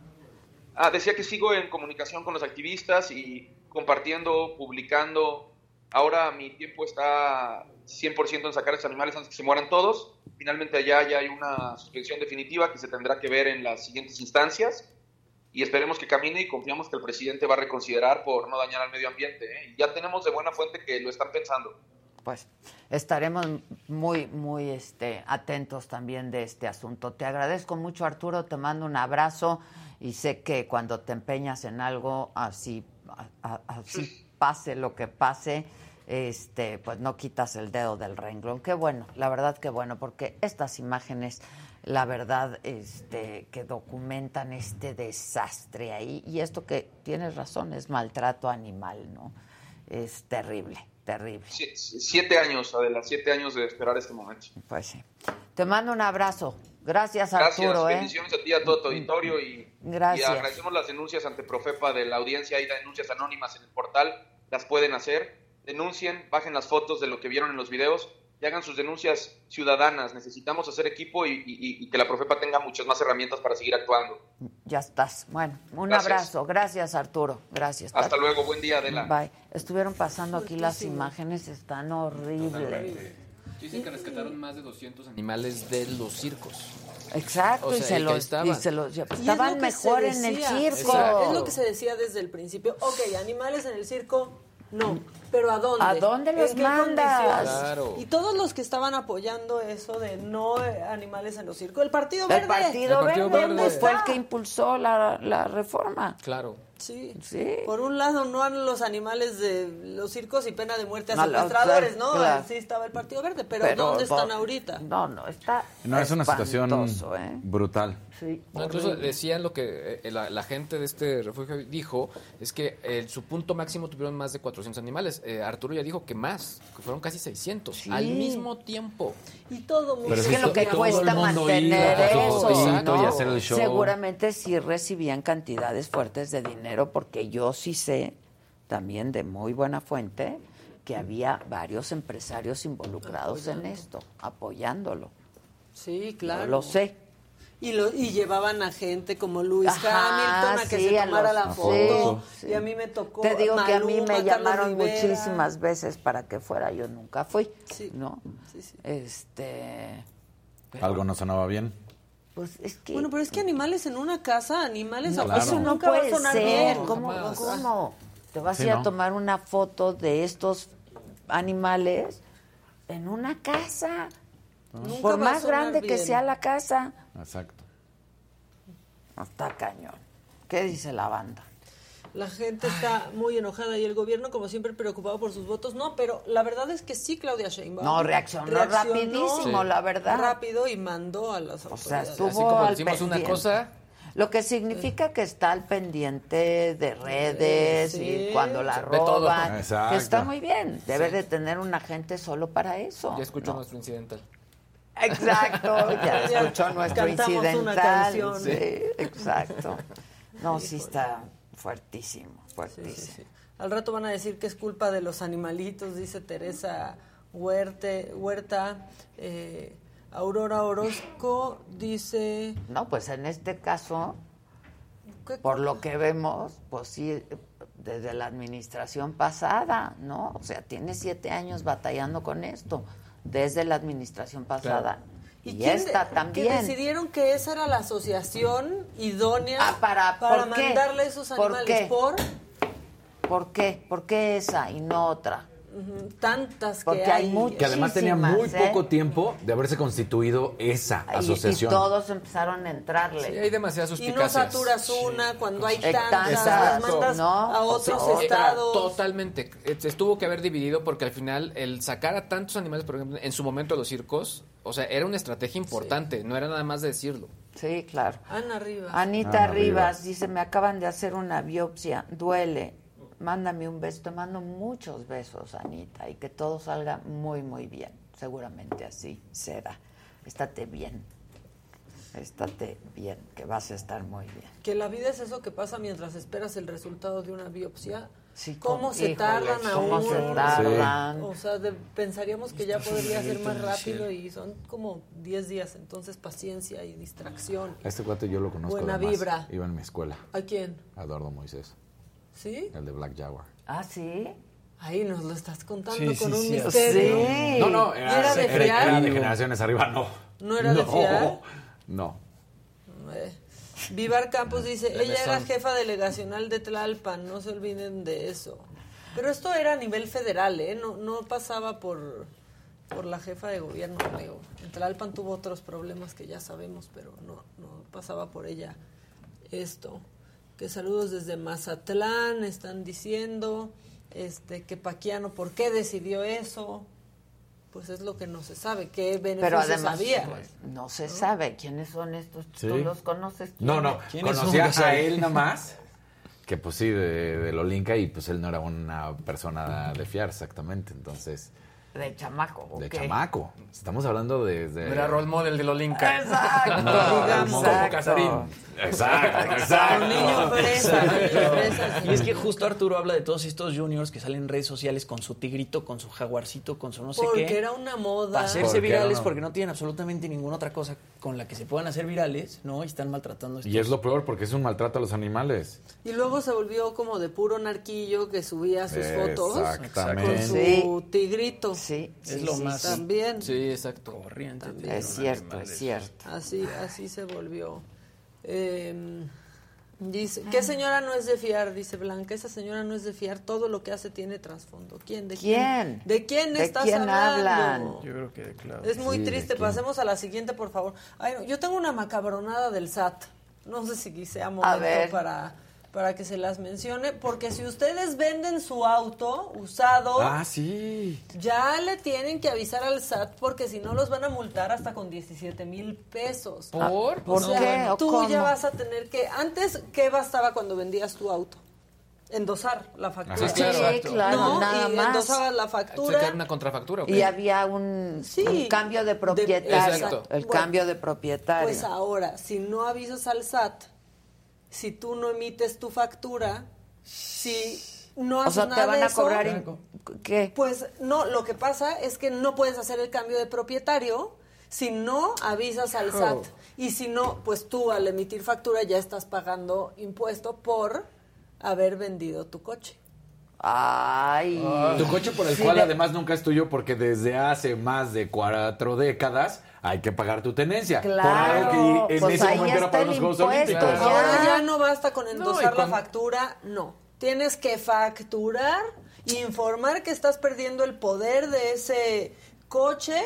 Ah, decía que sigo en comunicación con los activistas y compartiendo, publicando. Ahora mi tiempo está 100% en sacar a estos animales antes que se mueran todos. Finalmente allá ya hay una suspensión definitiva que se tendrá que ver en las siguientes instancias y esperemos que camine y confiamos que el presidente va a reconsiderar por no dañar al medio ambiente. ¿eh? Y ya tenemos de buena fuente que lo están pensando.
Pues estaremos muy, muy este, atentos también de este asunto. Te agradezco mucho, Arturo, te mando un abrazo y sé que cuando te empeñas en algo, así, así pase lo que pase, este, pues no quitas el dedo del renglón. Qué bueno, la verdad que bueno, porque estas imágenes, la verdad, este, que documentan este desastre ahí, y esto que tienes razón, es maltrato animal, ¿no? Es terrible, terrible.
Sie- Siete años, Adela, siete años de esperar este momento.
Pues sí. Te mando un abrazo. Gracias,
Gracias,
Arturo. ¿eh?
bendiciones a ti a todo tu auditorio y,
Gracias.
y agradecemos las denuncias ante Profepa de la audiencia. Hay denuncias anónimas en el portal, las pueden hacer. Denuncien, bajen las fotos de lo que vieron en los videos y hagan sus denuncias ciudadanas. Necesitamos hacer equipo y, y- y que la Profepa tenga muchas más herramientas para seguir actuando.
Ya estás. Bueno, un
Gracias.
abrazo. Gracias, Arturo. Gracias.
Hasta luego, buen día, Adela.
Bye. Estuvieron pasando aquí las imágenes, están horribles.
Dicen que rescataron más de 200 animales de los circos.
Exacto,
O sea,
y, se los,
estaban.
y se los-
Y es
estaban
lo
mejor en el circo.
Exacto. Es lo que se decía desde el principio. Ok, animales en el circo, no. Pero ¿a dónde?
¿A dónde los
¿En qué
mandas? Claro.
Y todos los que estaban apoyando eso de no eh, animales en los circos. El Partido
El
Verde.
Partido, Verde,
¿dónde
pues, fue el
está?
que impulsó la, la reforma.
Claro.
Sí.
Sí.
Por un lado, no a los animales de los circos y pena de muerte a
No,
secuestradores, ¿no?
claro.
Sí estaba el Partido Verde, pero,
Pero,
¿dónde están
no,
ahorita?
No, no, está
No, es una situación
¿eh?
brutal.
Sí,
No, incluso decían lo que eh, la, la gente de este refugio dijo, es que eh, su punto máximo tuvieron más de 400 animales. Eh, Arturo ya dijo que más, que fueron casi 600
Sí.
al mismo tiempo.
Y todo mundo.
es que lo que cuesta mantener eso, ¿no?
y hacer el show.
Seguramente sí recibían cantidades fuertes de dinero, porque yo sí sé, también de muy buena fuente, que había varios empresarios involucrados en esto, apoyándolo.
Sí, claro.
Lo sé.
Y, lo, y llevaban a gente como Luis
Ajá,
Hamilton a que
sí,
se
a
tomara
los-
la foto.
sí, sí.
Y a mí me tocó.
Te digo que a mí me
Maluma,
llamaron muchísimas veces para que fuera, yo nunca fui,
Sí.
¿no?
Sí, sí.
Este... pero-
Algo no sonaba bien.
Pues es que...
Bueno, pero es que animales en una casa, animales
No,
a
Eso no
nunca va a
puede
sonar
ser.
bien.
¿Cómo, cómo te vas
Sí,
a ir
¿no?
a tomar una foto de estos animales en una casa?
Nunca
Por más grande que sea la casa.
Exacto.
Está cañón. ¿Qué dice la banda?
La gente está muy enojada y el gobierno, como siempre, preocupado por sus votos. No, pero la verdad es que sí, Claudia Sheinbaum.
No, reaccionó rapidísimo, la verdad.
Rápido y mandó a las
O sea,
autoridades.
estuvo al pendiente. Lo que significa que está al pendiente de redes
Sí.
y cuando la roban. Está muy bien. Debe
Sí.
de tener un agente solo para eso.
Ya escuchó
¿no?
nuestro incidental.
Exacto, ya escuchó nuestro
cantamos
incidental. Sí, exacto. No, sí está fuertísimo, fuertísimo.
Al rato van a decir que es culpa de los animalitos, dice Teresa Huerte, Huerta. Eh, Aurora Orozco dice...
No, pues en este caso,
¿Qué
por lo que vemos, pues sí, desde la administración pasada, ¿no? O sea, tiene siete años batallando con esto, desde la administración pasada. Y, esta
de-
también.
Que decidieron que esa era la asociación idónea
Ah, para,
para
¿por qué?
mandarle esos
¿Por
animales
qué?
por
¿Por qué? ¿Por qué esa y no otra?
Tantas
Porque
que
hay
hay.
muchas.
Que además tenía muy
¿eh?
poco tiempo de haberse constituido esa
Y-
asociación.
Y, todos empezaron a entrarle.
Sí, hay demasiadas
Y no
suspicacias.
saturas una cuando hay
Exacto.
tantas, las mandas
¿no?
a otros estados.
Totalmente. Eh, Se tuvo que haber dividido porque al final el sacar a tantos animales, por ejemplo, en su momento a los circos, o sea, era una estrategia importante, no era nada más de decirlo.
Sí, claro.
Ana Rivas.
Anita
Ana
Rivas
Rivas.
dice, me acaban de hacer una biopsia, duele. Mándame un beso, te mando muchos besos, Anita, y que todo salga muy, muy bien. Seguramente así será. Estate bien. Estate bien, que vas a estar muy bien.
Que la vida es eso que pasa mientras esperas el resultado de una biopsia.
Sí,
¿Cómo
con-
se
híjoles,
tardan
cómo
aún?
se tardan.
O sea, de- pensaríamos que ya podría ser más rápido y son como 10 días. Entonces, paciencia y distracción.
A este cuate yo lo conozco.
Buena
además.
vibra.
Iba en mi escuela.
¿A quién?
a Eduardo Moisés,
¿Sí?
el de Black Jaguar.
Ah, sí.
Ahí nos lo estás contando
Sí,
con
sí,
un
sí.
misterio.
Sí.
No, no,
¿Y
era,
era de
era- era
fiar?
de generaciones arriba, no.
¿No era de fiar?
No.
Eh, Vivar Campos dice, ella era jefa delegacional de Tlalpan, no se olviden de eso. Pero esto era a nivel federal, ¿eh? No, no pasaba por, por la jefa de gobierno, creo. En Tlalpan tuvo otros problemas que ya sabemos, pero no, no pasaba por ella esto. Que saludos desde Mazatlán, están diciendo, este, que Paquiano, ¿por qué decidió eso? Pues es lo que no se sabe, qué beneficios
Pero además,
había.
pues, no se sabe quiénes son estos.
Sí.
¿Tú los conoces?
No, no,
¿Quiénes son?
conocía
No sé.
a él nada más, que pues sí, de, de Lolinka, y pues él no era una persona de fiar exactamente, entonces,
De chamaco. ¿o
de
qué?
chamaco. Estamos hablando de... de-
Era role model de Lolinka.
Exacto,
No,
digamos.
como Casarín. Exacto, exacto.
niño fresa, niño fresa.
Y es que justo Arturo habla de todos estos juniors que salen en redes sociales con su tigrito, con su jaguarcito, con su no sé
Porque
qué.
era una moda.
Para hacerse
Porque
virales porque no tienen absolutamente ninguna otra cosa con la que se puedan hacer virales, ¿no? Y están maltratando a estos.
Y es lo peor porque es un maltrato a los animales.
Y luego se volvió como de puro narquillo que subía sus fotos
Exactamente.
con su tigrito.
Sí,
Es lo más
También.
Sí, exacto.
corriente.
Es cierto, es cierto.
Así, así se volvió. Eh, dice, ¿qué señora no es de fiar? Dice Blanca, esa señora no es de fiar, todo lo que hace tiene trasfondo. ¿Quién? ¿De
¿Quién?
¿De quién
¿De
estás
quién
hablando?
hablan?
Yo creo que claro.
Es muy
Sí, ¿de
triste. Pasemos a la siguiente, por favor. Ay, no, yo tengo una macabronada del SAT. No sé si sea
A
momento
ver.
para, para que se las mencione. Porque si ustedes venden su auto usado,
Ah, sí.
ya le tienen que avisar al SAT porque si no los van a multar hasta con 17 mil pesos.
¿Por?
¿Por
O sea,
qué? ¿O
Tú
cómo?
ya vas a tener que... Antes, ¿qué bastaba cuando vendías tu auto? Endosar la factura.
Sí, claro.
Sí, claro,
¿No?
nada
y
más.
endosabas la
¿Sacar
factura.
una contrafactura?
Y había un,
Sí.
un cambio de propietario.
Exacto.
El
Bueno,
cambio de propietario.
Pues ahora, si no avisas al SAT, si tú no emites tu factura, si no
o
haces
sea,
nada
te van
de
a
eso,
cobrar. en- ¿Qué?
Pues no, lo que pasa es que no puedes hacer el cambio de propietario si no avisas al SAT. Y si no, pues tú al emitir factura ya estás pagando impuesto por haber vendido tu coche.
Ay.
Tu coche por el
Sí,
cual
de-
además nunca es tuyo porque desde hace más de cuatro décadas hay que pagar tu tenencia.
Claro,
Por algo que en
pues
ese
ahí
momento era para los Juegos Olímpicos.
Ahora ya no basta con endosar la factura, no. Tienes que facturar y informar que estás perdiendo el poder de ese coche.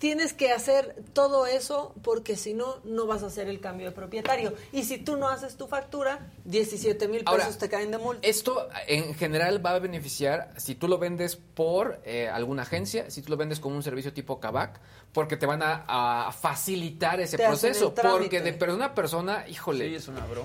Tienes que hacer todo eso porque si no, no vas a hacer el cambio de propietario. Y si tú no haces tu factura, 17 mil pesos
Ahora,
te caen de multa.
Esto en general va a beneficiar si tú lo vendes por eh, alguna agencia, si tú lo vendes con un servicio tipo Kavak, porque te van a, a facilitar ese
Te
proceso. Porque de persona a persona, híjole,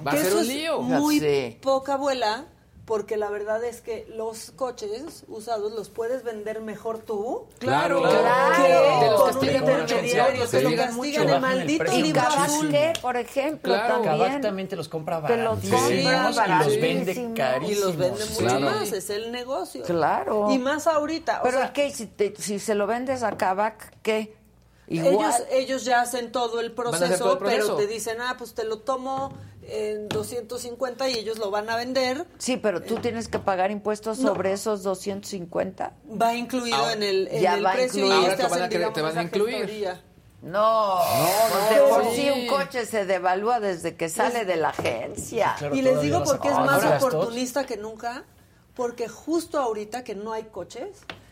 va a ser un lío.
muy poca abuela, porque la verdad es que los coches usados los puedes vender mejor tú.
Claro,
que
claro. Te los
con un intermediario.
sí.
Te lo
Sí.
castigan el maldito
Y
libro
por ejemplo,
Claro,
también.
También te los compra
Te los compra
y los vende carísimos.
Y los vende mucho
Claro.
más, es el negocio.
Claro.
Y más ahorita. o
Pero
sea,
¿qué? Si, te- si se lo vendes a Kavak, ¿qué? Igual.
Ellos, ellos ya hacen todo el proceso,
todo el proceso.
pero te dicen, ah, pues te lo tomo en 250 y ellos lo van a vender.
Sí, pero tú tienes que pagar impuestos
No.
sobre esos 250.
Va incluido
Ahora,
en el, en
ya
el
va
precio
incluido.
y
Ahora
te
van a querer-
digamos,
te van a
esa
incluir.
gestoría.
No,
no,
de por
sí.
sí un coche se devalúa desde que sale de la agencia.
y les digo porque es más oportunista que nunca, porque justo ahorita que no hay coches,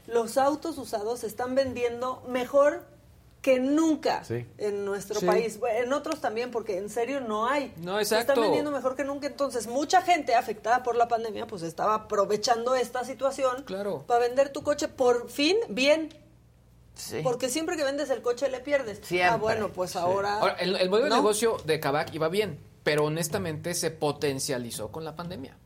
los autos usados se están vendiendo mejor que nunca
Sí.
en nuestro
Sí.
país. En otros también, porque en serio no hay.
No,
Se
exacto.
están vendiendo mejor que nunca. Entonces, mucha gente afectada por la pandemia, pues estaba aprovechando esta situación para vender tu coche por fin bien. Porque siempre que vendes el coche le pierdes. Ah, bueno, pues ahora...
Ahora, el, el modelo
¿no?
de negocio de Kavak iba bien, pero honestamente se potencializó con la pandemia.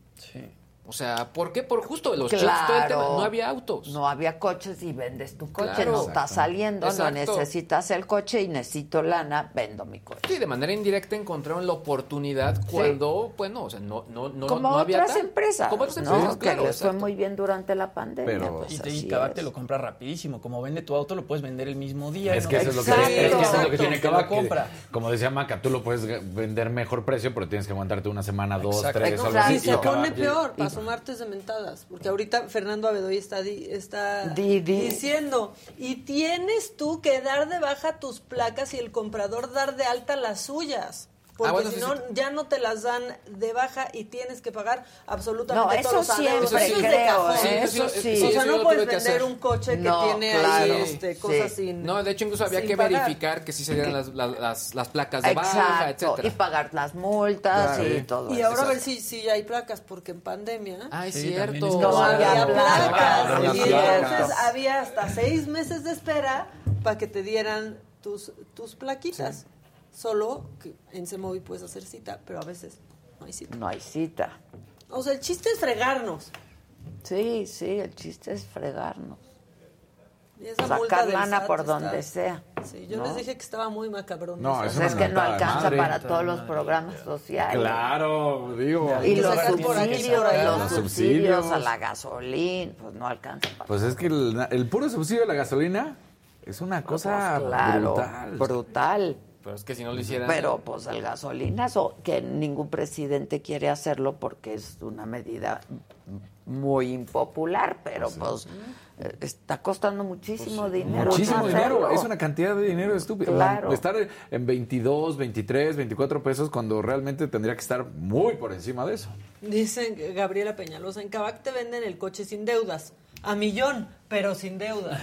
O sea, ¿por qué? Por justo los chips, todo el tema. No había autos.
No había coches y vendes tu coche.
Claro.
no está
Exacto.
saliendo,
Exacto.
no necesitas el coche y necesito lana, vendo mi coche.
Sí, de manera indirecta encontraron la oportunidad cuando, bueno, o sea, no, no, no,
Como
no había
otras
tal.
empresas,
Como otras
¿no?
empresas,
que
claro,
les fue
exacto.
muy bien durante la pandemia.
Pero-
pues
y te, y te lo compra rapidísimo. Como vende tu auto, lo puedes vender el mismo día.
Es
¿no?
que eso es lo que,
Exacto.
es que eso es lo que tiene que,
compra.
Como decía Maca, tú lo puedes vender mejor precio, pero tienes que aguantarte una semana, dos,
Exacto.
tres, algo
y
así.
se
Kavak-
pone peor martes de mentadas, porque ahorita Fernando Abedoy está, di- está
Di, di.
diciendo, y tienes tú que dar de baja tus placas y el comprador dar de alta las suyas. Porque
Ah, bueno,
si no,
sí.
ya no te las dan de baja y tienes que pagar absolutamente
No, eso
todo. O sea,
siempre
eso es de
creo,
cajón.
Eso sí.
O sea,
eso
no puedes vender un coche que
No,
tiene
claro,
ahí este,
sí.
cosas sin
No, de hecho incluso había que
pagar.
verificar que sí se dieran las, las, las, las placas de baja, etcétera.
y pagar las multas
Claro.
y todo
Y
eso.
ahora a ver si, si ya hay placas, porque en pandemia
Ah, es
Sí,
cierto.
no había placas.
placas.
Y entonces
placas.
había hasta seis meses de espera para que te dieran tus, tus plaquitas. Solo que en Semovi puedes hacer cita, pero a veces no hay cita.
No hay cita.
O sea, el chiste es fregarnos.
Sí, sí, el chiste es fregarnos.
Y esa
Sacar lana por
está-
donde sea.
Sí, yo
¿no?
les dije que estaba muy macabrón.
No,
eso.
eso
Pues es que no alcanza
madre.
para todos los programas sociales.
Claro, digo.
Y los
sacar por aquí,
subsidios,
por allá.
los
Los
subsidios
subsidios.
a la gasolina, pues no alcanza para
Pues es que el, el puro subsidio de la gasolina es una cosa
Pues claro,
brutal.
brutal.
Pero es que si no lo hicieran...
Pero pues el gasolinazo, que ningún presidente quiere hacerlo porque es una medida muy impopular, pero pues eh, está costando muchísimo dinero.
Muchísimo
hacerlo.
dinero, es una cantidad de dinero estúpida.
Claro.
Estar en 22, 23, 24 pesos cuando realmente tendría que estar muy por encima de eso.
Dicen Gabriela Peñalosa, en Cabac te venden el coche sin deudas. A millón, pero sin deudas.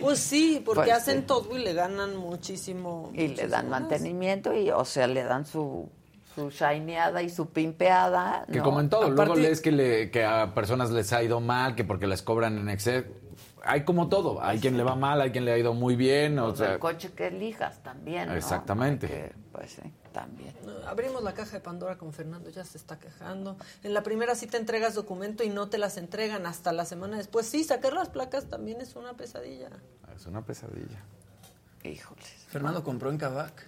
Pues sí, porque
Pues
hacen
sí.
todo y le ganan muchísimo.
Y le dan
más.
mantenimiento y, o sea, le dan su, su shineada y su pimpeada.
Que
¿no?
como en todo, luego lees que, le, que a personas les ha ido mal, que porque les cobran en exceso. Hay como todo, hay quien le va mal, hay quien le ha ido muy bien, o
Pues
sea,
el coche que elijas también. ¿no?
Exactamente.
Pues sí, también.
Abrimos la caja de Pandora con Fernando, ya se está quejando. En la primera sí te entregas documento y no te las entregan hasta la semana después. Sí, sacar las placas también es una pesadilla.
es una pesadilla.
Híjoles.
Fernando compró en Kavak.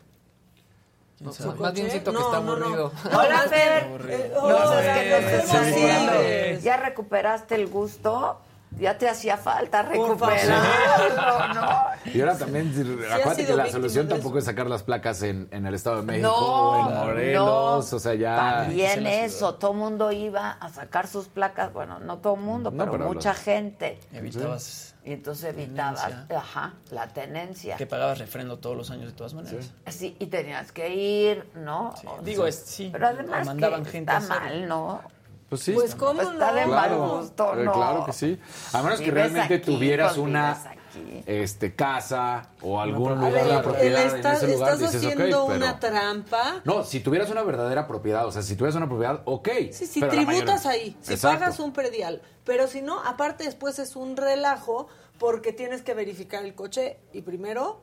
Más bien siento que
No,
está
no, no.
aburrido.
Hola, Fer.
Eh,
No,
hola,
es que
Fer.
estamos
Sí.
viendo. ¿Ya recuperaste el gusto? Ya te hacía falta recuperarlo, ¿no?
Y ahora también, acuérdate que la solución tampoco es sacar las placas en, en el Estado de México
No,
o en Morelos,
no.
o sea, ya...
También eso, todo mundo iba a sacar sus placas, bueno, no todo mundo,
No,
pero,
pero
mucha
los-
gente.
Evitabas
Y entonces evitabas,
Tenencia.
ajá, la tenencia.
que pagabas refrendo todos los años de todas maneras.
Sí, y tenías que ir, ¿no?
Digo,
sea,
es- sí,
Pero además
mandaban
que
gente
está mal, ¿no?
Pues sí.
Pues cómo
Está
no.
de mal
Claro,
gusto,
eh,
¿no?
claro que sí. A menos que realmente
aquí,
tuvieras
pues,
una este, casa o algún lugar
ver,
de propiedad en
estás,
ese lugar,
estás
dices, ok,
haciendo una trampa.
No, si tuvieras una verdadera propiedad, o sea, si tuvieras una propiedad, ok.
Sí, si tributas
mayoría-
ahí, si
Exacto.
pagas un predial, pero si no, aparte después es un relajo porque tienes que verificar el coche y primero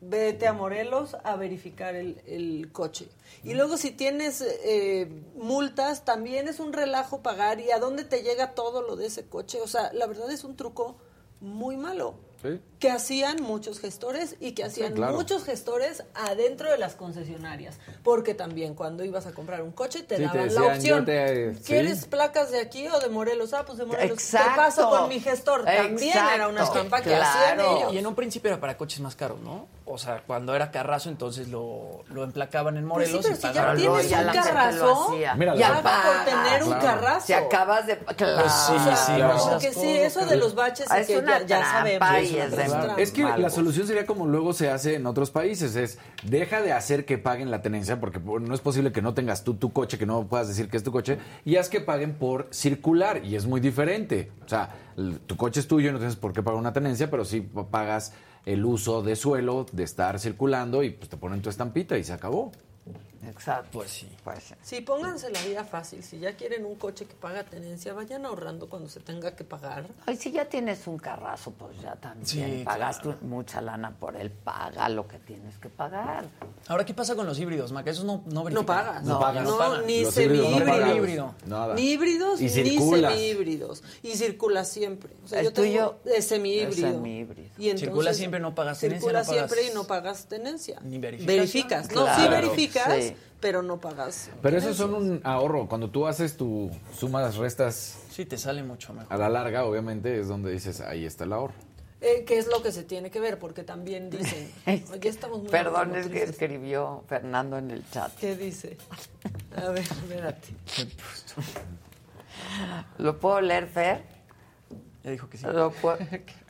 vete a Morelos a verificar el, el coche. Y luego si tienes eh, multas, también es un relajo pagar y a dónde te llega todo lo de ese coche. O sea, la verdad es un truco muy malo
Sí.
que hacían muchos gestores y que hacían
claro.
muchos gestores adentro de las concesionarias. Porque también cuando ibas a comprar un coche te
Sí, te
daban
decían,
la opción.
te- sí.
¿Quieres placas de aquí o de Morelos? Ah, pues de Morelos.
Exacto.
Te paso con mi gestor. También
Exacto.
era una estampa que
Claro.
hacían ellos.
Y en un principio era para coches más caros, ¿no? O sea, cuando era Carrazo, entonces lo, lo emplacaban en
Pues sí,
Morelos
pero
y
si ya tienes
ya
un carrazo, ya va por tener un
Claro.
carrazo.
Si acabas de... Claro.
Pues sí, sí,
Claro.
no seas
Porque sí, eso de los baches es
es
que
una
ya, sabemos.
y
es
que la solución sería como luego se hace en otros países, es deja de hacer que paguen la tenencia, porque no es posible que no tengas tú tu coche, que no puedas decir que es tu coche, y haz que paguen por circular, y es muy diferente. O sea, tu coche es tuyo, no tienes por qué pagar una tenencia, pero sí pagas el uso de suelo, de estar circulando, y pues te ponen tu estampita y se acabó.
Exacto.
Pues sí.
Pues sí.
Sí, pónganse la vida fácil. Si ya quieren un coche que paga tenencia, vayan ahorrando cuando se tenga que pagar.
Ay, si ya tienes un carrazo, pues ya también
Sí,
pagaste mucha lana por él, paga lo que tienes que pagar.
Ahora, ¿qué pasa con los híbridos, Maca? Esos no, no
No pagas.
No, pagan.
No,
pagan.
ni
no
semihíbridos.
Nada.
Ni híbridos
Y
ni semihíbridos. Y circula siempre. O sea,
El
yo tengo
tuyo
es semihíbrido.
es semihíbrido.
Y entonces,
Circula siempre, no pagas tenencia,
Circula
no pagas-
siempre y no pagas tenencia.
Ni.
Verificas. No, sí verificas,
sí.
Pero no pagas.
Pero eso
tenencia.
son un ahorro. Cuando tú haces tu sumas, restas
Sí, te sale mucho mejor.
a la larga, obviamente, es donde dices, ahí está el ahorro.
Eh, ¿Qué es lo que se tiene que ver? Porque también dicen, estamos muy
Perdón, es que
automotrices".
escribió Fernando en el chat.
¿Qué dice? A ver, espérate.
¿Lo puedo leer, Fer?
Ya dijo que sí.
Lo puedo...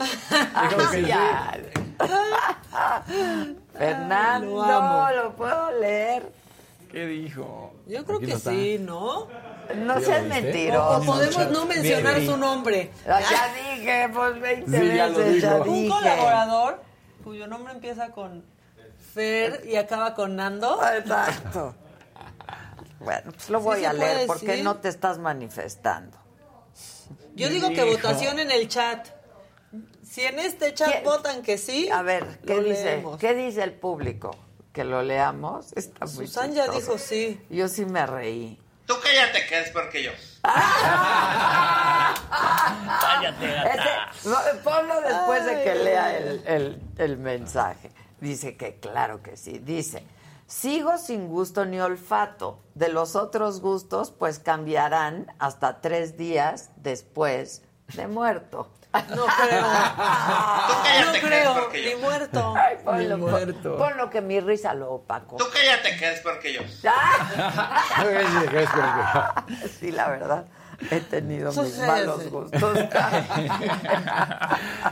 Fernando,
lo amo.
lo puedo leer.
¿Qué dijo?
Yo creo
Aquí
que
no
sí, ¿no?
No
¿Sí
seas
lo
mentiroso.
O podemos no mencionar
Bien.
su nombre.
Ya dije, pues 20
Sí, ya lo
veces, ya.
Un
dije.
colaborador cuyo nombre empieza con Fer y acaba con Nando.
Exacto. Bueno, pues lo voy a leer porque
decir.
no te estás manifestando.
Yo digo que votación en el chat. Si en este chat votan que sí,
A ver, ¿qué
lo
dice?
leemos.
¿Qué dice el público? Que lo leamos. Está muy
Susan ya dijo sí.
Yo sí me reí.
Tú cállate, que eres peor que yo.
Cállate,
Ese- no, ponlo después de que lea el, el- el mensaje. Dice que claro que sí. Dice, sigo sin gusto ni olfato. De los otros gustos, pues cambiarán hasta tres días después de muerto.
No creo. no
cállate, que eres
creo,
peor que yo.
ni muerto.
Ay, ponlo,
Ni
pon-
muerto.
ponlo que mi risa lo opaco.
Tú cállate, que eres peor que yo.
Sí, la verdad. He tenido mis malos gustos.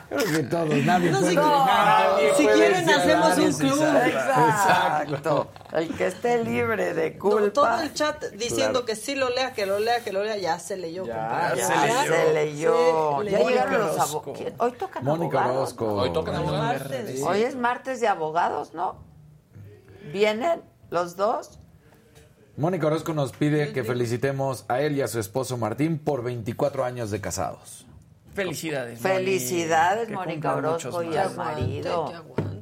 Creo que todos, nadie
No,
puede.
si-
nadie
si
puede
quieren,
ser
hacemos
nadie
un club.
saber.
Exacto. El que esté libre de
No,
culpa.
todo el chat diciendo
Claro.
que sí lo lea, que lo lea, que lo lea, ya se leyó.
Ya se
se leyó.
Se
Ya
leyó.
llegaron los abogados. Hoy tocan
Mónica
abogados.
Orozco.
Hoy tocan abogados.
martes.
Hoy es martes de abogados, ¿no? ¿Vienen los dos?
Mónica Orozco nos pide que felicitemos a él y a su esposo Martín por 24 años de casados.
Felicidades. Moni.
Felicidades, Mónica Orozco y al marido.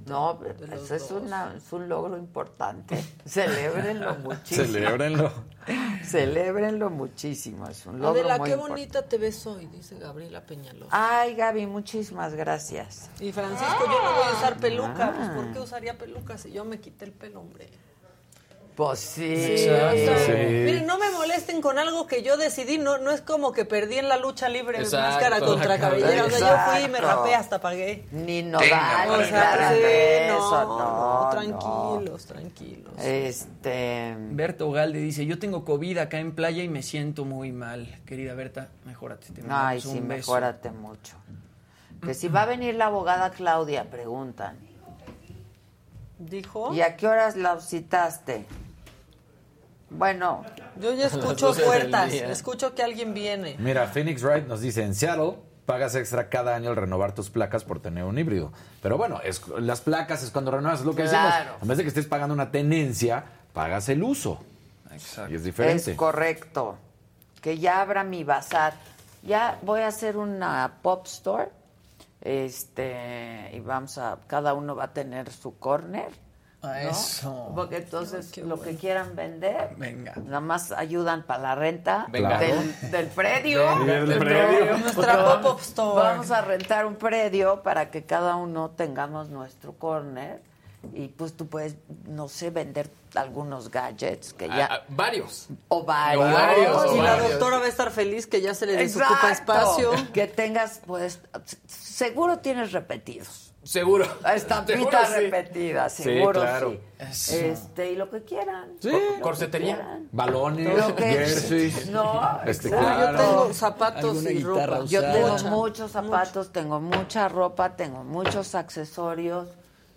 No, eso es, una, es un logro importante. Celébrenlo muchísimo.
Celébrenlo.
Celébrenlo muchísimo. Es un logro
Adela,
muy
qué
importante.
bonita te ves hoy, dice Gabriela Peñalosa.
Ay, Gaby, muchísimas gracias.
Y Francisco, yo no voy a usar peluca. Pues,
Ah.
¿por qué usaría peluca si yo me quité el pelo, hombre?
Pues sí.
Exacto.
Sí.
Miren, no me molesten con algo que yo decidí. No, no es como que perdí en la lucha libre
Exacto.
máscara contra cabellera. O sea, yo fui y me rapé hasta pagué.
Ni no
Venga,
vale
o sea, sí, no,
eso,
no,
no,
tranquilos, tranquilos.
Este.
Berta Ugalde dice, yo tengo COVID acá en playa y me siento muy mal. Querida Berta, mejórate. Te
Ay, sí,
un beso.
mejórate mucho. Que si va a venir la abogada Claudia, preguntan.
¿Dijo?
¿Y a qué horas la citaste? Bueno.
Yo ya escucho puertas. Escucho que alguien viene.
Mira, Phoenix Wright nos dice, en Seattle pagas extra cada año al renovar tus placas por tener un híbrido. Pero bueno, es, las placas es cuando renuevas, es lo que
Claro.
decimos. En vez de que estés pagando una tenencia, pagas el uso. Y es diferente.
Es correcto. Que ya abra mi bazar. Ya voy a hacer una pop store. Este, y vamos a, cada uno va a tener su corner.
Eso.
Porque entonces lo que quieran vender,
Venga.
nada más ayudan para la renta
Venga.
del, del predio.
Del- del predio.
Nuestra pop-up store.
Vamos a rentar un predio para que cada uno tengamos nuestro corner. Y pues tú puedes, no sé, vender algunos gadgets que ya...
Ah, ah, varios.
o varios.
varios,
Y la doctora va a estar feliz que ya se le desocupa
Exacto.
espacio.
Que tengas, pues, seguro tienes repetidos.
Seguro.
Estampita
Seguro
repetida,
Sí,
seguro
claro.
sí. Este, y lo que quieran.
Sí.
Lo que
Corsetería.
quieran.
Balones,
Lo que-
jerseys.
No,
Este,
exacto.
claro.
Yo tengo zapatos y ropa.
Yo tengo
Mucha.
muchos zapatos, tengo mucha ropa, tengo muchos accesorios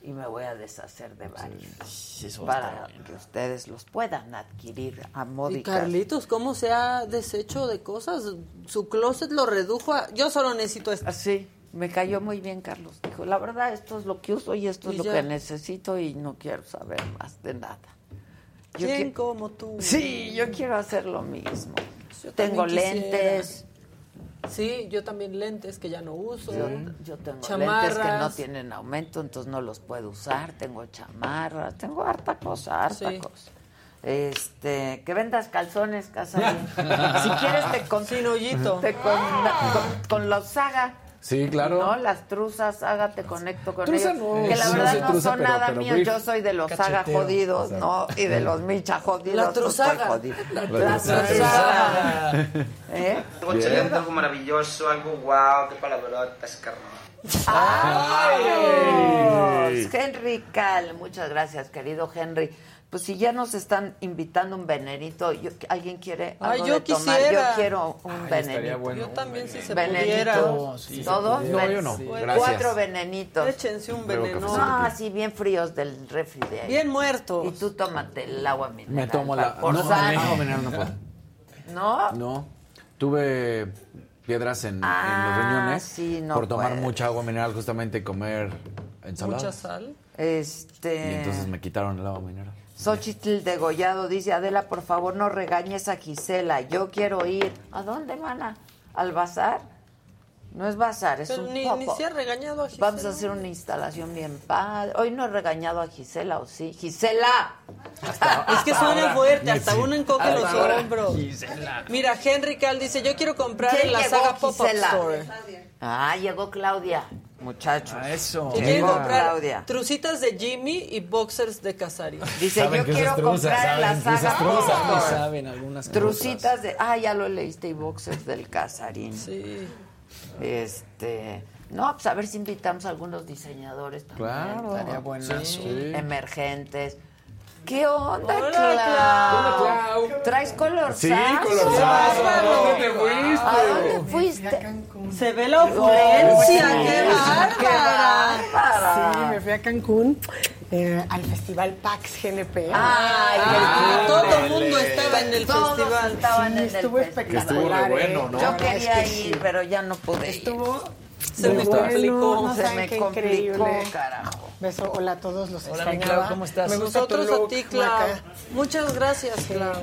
y me voy a deshacer de varios
eso
para que ustedes los puedan adquirir a
Y
módicas.
Carlitos, ¿cómo se ha deshecho de cosas? Su closet lo redujo a... Yo solo necesito esto.
Así, me cayó muy bien Carlos. Dijo, la verdad, esto es lo que uso y esto
Y
es lo que necesito y no quiero saber más de nada. Yo
¿Quién
qui-
como tú?
Sí, yo quiero hacer lo mismo.
Yo
Tengo lentes.
Sí, yo también lentes que ya no uso.
Yo, yo tengo
Chamarras.
lentes que no tienen aumento, entonces no los puedo usar. Tengo chamarras, tengo harta cosa, harta
Sí.
cosa. Este, que vendas calzones, Casarín. si quieres te con,
Sin hoyito.
te con, con, con los saga.
Sí, claro.
No, las truzas, Saga, te conecto con
Truza
ellos.
no,
que la
no
verdad no
truza,
son
pero-
nada
pero brief.
Yo soy de los Saga jodidos, ¿no? Y de los Micha jodidos.
La
estoy
truzaga.
jodido.
La
La
truzaga.
¿Eh?
Algo maravilloso, algo wow, qué palabrotas, carnal.
¡Ay! Henry Cal, muchas gracias, querido Henry. Pues si ya nos están invitando un venenito, yo- ¿alguien quiere algo
Ay, yo
de tomar?
quisiera.
Yo quiero un
Ay,
venenito.
bueno.
Yo también si se pudiera.
sí,
¿Todos?
No,
Ven-
yo no.
sí.
Gracias.
Cuatro venenitos.
Échense un veneno.
No, así bien fríos del refri de ahí.
Bien muertos.
Y tú tómate el agua mineral.
Me tomo la...
Por
no, no, mineral no puedo.
¿No?
No. Tuve piedras en, en
Ah,
los riñones
sí, no
por tomar
puedes.
mucha agua mineral, justamente y comer ensalada.
Mucha sal.
Este.
Y entonces me quitaron el agua mineral.
Xochitl Degollado dice, Adela, por favor no regañes a Gisela, yo quiero ir. ¿A dónde, mana? ¿Al bazar? No es bazar, es
Pero
un
ni,
popo.
ni se ha regañado a Gisela.
Vamos a hacer una instalación bien padre. Hoy no he regañado a Gisela, ¿o sí? ¡Gisela!
Es que suena fuerte, hasta
Sí.
uno encoge los
ahora.
hombros. Mira, Henry Cal dice, yo quiero comprar
¿Quién
en la saga Pop-Up
Gisela?
Store.
Ah, llegó Claudia, muchachos.
A eso.
Yo quiero comprar
Claudia.
trucitas de Jimmy y boxers de Casario.
Dice, yo quiero comprar en la saga
truzas,
saben algunas cosas.
Trucitas de... Ah, ya lo leíste, y boxers del Casarín.
Sí.
Este... No, pues a ver si invitamos a algunos diseñadores también.
Claro.
Estaría buenazo.
Sí.
Emergentes. ¿Qué onda,
Hola,
Clau? ¿Traes color
Sí, colorzazo. ¿A dónde te fuiste?
¿A dónde fuiste?
Se ve la opulencia,
Sí.
qué bárbara.
Sí, me fui a Cancún eh, al festival PAX GNP.
Ay,
Ah, todo el mundo estaba en el
Todos
festival.
estaban
Sí,
en el
estuvo
festival.
espectacular.
Estuvo bueno,
eh.
¿no?
La
Yo quería
es que
ir,
sí.
pero ya no pude ir.
Se me complicó.
no
Se me complicó,
increíble.
carajo.
Beso, hola a todos, los
Hola, mi
extrañaba.
Clau, ¿cómo estás?
Me gusta tu
Nosotros a
look,
ti, Clau.
Maca.
Muchas gracias,
Sí,
Clau.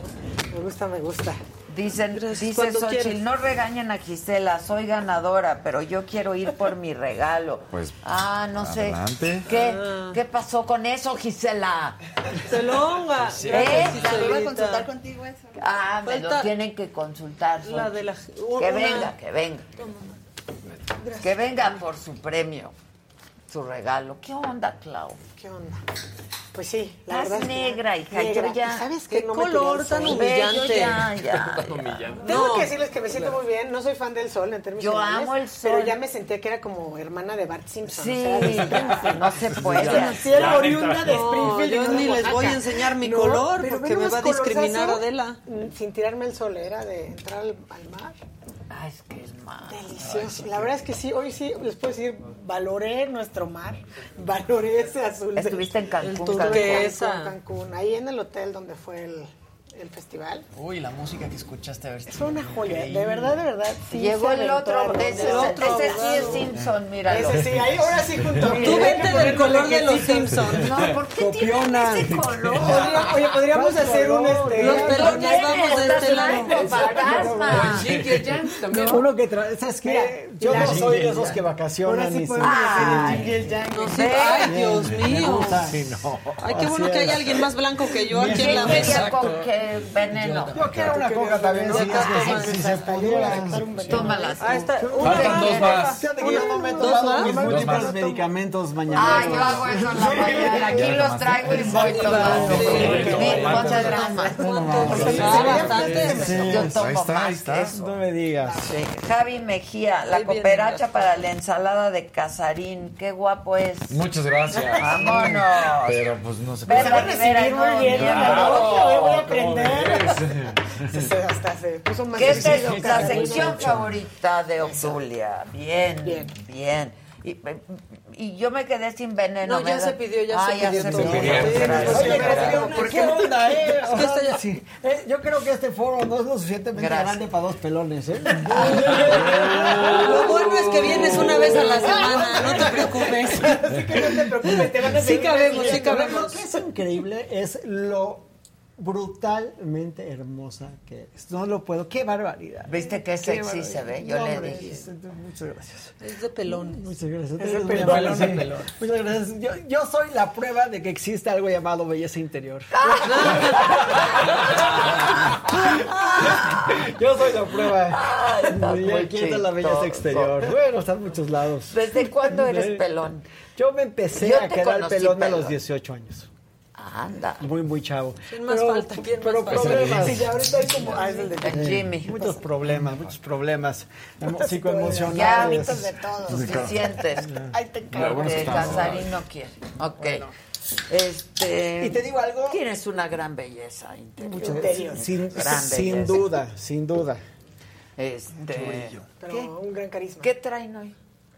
Me gusta, me gusta.
Dicen, dice Xochitl, no regañen a Gisela, soy ganadora, pero yo quiero ir por mi regalo.
Pues,
ah, no
adelante.
sé. ¿Qué,
Ah.
¿Qué pasó con eso, Gisela?
Celonga.
¿Eh?
Gracias,
Lo iba a consultar contigo eso.
Ah, me lo
Falta-
tienen que consultar.
La de la...
Que venga, que venga. Que venga por su premio, su regalo. ¿Qué onda, Clau?
¿Qué onda? Pues sí, la
Estás
verdad. es que-
negra, hija,
negra.
yo ya-
¿Y ¿Sabes
qué
qué? No me
color tan humillante.
Yo ya, ya,
Tengo
No.
que decirles que me siento muy bien. No soy fan del sol en términos
Yo
generales,
amo el sol.
Pero ya me sentía que era como hermana de Bart Simpson.
Sí,
o sea,
no se puede.
Era
Ya,
oriunda de Springfield.
yo ni les voy a enseñar mi
No,
color, porque me va a discriminar Adela.
mm, Sin tirarme el sol, era de entrar al, al mar.
Ay, es que es más.
Delicioso. La verdad es que sí, hoy sí, les puedo decir, valoré nuestro mar, valoré ese azul.
Estuviste en Cancún, Cancún.
Cancún, Cancún, ahí en el hotel donde fue el, el festival.
Uy, la música que escuchaste a ver.
Es una joya, de verdad, de verdad. sí
Llegó el otro, ese,
el otro
ese sí es. Simpson, míralo.
Ese sí, ahí ahora sí junto.
Tú vete del color de los Simpsons.
No, ¿por qué tienen ese color?
Podría- Oye, podríamos
¿Cuál
hacer un este.
Los pelones vamos de este lado.
Uno que trae, ¿sabes qué? Yo no soy de esos que vacacionan
Ahora sí podemos.
No, sí, ay, Dios mío. Ay, qué bueno que hay alguien más blanco que yo aquí en la
¿Quién quería
mesa.
Veneno?
Yo quiero una coca también, si, se pudiera.
Tómalas.
Faltan dos más.
¿Dos más?
Dos
múltiples
más.
medicamentos
Ah,
mañana.
yo hago eso en la mañana. Aquí los traigo y voy tomando.
Ah, bastante.
Yo
Ahí
tomo
está, ahí
más.
No me digas.
Javi Mejía, la cooperacha para la ensalada de casarín. Qué guapo es.
Muchas gracias.
Vámonos.
Pero pues no se puede.
Rivera,
muy
no,
bien. Claro, voy a
¿cómo
aprender.
Ves?
Se- se- Hasta se puso más
¿Qué es la sección favorita de Obdulia? Bien, bien, bien. Y, y yo me quedé sin veneno.
No, ya se pidió, ya
Ah,
se
ya
pidió
se
todo.
pidió. Gracias.
Oye,
pero
¿qué onda, eh? O
Es que
sea,
esto ya-
sí. Eh, yo creo que este foro no es lo suficientemente
Gracias.
grande para dos pelones, ¿eh?
Lo bueno es que vienes una vez a la semana, no te preocupes.
Así que no te preocupes, te van a
Sí cabemos, sí.
Pero lo
cabemos.
que es increíble es lo brutalmente hermosa que es. No lo puedo. ¡Qué barbaridad!
¿Viste qué
Qué
sexy se ve? Yo
No,
le
hombre,
dije.
es- Muchas gracias.
Es de pelón.
Muchas gracias.
Es
Muy
pelón,
sí. Muchas gracias. Yo, yo soy la prueba de que existe algo llamado belleza interior. yo soy la prueba. Y
muy
aquí está la belleza exterior. Bueno, está en muchos lados.
¿Desde cuándo eres pelón?
Yo me empecé
Yo
a quedar pelón a los 18 años.
Anda.
Muy, muy chavo.
¿Quién más falta? ¿Quién
pero
más falta?
problemas.
Sí, ya ahorita hay como. Ah, es el de
El Jimmy.
Muchos problemas, muchos problemas emo- psicoemocionales.
Ya,
de todos.
Suficientes.
Ahí te encargo.
Porque Casarín no quiere. Ok. Este.
Y te digo algo.
Tienes una gran belleza interior.
Interior.
Sin,
Gran
sin
belleza.
duda, sin duda.
Este.
Pero
¿Qué?
un gran carisma.
¿Qué traen hoy?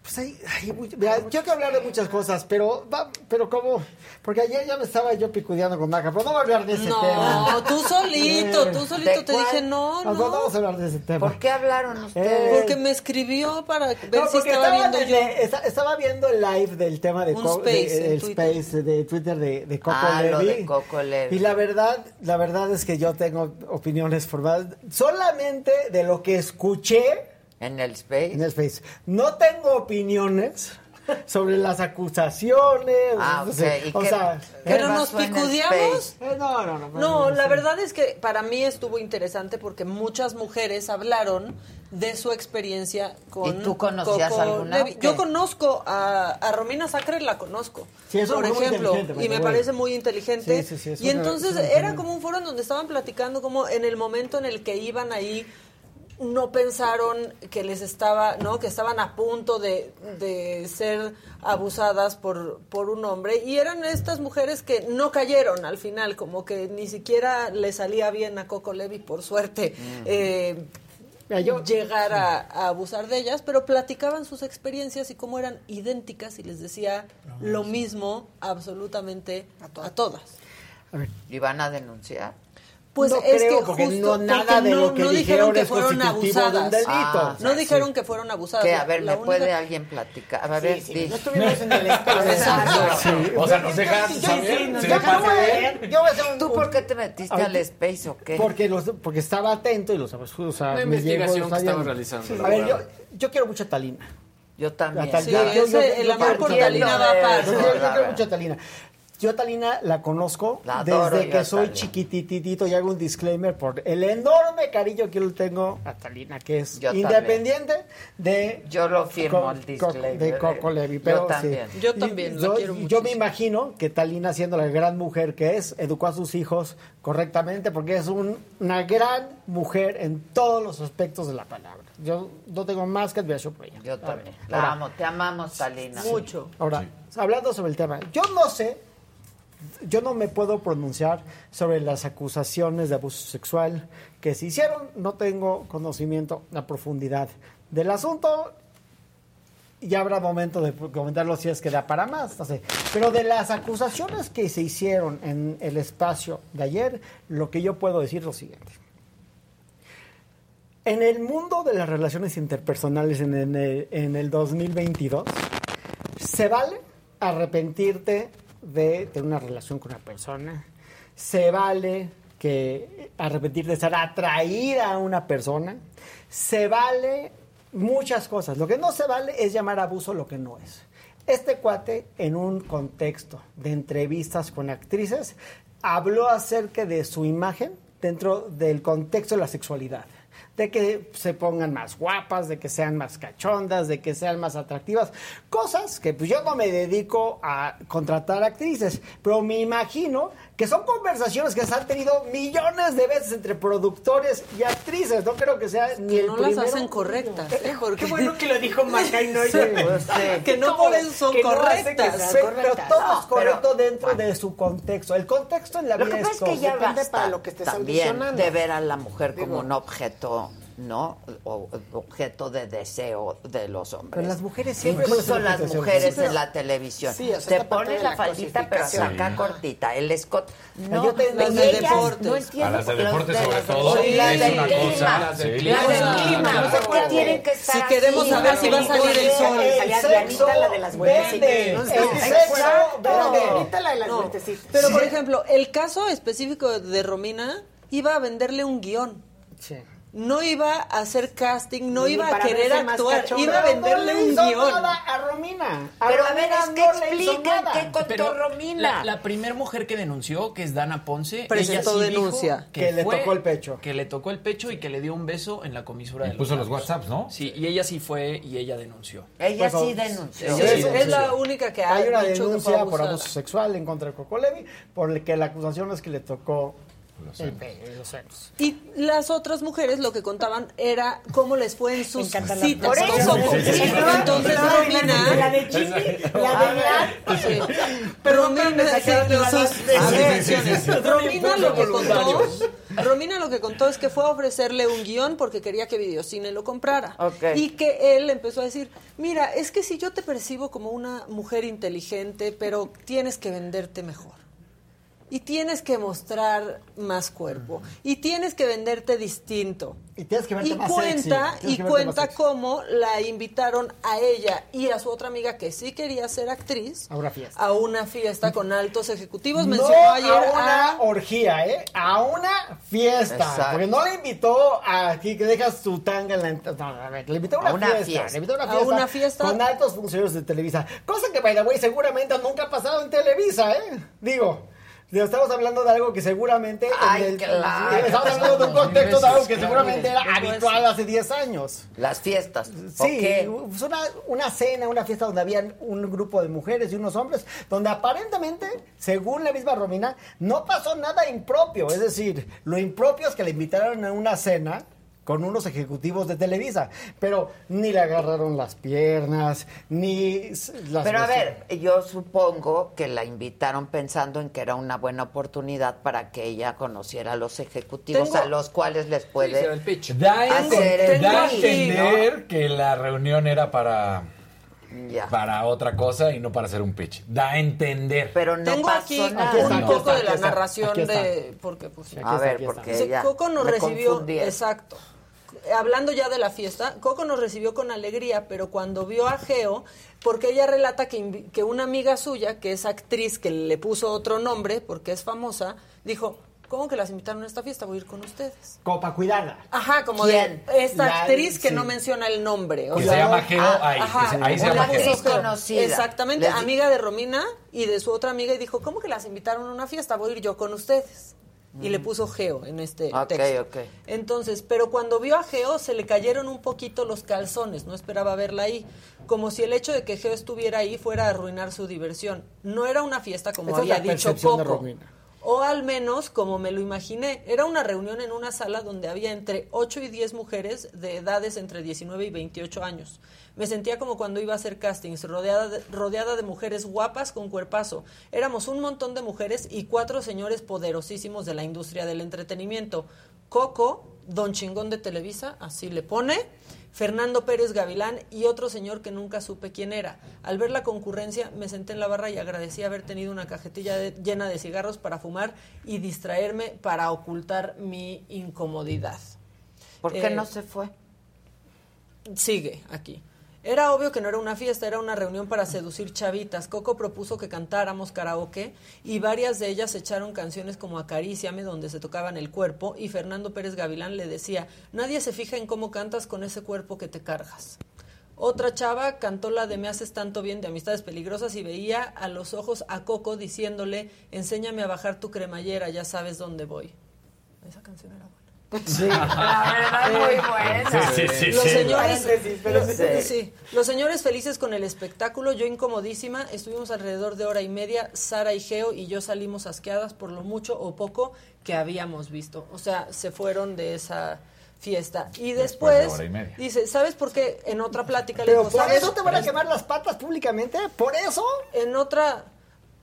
Pues hay, hay mucho- mira, yo quiero hablar de muchas cosas, pero va- pero como porque ayer ya me estaba yo picudeando con Maca, pero no voy a hablar de ese tema.
No, tú solito, tú solito
¿De
te
cuál?
dije no,
No, no
no.
vamos a hablar de ese tema.
¿Por qué hablaron
Eh,
ustedes?
Porque me escribió para ver
No,
si estaba viendo yo.
esta- estaba viendo el live del tema de,
space
de- el space de Twitter de, de Coco
Ah, lo de Coco Levi.
Y la verdad, la verdad es que yo tengo opiniones formadas solamente de lo que escuché
En el Space.
en el Space. No tengo opiniones sobre las acusaciones.
Ah,
no
ok.
sé,
¿Y
o
qué-
sea,
qué
Pero nos picudeamos.
Eh, no, no, no.
No, la verdad es que para mí estuvo interesante porque muchas mujeres hablaron de su experiencia con
¿Y tú conocías
Coco
alguna o?
Yo conozco a, a Romina Sacre, la conozco,
Sí, es
por ejemplo,
inteligente, by
y me parece muy inteligente.
Sí, sí,
y
una-
entonces era como un foro en donde estaban platicando como en el momento en el que iban ahí no pensaron que les estaba, ¿no? Que estaban a punto de, de ser abusadas por, por un hombre y eran estas mujeres que no cayeron al final, como que ni siquiera le salía bien a Coco Levi, por suerte, eh,
yo-
llegar a, a abusar de ellas, pero platicaban sus experiencias y cómo eran idénticas y les decía lo mismo absolutamente a todas.
¿Y van a denunciar?
Pues
No
es
creo,
que
porque
justo
no nada
porque
de
no,
lo que
no dijeron
dijeron
que fueron
constitutivo de un
abusadas.
delito.
Ah,
no
Sí.
dijeron que fueron abusadas.
¿Qué?
La-
A ver, ¿me puede alguien platicar? A ver, di.
No estuvimos en el espacio.
O sea, nos dejas
Sí,
saber.
sí,
Sí.
Yo voy a hacer un-
¿Tú por qué te metiste
Ahorita-
al Space o qué?
Porque, los, porque estaba atento y los o sea,
Una
me
investigación
llegó,
que estaba realizando.
A ver, yo, yo quiero mucho a Talina.
Yo también.
Sí,
yo- yo-
el amor
quiero
por
a
Talina va
Yo,
aparte.
yo- yo quiero mucho a Talina. Yo a Talina la conozco
La adoro
desde
yo
que
a
soy
Talina.
chiquititito y hago un disclaimer por el enorme cariño que yo le tengo a Talina, que es
Yo
independiente de...
Yo lo firmo
Co-
el disclaimer.
De Coco Levi,
Yo
pero sí.
también.
Yo también,
yo,
quiero
yo me imagino que Talina, siendo la gran mujer que es, educó a sus hijos correctamente porque es un- una gran mujer en todos los aspectos de la palabra. Yo no tengo más que admiración por ella.
Yo también. La
Ahora,
amo, te amamos, Talina.
Mucho.
Ahora, hablando sobre el tema, yo no sé, yo no me puedo pronunciar sobre las acusaciones de abuso sexual que se hicieron, no tengo conocimiento a profundidad del asunto. Ya habrá momento de comentarlo si es que da para más. Pero de las acusaciones que se hicieron en el espacio de ayer, lo que yo puedo decir es lo siguiente. En el mundo de las relaciones interpersonales en el 2022, se vale arrepentirte de tener una relación con una persona. Se vale que arrepentirte de estar atraída a una persona. Se vale muchas cosas. Lo que no se vale es llamar abuso lo que no es. Este cuate, en un contexto de entrevistas con actrices, habló acerca de su imagen dentro del contexto de la sexualidad de que se pongan más guapas, de que sean más cachondas, de que sean más atractivas, cosas que pues yo no me dedico a contratar actrices, pero me imagino que son conversaciones que se han tenido millones de veces entre productores y actrices, no creo que sea ni el
no las
primero.
hacen correctas, ¿eh? Porque-
Qué bueno que lo dijo Macay, no
Sí,
yo.
pues sí. Que no por eso son
Que no que
correctas. Pero
todo
No,
es correcto
pero-
dentro de su contexto. El contexto en la
Lo
vida
que
es
es que ya
Depende
basta
para lo que estés
también de ver a la mujer como
Digo.
un objeto, ¿no? O objeto de deseo de los hombres.
Pero las mujeres siempre
Incluso
son
las
de
mujeres en la televisión.
Sí, o sea,
Te
de
la
la
faldita, pero hasta acá cortita. El escot. No,
Yo te-
las
las
de
de
ellas
deportes.
No entiendo.
A las de
los
deportes,
de
sobre
las-
todo,
Sí, las del clima.
Las del
Las
clima.
del
Claro.
clima.
Claro.
¿Por qué tienen que estar
Si queremos
así?
saber si va a salir el sol.
Vende, el sexo vende.
Ahorita la de las vueltecitas.
Pero, por ejemplo, el caso específico de Romina iba a venderle un guion. No iba a hacer casting, no iba a querer actuar, iba a
no
venderle
le
un
guion. a Romina. A
Pero a ver, es que
no nada.
qué contó
Pero
Romina.
La, la primera mujer que denunció, que es Dana Ponce,
Presentó
ella sí dijo
denuncia.
Que le
fue-
tocó el pecho.
Que le tocó el pecho y que le dio un beso en la comisura
Y
de
puso los
labios.
WhatsApps, ¿no?
Sí, y ella sí fue y ella denunció.
Ella
Pues,
sí denunció.
ella
Sí,
sí
es,
denunció.
es la única que ha
Hay una denuncia por abuso sexual en contra de Coco Levi, por el que la acusación es que le tocó el pelo y los senos.
Y las otras mujeres lo que contaban era cómo les fue en sus
las
citas.
Por eso,
Como-
sí, sí, sí.
Entonces Romina...
la de la de.
Sí.
Pero
Romina. Romina lo que contó. Romina lo que contó es que fue a ofrecerle un guion porque quería que Videocine lo comprara. Y que él empezó a decir, mira, es que si yo te percibo como una mujer inteligente, pero tienes que venderte mejor. Y tienes que mostrar más cuerpo. Y tienes que venderte distinto.
Y tienes que verte
Y
más
cuenta,
sexy.
Y
que
cuenta
sexy.
cómo la invitaron a ella y a su otra amiga que sí quería ser actriz
A una fiesta.
a una fiesta con altos ejecutivos.
No
Mencionó ayer
a una
a...
orgía, ¿eh? A una fiesta.
Exacto.
Porque no le invitó a aquí que dejas tu tanga en la. No, a ver, le invitó a una,
A una
fiesta.
fiesta.
Le invitó a una
A
fiesta.
una fiesta.
Con altos funcionarios de Televisa. Cosa que, by the way, seguramente nunca ha pasado en Televisa, ¿eh? Digo. Estamos hablando de algo que seguramente. en
Ay,
el-
claro.
Estamos hablando de un contexto de algo que seguramente era habitual hace 10 años.
Las fiestas.
Sí, una, una cena, una fiesta donde había un grupo de mujeres y unos hombres, donde aparentemente, según la misma Romina, no pasó nada impropio. Es decir, lo impropio es que le invitaron a una cena con unos ejecutivos de Televisa, pero ni le agarraron las piernas, ni las...
Pero a ver, yo supongo que la invitaron pensando en que era una buena oportunidad para que ella conociera a los ejecutivos
Tengo-
a los cuales les
Sí,
puede
el pitch.
Da, a
hacer el
da a entender que la reunión era para.
Ya.
para otra cosa y no para hacer un pitch. Da a entender.
Pero no
Tengo
pasó
aquí
nada.
Aquí está,
un
aquí
poco
está,
de la narración de... Porque, pues,
A
está,
ver, porque
Coco nos
me
recibió,
confundí.
exacto. Hablando ya de la fiesta, Coco nos recibió con alegría, pero cuando vio a Geo, porque ella relata que, que una amiga suya, que es actriz, que le puso otro nombre, porque es famosa, dijo, ¿cómo que las invitaron a esta fiesta? Voy a ir con ustedes.
Como para cuidarla.
Ajá, como
¿Quién?
de esta
La-
actriz que
sí.
no menciona el nombre.
Que se llama Geo, ahí,
ajá,
se- ahí se llama Geo.
actriz
conocida.
Exactamente,
Les
amiga de Romina y de su otra amiga y dijo, ¿cómo que las invitaron a una fiesta? Voy a ir yo con ustedes. Y le puso Geo en este
Ok,
texto.
ok.
Entonces, pero cuando vio a Geo se le cayeron un poquito los calzones, no esperaba verla ahí, como si el hecho de que Geo estuviera ahí fuera a arruinar su diversión. No era una fiesta como
Esa es
había
la
dicho
de. Romina.
O al menos como me lo imaginé. Era una reunión en una sala donde había entre 8 y 10 mujeres de edades entre 19 y 28 años. Me sentía como cuando iba a hacer castings, rodeada de, rodeada de mujeres guapas con cuerpazo. Éramos un montón de mujeres y cuatro señores poderosísimos de la industria del entretenimiento. Coco, Don Chingón de Televisa, así le pone. Fernando Pérez Gavilán y otro señor que nunca supe quién era. Al ver la concurrencia me senté en la barra y agradecí haber tenido una cajetilla de- llena de cigarros para fumar y distraerme para ocultar mi incomodidad.
¿Por qué
Eh,
no se fue?
Sigue aquí. Era obvio que no era una fiesta, era una reunión para seducir chavitas. Coco propuso que cantáramos karaoke y varias de ellas echaron canciones como Acaríciame, donde se tocaban el cuerpo, y Fernando Pérez Gavilán le decía, nadie se fija en cómo cantas con ese cuerpo que te cargas. Otra chava cantó la de Me haces tanto bien de Amistades Peligrosas y veía a los ojos a Coco diciéndole, enséñame a bajar tu cremallera, ya sabes dónde voy. Esa canción era.
Sí, la verdad, muy buena.
Sí, sí, sí,
los
sí.
señores, los,
sí.
sí. los señores felices con el espectáculo, yo incomodísima, estuvimos alrededor de hora y media, Sara y Geo y yo salimos asqueadas por lo mucho o poco que habíamos visto. O sea, se fueron de esa fiesta. Y
Después de
después,
hora y media.
dice, ¿sabes por qué? En otra plática le digo,
por
¿sabes?
eso te van a quemar las patas públicamente. ¿Por eso?
En otra...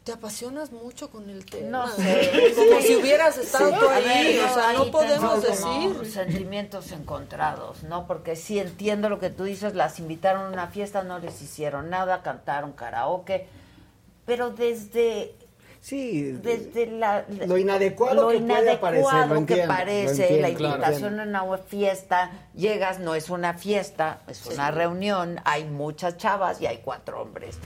Te apasionas mucho con el tema.
No sé.
Como
Sí.
si hubieras estado
Sí.
tú
A
ahí.
ver,
o sea,
ahí
no podemos decir.
sentimientos encontrados, ¿no? Porque sí entiendo lo que tú dices, las invitaron a una fiesta, no les hicieron nada, cantaron karaoke, pero desde
Sí.
desde la,
Lo inadecuado
lo
que puede
inadecuado
parecer, lo
que parece
lo entiendo,
la
claro.
invitación a una fiesta llegas no es una fiesta es una reunión hay muchas chavas y hay cuatro hombres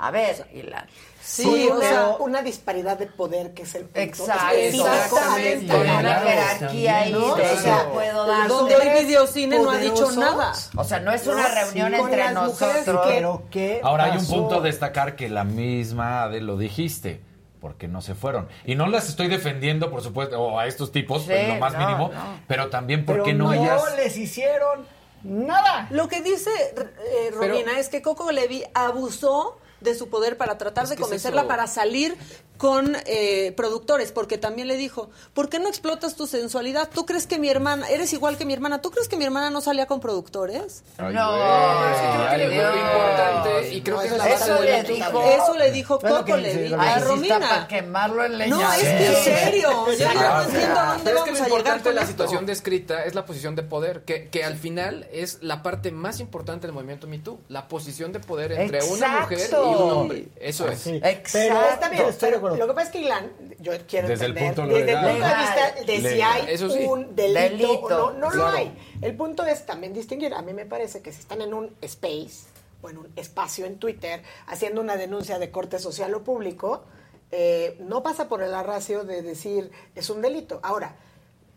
a ver Ilan
Sí, o
una,
sea-
una disparidad de poder que es el punto.
Exacto.
Exactamente.
con una
Claro.
jerarquía ahí
¿no?
de
O sea,
puedo dar
donde hoy videocine no ha dicho nada.
o sea no es una
No,
reunión
sí,
entre nosotros
Pero ¿qué
Ahora hay un punto a destacar que la misma Adel lo dijiste. Porque no se fueron. Y no las estoy defendiendo, por supuesto, o a estos tipos,
Sí,
en lo más
no,
mínimo,
no.
pero también
Pero
porque no,
no
ellas.
les hicieron nada.
Lo que dice eh, Romina es que Coco Levi abusó de su poder para tratar
Es
de
es
convencerla
eso.
para salir con eh, productores, porque también le dijo, ¿por qué no explotas tu sensualidad? ¿Tú crees que mi hermana, eres igual que mi hermana, ¿tú crees que mi hermana no salía con productores?
Ay,
No.
Pero que creo que le
Dios.
vuelve importante y creo
No,
que es
eso
la
es-
base
eso
del
le dijo.
Eso le dijo
Bueno,
Coco
que
Levi
sí,
a
sí
Romina.
para quemarlo en leña
No, es que en serio, yo no entiendo a dónde
Pero es que
vamos
lo
a llegar
importante
con
de la
esto.
situación descrita es la posición de poder, que, que al final es la parte más importante del movimiento Me Too, la posición de poder entre una mujer y Hombre. Eso es.
Sí.
Exacto.
Pero está bien,
de
acuerdo. Lo que pasa es que Ilan, yo quiero
Desde el
entender,
punto
desde el
legal.
punto de vista de si
Legal.
hay
Eso sí.
un delito,
Delito,
o no, no lo
claro.
hay. El punto es también distinguir. A mí me parece que si están en un space o en un espacio en Twitter haciendo una denuncia de corte social o público, eh, no pasa por el arracio de decir es un delito. Ahora,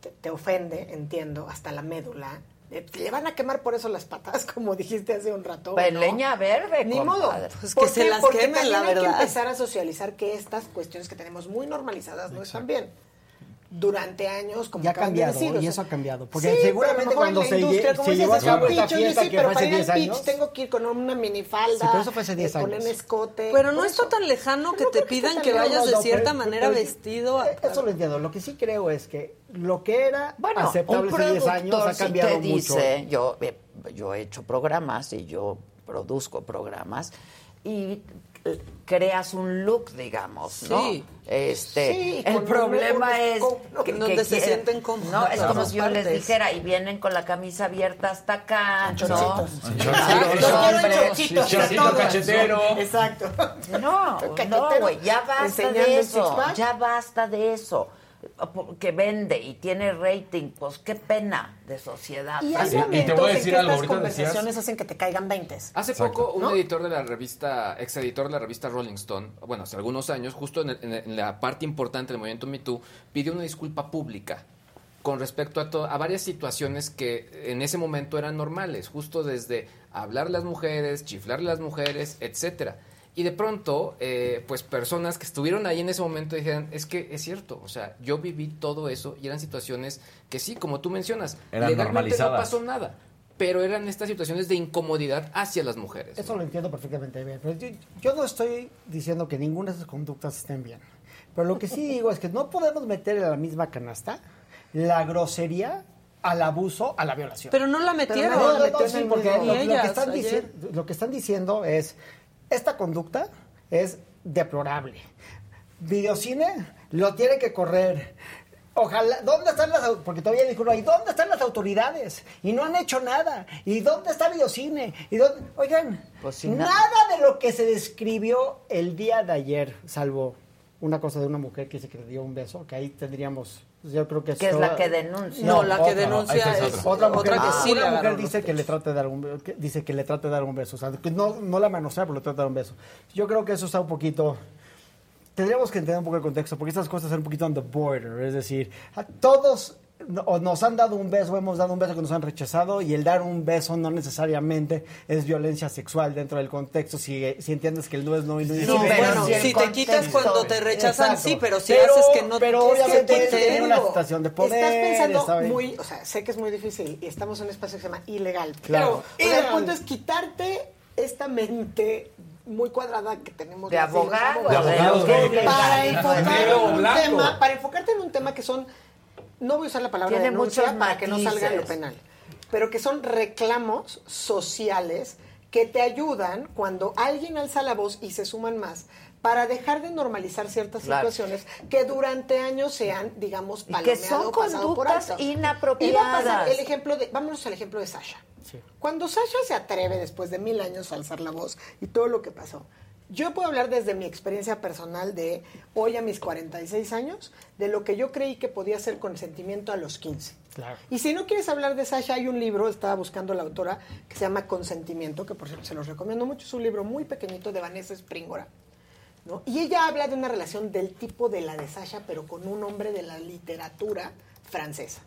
te, te ofende, entiendo, hasta la médula. Eh, Le van a quemar por eso las patas, como dijiste hace un rato.
Pues
¿no?
leña verde
Ni
compadre.
modo.
Pues
¿Por
que se las
Porque
quemen,
también
la
hay que
verdad.
empezar a socializar que estas cuestiones que tenemos muy normalizadas no están bien. Durante años, como
Ya ha cambiado,
decir, o
y
sea,
eso ha cambiado, porque
sí,
seguramente cuando se lle- se
dices,
llevó a cabo
un
esta fiesta
sí,
que
pero
fue
para
hace
ir al
10
pitch tengo que ir con una minifalda,
Sí, pero eso fue hace 10
eh,
años.
escote.
Pero no está tan lejano que
No
te
que
pidan que
tan
vayas de cierta manera vestido.
Eh, Eso lo entiendo. Lo que sí creo es que lo que era
Bueno,
aceptable
un
hace 10 años
productor
ha cambiado
te
mucho.
dice, yo, eh, yo he hecho programas y yo produzco programas y eh, creas un look, digamos, ¿no?
Sí.
Este,
Sí,
el problema es
con-
que,
donde
que
se
quieren-
sienten cómodos
No, es como si yo les dijera y vienen con la camisa abierta hasta acá, ¿no?
Chorcitos. Chorcitos,
cachetero.
Exacto.
No, no, güey, ya basta de eso, ya basta de eso. Que vende y tiene rating, pues qué pena de sociedad.
Y
Ay,
hay momentos en que estas conversaciones hacen que te caigan 20.
Hace poco, un editor de la revista, ex editor de la revista Rolling Stone, bueno, hace algunos años, justo en, el- en el- en la parte importante del movimiento Me Too, pidió una disculpa pública con respecto a, to- a varias situaciones que en ese momento eran normales, justo desde hablar a las mujeres, chiflar a las mujeres, etcétera. Y de pronto, eh, pues personas que estuvieron ahí en ese momento dijeron, es que es cierto, o sea, yo viví todo eso y eran situaciones que sí, como tú mencionas,
Eran
legalmente no pasó nada, pero eran estas situaciones de incomodidad hacia las mujeres.
Eso lo entiendo perfectamente bien. Pero yo, yo no estoy diciendo que ninguna de esas conductas estén bien. Pero lo que sí digo es que no podemos meter en la misma canasta la grosería al abuso, a la violación.
Pero no la metieron.
No, no, no, sí, porque lo, que están diciendo, lo que están diciendo es, esta conducta es deplorable. Videocine lo tiene que correr. Ojalá, ¿dónde están las porque todavía dijo, ¿y dónde están las autoridades? Y no han hecho nada. ¿Y dónde está Videocine? ¿Y dónde? Oigan,
Pues
nada
na-
de lo que se describió el día de ayer, salvo una cosa de una mujer que dice que le dio un beso, que ahí tendríamos, yo creo que
Que es la que denuncia.
No, la que
otra,
denuncia es
otra.
otra
mujer,
que sí le
una mujer dice que le trate de dar un que dice que le trate de dar un beso, o sea, que no, no la manosea, pero le trata de dar un beso. Yo creo que eso está un poquito tendríamos que entender un poco el contexto, porque estas cosas son un poquito on the border, es decir, a todos o nos han dado un beso, o hemos dado un beso que nos han rechazado, y el dar un beso no necesariamente es violencia sexual dentro del contexto, si, si entiendes que el no es no y no es
No,
sí,
bueno,
pero el
si te quitas cuando te rechazan,
Exacto.
sí, pero si
Pero-
haces que no
Pero
es que
obviamente
te
una situación de poder.
Estás pensando muy, o sea, sé que es muy difícil y estamos en un espacio que se llama ilegal.
Claro.
Pero sea, el
Ilegal.
punto es quitarte esta mente muy cuadrada que tenemos
De
las los
abogado,
De abogados,
para, enfocar en un tema, para enfocarte en un tema que son, no voy a usar la palabra
Tiene
denuncia para que no salga en lo penal, pero que son reclamos sociales que te ayudan cuando alguien alza la voz y se suman más para dejar de normalizar ciertas
Claro.
situaciones que durante años se han, digamos,
Y que son
o pasado por
conductas
alto.
inapropiadas.
Y va a pasar el ejemplo de, vámonos al ejemplo de Sasha. Cuando Sasha se atreve después de mil años a alzar la voz y todo lo que pasó, yo puedo hablar desde mi experiencia personal de hoy a mis 46 años, de lo que yo creí que podía ser consentimiento a los 15.
Claro.
Y si no quieres hablar de Sasha, hay un libro, estaba buscando la autora, que se llama Consentimiento, que por cierto se los recomiendo mucho, es un libro muy pequeñito de Vanessa Springora. ¿no? Y ella habla de una relación del tipo de la de Sasha, pero con un hombre de la literatura francesa.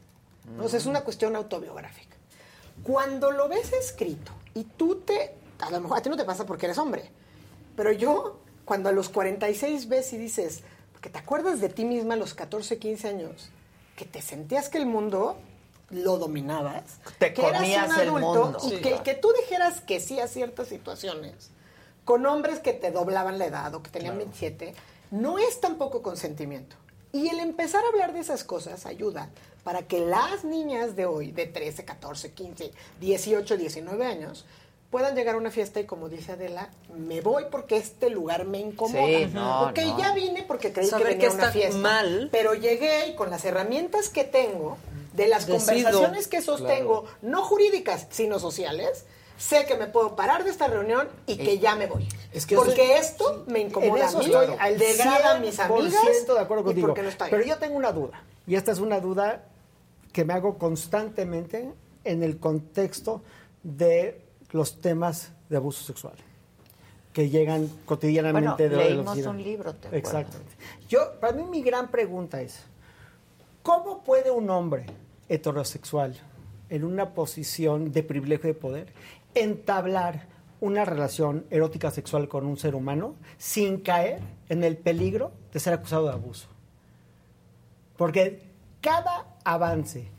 ¿no? O sea, es una cuestión autobiográfica. Cuando lo ves escrito y tú te... A lo mejor a ti no te pasa porque eres hombre, pero yo, cuando a los 46 ves y dices, porque te acuerdas de ti misma a los 14, 15 años, que te sentías que el mundo lo dominabas,
Te
que eras un
el
adulto
mundo.
y
Sí.
que, que tú dijeras que sí a ciertas situaciones con hombres que te doblaban la edad o que tenían 27, no es tampoco consentimiento. Y el empezar a hablar de esas cosas ayuda para que las niñas de hoy, de 13, 14, 15, 18, 19 años, puedan llegar a una fiesta y como dice Adela, me voy porque este lugar me incomoda.
Sí, no,
ok,
no.
ya vine porque creí
Saber
que venía
que
a una fiesta.
mal.
Pero llegué y con las herramientas que tengo, de las
Decido.
conversaciones que sostengo, no jurídicas, sino sociales, sé que me puedo parar de esta reunión y que ya me voy.
Es que
porque
eso-
esto me
En
incomoda
eso
a mí,
estoy al
degrada a mis
100%
amigas
de acuerdo
y
contigo.
porque no está
Pero yo tengo una duda, y esta es una duda que me hago constantemente en el contexto de los temas de abuso sexual que llegan cotidianamente
Bueno,
de
leímos un libro, ¿te?
Exactamente. Yo, para mí mi gran pregunta es, ¿cómo puede un hombre heterosexual en una posición de privilegio de poder entablar una relación erótica sexual con un ser humano sin caer en el peligro de ser acusado de abuso? Porque cada avance,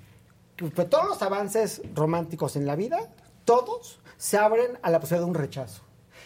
pues, todos los avances románticos en la vida, todos se abren a la posibilidad de un rechazo.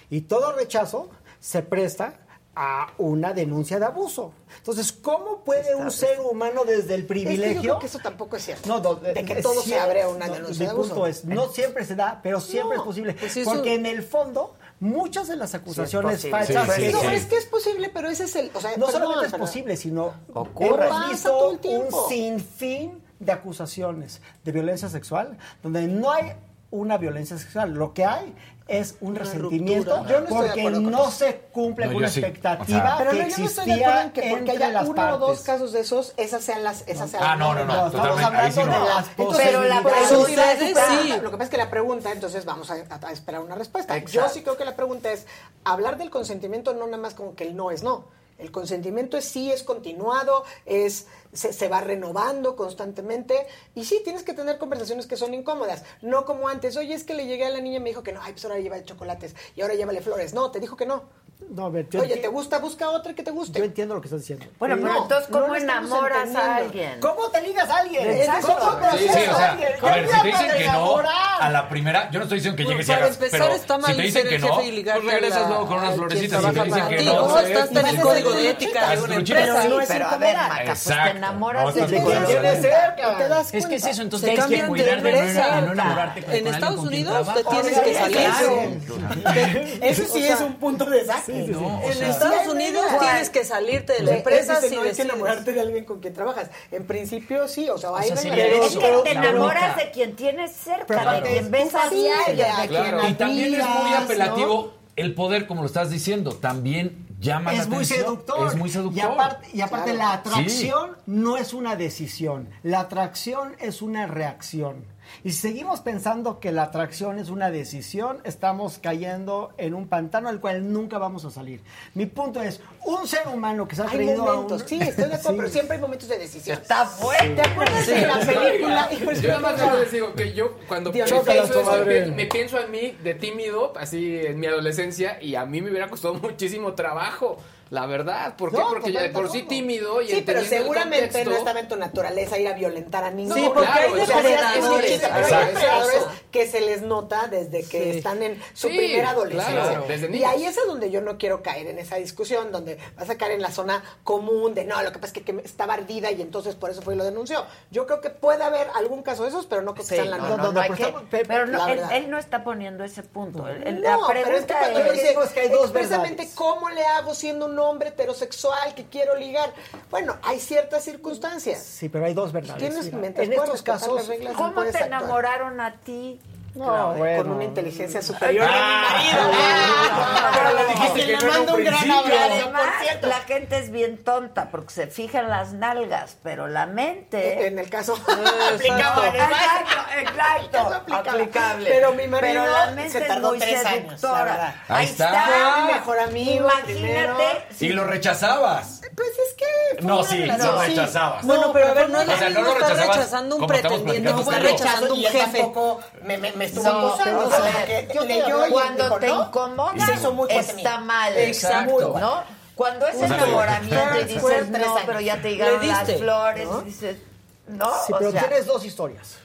Y todo rechazo se presta a una denuncia de abuso. Entonces, ¿cómo puede un ser humano desde el
Es que yo
privilegio...
creo que eso tampoco es cierto.
No, no,
de que
es
todo se abre a una
No,
denuncia de abuso.
punto es, no siempre se da, pero siempre
No,
es posible.
pues eso-
porque en el fondo, muchas de las acusaciones falsas...
Sí, sí,
no, es que es posible, pero ese es el... O sea,
no
perdón,
solamente es
pero-
posible, sino
Ocurre.
hemos
Pasa
visto
todo el
un
tiempo.
sinfín de acusaciones de violencia sexual donde no hay una violencia sexual. Lo que hay es un
Una
resentimiento
ruptura. Yo no estoy de
porque no
eso.
se cumple
No,
con
yo
la
sí.
expectativa
O sea-
Pero
que
no, yo no estoy de acuerdo
existía
en que porque haya
las
uno o dos casos de esos, esas sean las, esas sean
Ah,
las
no, no, no, sí
hablando
no.
de las
Entonces, pero la pregunta está-
sí. Lo que pasa es que la pregunta, entonces vamos a, a- a esperar una respuesta. Yo sí creo que la pregunta es, hablar del consentimiento no nada más como que el no es no. El consentimiento es sí, es continuado, es se, se va renovando constantemente y sí, tienes que tener conversaciones que son incómodas, no como antes, oye, es que le llegué a la niña y me dijo que no, ay, pues ahora lleva chocolates y ahora llévale flores. No, te dijo que no.
No, a ver, yo
Oye, ¿te gusta? Busca otra que te guste.
Yo entiendo lo que estás diciendo.
Bueno, pero
No,
entonces, ¿cómo enamoras a alguien?
¿Cómo te ligas a alguien?
Exacto.
¿Cómo
Sí, sí,
ligas
o sea,
alguien?
a ver, si te dicen que no a la primera, yo no estoy diciendo que
Bueno,
llegues y
para
hagas,
empezar,
pero
está mal
si te dicen que no,
y
pues regresas
a
luego con unas
a
florecitas y te dicen que no.
Estás en el código de ética de una empresa.
Sí,
no es
pero a ver,
incomodar.
Maca, pues te
Exacto.
Enamoras
No,
de
te das
Es que es eso, entonces tienes que cuidar de no,
empresa.
de no enamorarte con
En Estados Unidos te tienes que salir.
Eso sí
O sea,
es un punto de saque.
No, o
En
sea,
Estados Unidos tienes que salirte de la empresa si
no hay que enamorarte
de alguien con quien trabajas. En principio sí, o sea, va
O
a ir
Es que te enamoras de quien tienes cerca, de quien
es
ves a diario. de quien
Y también es muy apelativo el poder, como lo estás diciendo, también llama la
Es muy
atención.
seductor.
Es muy seductor.
Y aparte, y aparte
Claro.
la atracción no es una decisión. La atracción es una reacción. Y si seguimos pensando que la atracción es una decisión, estamos cayendo en un pantano al cual nunca vamos a salir. Mi punto es, un ser humano que se ha
Hay
a
momentos,
un...
sí, estoy de acuerdo,
Sí.
pero siempre hay momentos de decisión.
Está bueno.
¿Te acuerdas de la película?
Yo nada más les digo que yo cuando
Dios,
pienso eso, me, me pienso a mí de tímido, así en mi adolescencia, y a mí me hubiera costado muchísimo trabajo, la verdad. ¿Por qué?
No,
Porque ya de por sí tímido y
Sí, pero
entendiendo el
seguramente no estaba en tu naturaleza ir a violentar a niños.
Sí,
porque
claro,
hay depredadores, que se les nota desde que
Sí.
están en su
Sí,
primera adolescencia.
claro, desde
y ahí es a donde yo no quiero caer en esa discusión, donde vas a caer en la zona común de no, lo que pasa es que, que me- estaba ardida y entonces por eso fue y lo denunció. Yo creo que puede haber algún caso de esos, pero no creo que
Sí,
sean la
no,
norma.
no, no hay
pero
que- pero no, él, no está poniendo ese punto. El- el-
No,
la
pero es que cuando yo
es,
digo
es que hay dos
expresamente
verdades.
cómo le hago siendo un hombre heterosexual que quiero ligar. Bueno, hay ciertas circunstancias.
Sí, pero hay dos verdades.
Tienes
Mira,
mientras
en estos casos,
¿cómo te
actuar.
enamoraron a ti?
No,
Claro,
bueno.
Con una inteligencia superior de mi
Ah,
marido.
ah,
Pero
no.
le que no
mando un gran
principio.
abrazo, Además, la gente es bien tonta porque se fija en las nalgas, pero la mente...
En el caso
aplicable. Exacto, exacto,
aplicable.
aplicable.
Pero mi marido
Pero la mente
se
es
tardó
muy
tres años,
seductora.
verdad.
Ahí
Ahí
está.
está.
Fue mi mejor amigo.
Imagínate.
Y lo rechazabas.
Pues es que.
No, sí, lo
Sí.
rechazabas.
Bueno, pero a ver, no es lo
no
mismo estar rechazando un pretendiente, no
y yo.
rechazando un jefe.
me, me, estuvo
No,
acosando,
o
o sea,
sea,
que
yo
leyó
estoy
y
Cuando
dijo,
te
¿no?
incomoda,
Y se hizo muy fuerte
está mal.
Exacto.
¿No? Cuando es enamoramiento y dices,
tres
no,
años.
pero ya te
Le
llegaron las flores
¿no?
y dices, no,
Sí,
o
pero
sea,
tienes dos historias.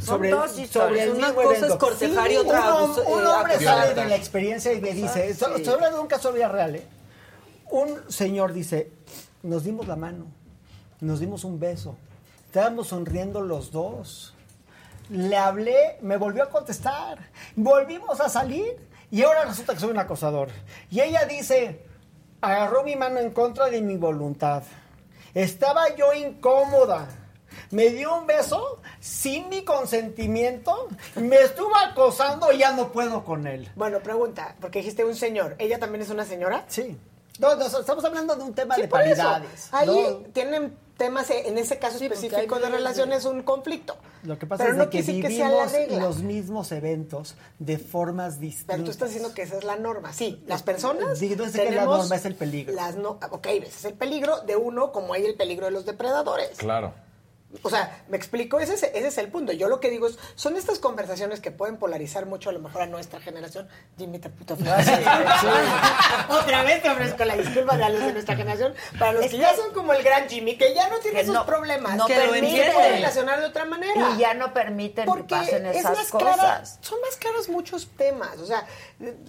Sobre,
dos historias.
sobre el
Una
mismo
cosa es y otra
un, un
eh,
hombre sale de la experiencia y me dice, estoy
sí.
estoy hablando de un caso de vida real, ¿eh? Un señor dice, nos dimos la mano, nos dimos un beso, estábamos sonriendo los dos. Le hablé, me volvió a contestar, volvimos a salir y ahora resulta que soy un acosador. Y ella dice, agarró mi mano en contra de mi voluntad. Estaba yo incómoda. Me dio un beso sin mi consentimiento. Me estuvo acosando y ya no puedo con él.
Bueno, pregunta, porque dijiste un señor. ¿Ella también es una señora?
Sí. No, no, estamos hablando de un tema
Sí,
de paridades.
Ahí
¿no?
tienen temas, eh, en ese caso
Sí,
específico de
miles de-
relaciones, un conflicto.
Lo que pasa
Pero
es
no
que
que sea la
vivimos
regla.
los mismos eventos de formas distintas.
Pero tú estás diciendo que esa es la norma. Sí, las personas.
Sí, no es que la
tenemos
norma es el peligro.
Las no, ok, ese es el peligro de uno, como hay el peligro de los depredadores.
Claro.
O sea, me explico, ese es, ese es el punto. Yo lo que digo es, son estas conversaciones que pueden polarizar mucho a lo mejor a nuestra generación. Jimmy, te puto. Otra vez te ofrezco la disculpa de los de nuestra generación. Para los
Es
que ya
que-
son como el gran Jimmy, que ya no tiene
Que
esos
no-
problemas.
no
que
permite.
relacionar de otra manera.
y ya no permiten que
Porque
pasen
es
esas
más
cosas.
clara- son más claros muchos temas. O sea,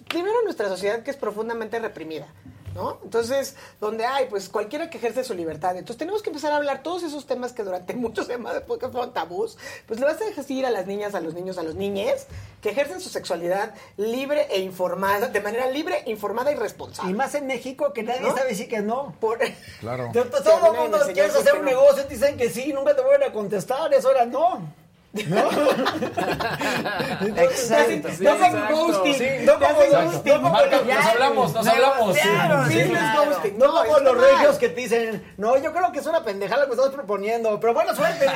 primero nuestra sociedad que es profundamente reprimida. ¿No? Entonces, donde hay, pues cualquiera que ejerce su libertad. Entonces, tenemos que empezar a hablar todos esos temas que durante muchos semanas porque fueron tabús. Pues le vas a decir a las niñas, a los niños, a los niñes que ejercen su sexualidad libre e informada, de manera libre, informada y responsable.
Y más en México que nadie
¿No?
sabe decir que no.
Por-
Claro.
Todo el mundo
eso
hacer
que
un negocio, te dicen que sí, nunca te van a contestar, eso era no.
Exacto.
No como ghosting.
Sí.
No como
Exacto.
ghosting. No como
Marca,
los-
nos hablamos, nos hablamos. Sí.
Claro.
ghosting. No como los regios que te dicen, no, yo creo que es una pendejada lo que estamos proponiendo, pero buena suerte.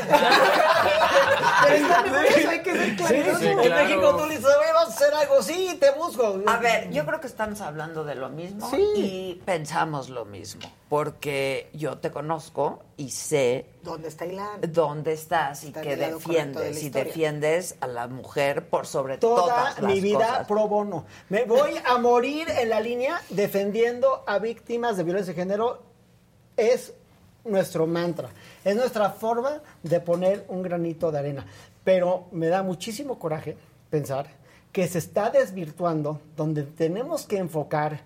pero está eso hay que ser claros.
sí,
En
claro.
México tú le dices, oye, vamos a hacer algo, sí, te busco.
A ver, yo creo que estamos hablando de lo mismo y pensamos lo mismo, porque yo te conozco y sé
¿Dónde está Ilan?
dónde estás y que
de
defiendes y defiendes a la mujer por sobre
Toda
todas las
mi vida
cosas.
pro bono. Me voy a morir en la línea defendiendo a víctimas de violencia de género. Es nuestro mantra. Es nuestra forma de poner un granito de arena. Pero me da muchísimo coraje pensar que se está desvirtuando donde tenemos que enfocar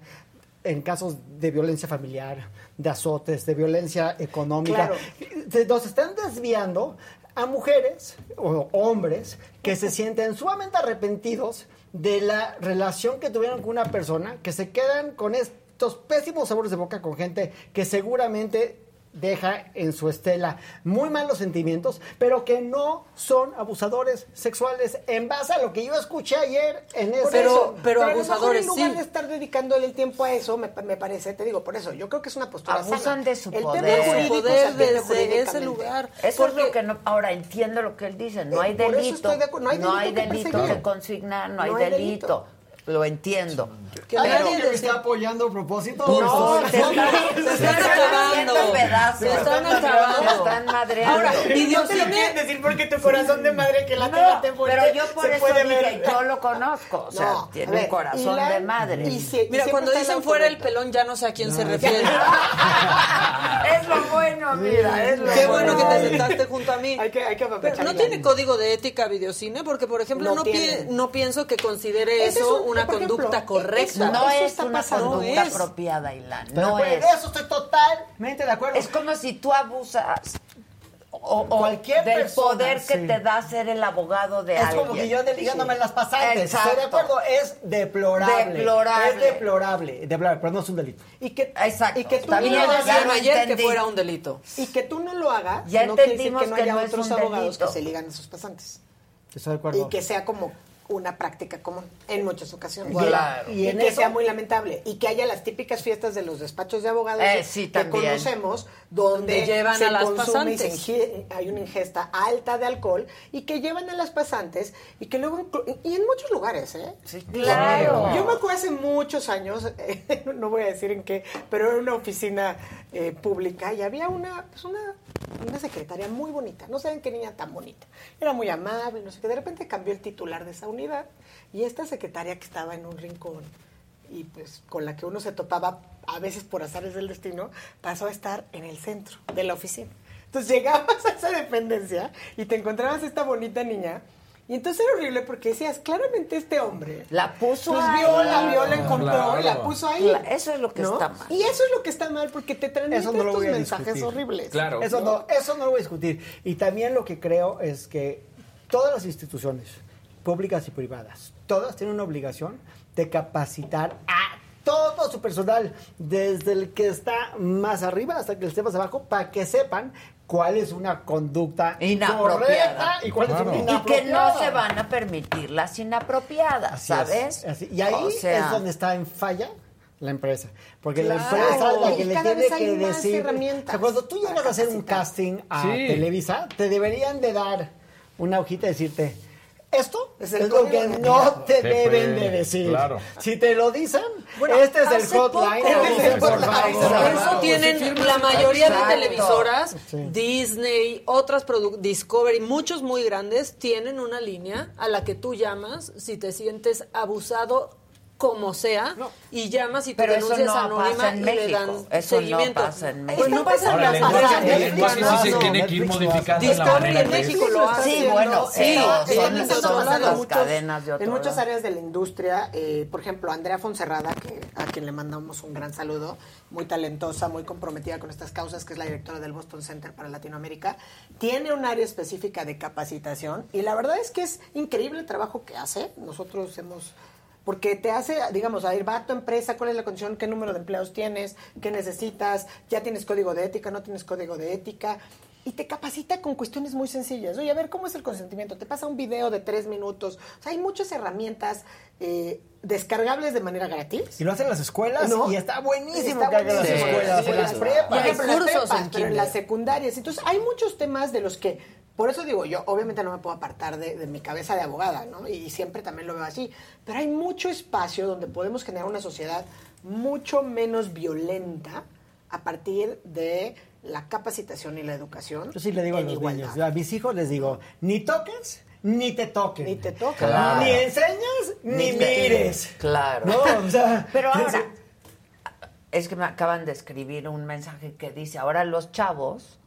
en casos de violencia familiar, de azotes, de violencia económica.
Claro.
Nos están desviando a mujeres o hombres que se sienten sumamente arrepentidos de la relación que tuvieron con una persona, que se quedan con estos pésimos sabores de boca con gente que seguramente deja en su estela muy malos sentimientos, pero que no son abusadores sexuales en base a lo que yo escuché ayer en ese
eso, pero, mejor abusadores en lugar sí. de estar dedicándole el tiempo a eso, me, me parece, te digo, por eso, yo creo que es una postura
Abusan
sana.
de su
el
poder.
tema jurídico poder desde ese lugar.
Eso es lo que no. Ahora entiendo lo que él dice. No hay delito.
de no hay delito que
delito
perseguir.
que consignar, no hay,
No hay
delito.
delito.
Lo entiendo.
Que
¿Hay
nadie
alguien que me
decía-
está apoyando a propósito?
No, te están, te están haciendo pedazos.
Se están
Te
acabando.
están madreando.
Ahora,
Y no te lo
Videocine-
quieren decir porque tu corazón de madre que la te fuerte,
pero yo por
se
eso dije, yo lo conozco. O sea, tiene un corazón de madre.
Mira, cuando dicen fuera el pelón, ya no sé a quién se refiere.
es lo bueno, mira, es lo
Qué bueno que te sentaste junto a mí.
Hay que, hay que
no tiene código de ética videocine porque, por ejemplo,
No
pienso que considere eso
un-
una
por
conducta correcta.
No
Eso
es
está
una
pasando.
conducta
No es.
apropiada, Ilan. No
pues,
es.
de eso estoy totalmente de acuerdo.
Es como si tú abusas o, o
Cualquier
del
persona,
poder que
sí.
te da ser el abogado de
Es
alguien.
como que yo ande ligándome
Sí.
las pasantes.
Exacto.
Estoy de acuerdo, es deplorable.
Deplorable.
Es deplorable, deplorable, pero no es un delito.
Y que,
Exacto.
y que tú
Está
no lo hagas,
ayer que fuera un delito.
y que tú no lo hagas,
Ya
no quiere decir
entendimos
que no
que
haya
no es
otros abogados
delito.
que se ligan a sus pasantes.
Estoy de acuerdo.
Y que sea como una práctica común en muchas ocasiones.
Claro.
Y,
Y en
que
eso-
sea muy lamentable. Y que haya las típicas fiestas de los despachos de abogados
Eh, sí,
que
también.
conocemos, donde
Donde llevan
se
a las
consume y se
pasantes.
ingi- hay una ingesta alta de alcohol y que llevan a las pasantes y que luego... Y en muchos lugares, ¿eh?
Sí, claro.
Yo me acuerdo hace muchos años, no voy a decir en qué, pero era una oficina eh, pública y había una, pues una, una secretaria muy bonita. No saben qué niña tan bonita. Era muy amable, no sé qué. De repente cambió el titular de esa unidad y esta secretaria que estaba en un rincón y pues con la que uno se topaba a veces por azares del destino, pasó a estar en el centro de la oficina. Entonces llegabas a esa dependencia y te encontrabas esta bonita niña y entonces era horrible porque decías, claramente este hombre
La puso
pues
ahí.
vio, la vio, la encontró
Claro.
y la puso ahí.
Eso es lo que
¿no?
está mal.
Y eso es lo que está mal porque te transmite
Eso no lo
estos
voy a
mensajes
discutir.
horribles.
Claro.
Eso no, eso no lo voy a discutir. Y también lo que creo es que todas las instituciones, públicas y privadas, todas tienen una obligación de capacitar a todo su personal, desde el que está más arriba hasta el que esté más abajo, para que sepan cuál es una conducta
Inapropiada.
y cuál es una
Y que no
inapropiada.
se van a permitir las inapropiadas,
Así es,
¿sabes?
así. Y ahí
O sea,
es donde está en falla la empresa. Porque la empresa es la que
Y
le tiene que decir.
herramientas
O sea, cuando tú llegas a hacer un casting a
Sí.
Televisa, te deberían de dar una hojita y decirte. Esto
Es
es,
el
lo
código
que no te
Se
deben
puede,
de decir.
claro.
Si te lo dicen,
Bueno,
este es el hotline.
poco-
este
Por
por
eso tienen la mayoría
Exacto.
de televisoras,
Sí.
Disney, otras Discovery, muchos muy grandes, tienen una línea a la que tú llamas si te sientes abusado como sea y llamas y tu
Pero eso
denuncia es
no
anónima
pasa en
y le dan
Eso no
seguimiento.
pasa en
Pues
México.
no pasa
Ahora,
en las
lenguaje,
pasadas.
el lenguaje sí se tiene que ir modificando la
Discovery
manera
en México lo hace.
Sí, bueno,
Sí,
eso, son- las cadenas de
En muchas áreas de la industria, eh, por ejemplo, Andrea Fonserrada, que, a quien le mandamos un gran saludo, muy talentosa, muy comprometida con estas causas, que es la directora del Boston Center para Latinoamérica, tiene un área específica de capacitación y la verdad es que es increíble el trabajo que hace. Nosotros hemos porque te hace, digamos, a ir, va a tu empresa, cuál es la condición, qué número de empleados tienes, qué necesitas, ya tienes código de ética, no tienes código de ética. y te capacita con cuestiones muy sencillas. Oye, a ver, ¿cómo es el consentimiento? Te pasa un video de tres minutos. O sea, hay muchas herramientas eh, descargables de manera gratis.
Y lo hacen las escuelas
¿no?
y está buenísimo
Está
que hagan las
buenísimo.
escuelas,
Sí,
en las
sí.
prepas.
Por ejemplo, en las
cursos
prepas,
en
pero en las secundarias. Entonces, hay muchos temas de los que, por eso digo, yo obviamente no me puedo apartar de, de mi cabeza de abogada, ¿no? Y siempre también lo veo así. Pero hay mucho espacio donde podemos generar una sociedad mucho menos violenta a partir de la capacitación y la educación.
Yo sí le digo a los
igualdad.
niños, a mis hijos les digo, ni toques, ni te toquen. Ni
te toques.
Claro.
Ni enseñas, ni,
Ni te-
mires.
Claro.
No, o sea,
Pero ahora, es que me acaban de escribir un mensaje que dice, ahora los chavos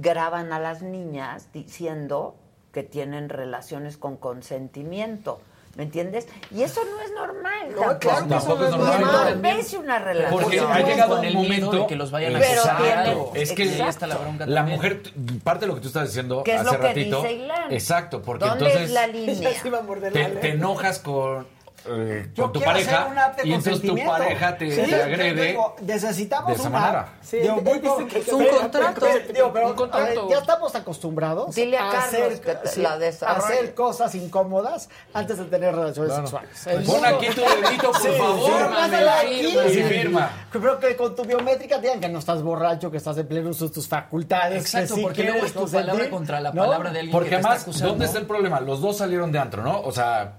graban a las niñas diciendo que tienen relaciones con consentimiento. ¿Me entiendes? Y eso no es normal.
No,
tampoco.
claro que eso
Tampoco es
no
normal.
No una relación.
Porque ha llegado
el
momento
de que los vayan a
Pero
acusar.
tiene-
Es que
Exacto.
ahí está la bronca
la
también.
mujer, parte de lo que tú estás diciendo
¿Qué es
hace
lo que
ratito.
dice Ilan?
Exacto, porque
¿Dónde
entonces
es la línea?
Te, te enojas con, eh,
Yo
con tu
quiero
pareja
hacer un acto de
y entonces tu pareja te,
Sí,
te agrede.
digo, necesitamos
de esa
una-
manera.
Sí,
Digo, voy con-
que es
pero-
un contrato.
pero- digo, pero,
Un contrato.
a ver, ya estamos acostumbrados
Dile a Carlos
hacer,
que te
sí,
la desarrolle.
hacer cosas incómodas antes de tener relaciones
Claro.
sexuales.
Pues
El
pon aquí tu dedito, por
Sí,
favor,
aquí.
firma,
Sí.
firma.
Creo que con tu biométrica digan que no estás borracho, que estás en pleno uso de tus facultades.
Exacto,
que sí
porque luego es tu palabra contra la palabra de alguien
Porque además. ¿dónde está el problema? Los dos salieron de antro, ¿no? O sea,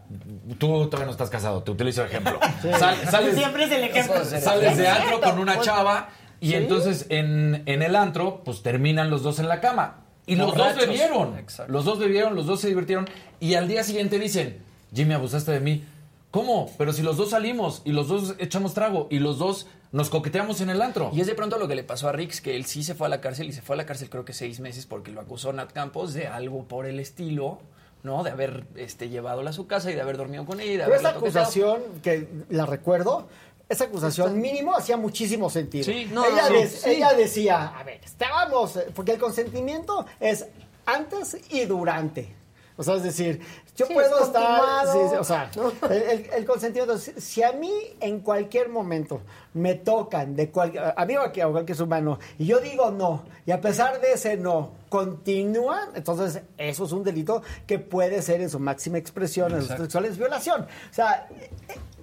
tú todavía no estás casado, te utilizo de ejemplo. Sal- sales,
Siempre es el ejemplo.
sales de antro con una
Pues,
chava y entonces en, en el antro, pues terminan los dos en la cama. Y los
Borrachos.
dos bebieron.
Exacto.
Los dos bebieron, los dos se divirtieron. Y al día siguiente dicen, Jimmy, abusaste de mí. ¿Cómo? Pero si los dos salimos y los dos echamos trago y los dos nos coqueteamos en el antro.
Y es de pronto lo que le pasó a Rix, que él sí se fue a la cárcel y se fue a la cárcel creo que seis meses porque lo acusó Nat Campos de algo por el estilo, ¿no? De haber este, llevado a su casa y de haber dormido con ella y de
Pero esa acusación, que la recuerdo, esa acusación mínimo hacía muchísimo sentido.
Sí.
No,
ella, de-
sí.
ella decía, a ver, estábamos, porque el consentimiento es antes y durante. O sea, es decir, yo
Sí,
puedo
es
estar, sí, sí, o sea, el, el- el consentimiento, si, si a mí en cualquier momento me tocan, de cual, a mí o a cualquier ser humano, y yo digo no, y a pesar de ese no, continúan, entonces eso es un delito que puede ser en su máxima expresión, en los sexuales, violación. O sea,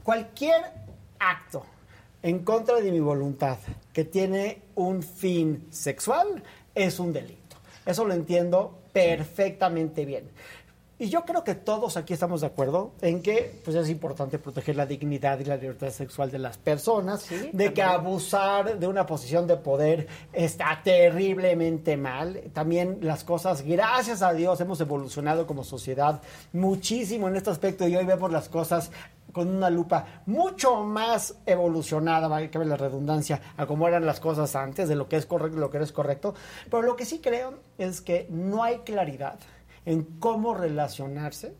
cualquier acto en contra de mi voluntad que tiene un fin sexual es un delito. Eso lo entiendo perfectamente bien. Y yo creo que todos aquí estamos de acuerdo en que pues, es importante proteger la dignidad y la libertad sexual de las personas, de que abusar de una posición de poder está terriblemente mal. También las cosas, gracias a Dios, hemos evolucionado como sociedad muchísimo en este aspecto y hoy vemos las cosas con una lupa mucho más evolucionada, ver la redundancia, a cómo eran las cosas antes, de lo que es correcto y lo que no es correcto. Pero lo que sí creo es que no hay claridad en cómo relacionarse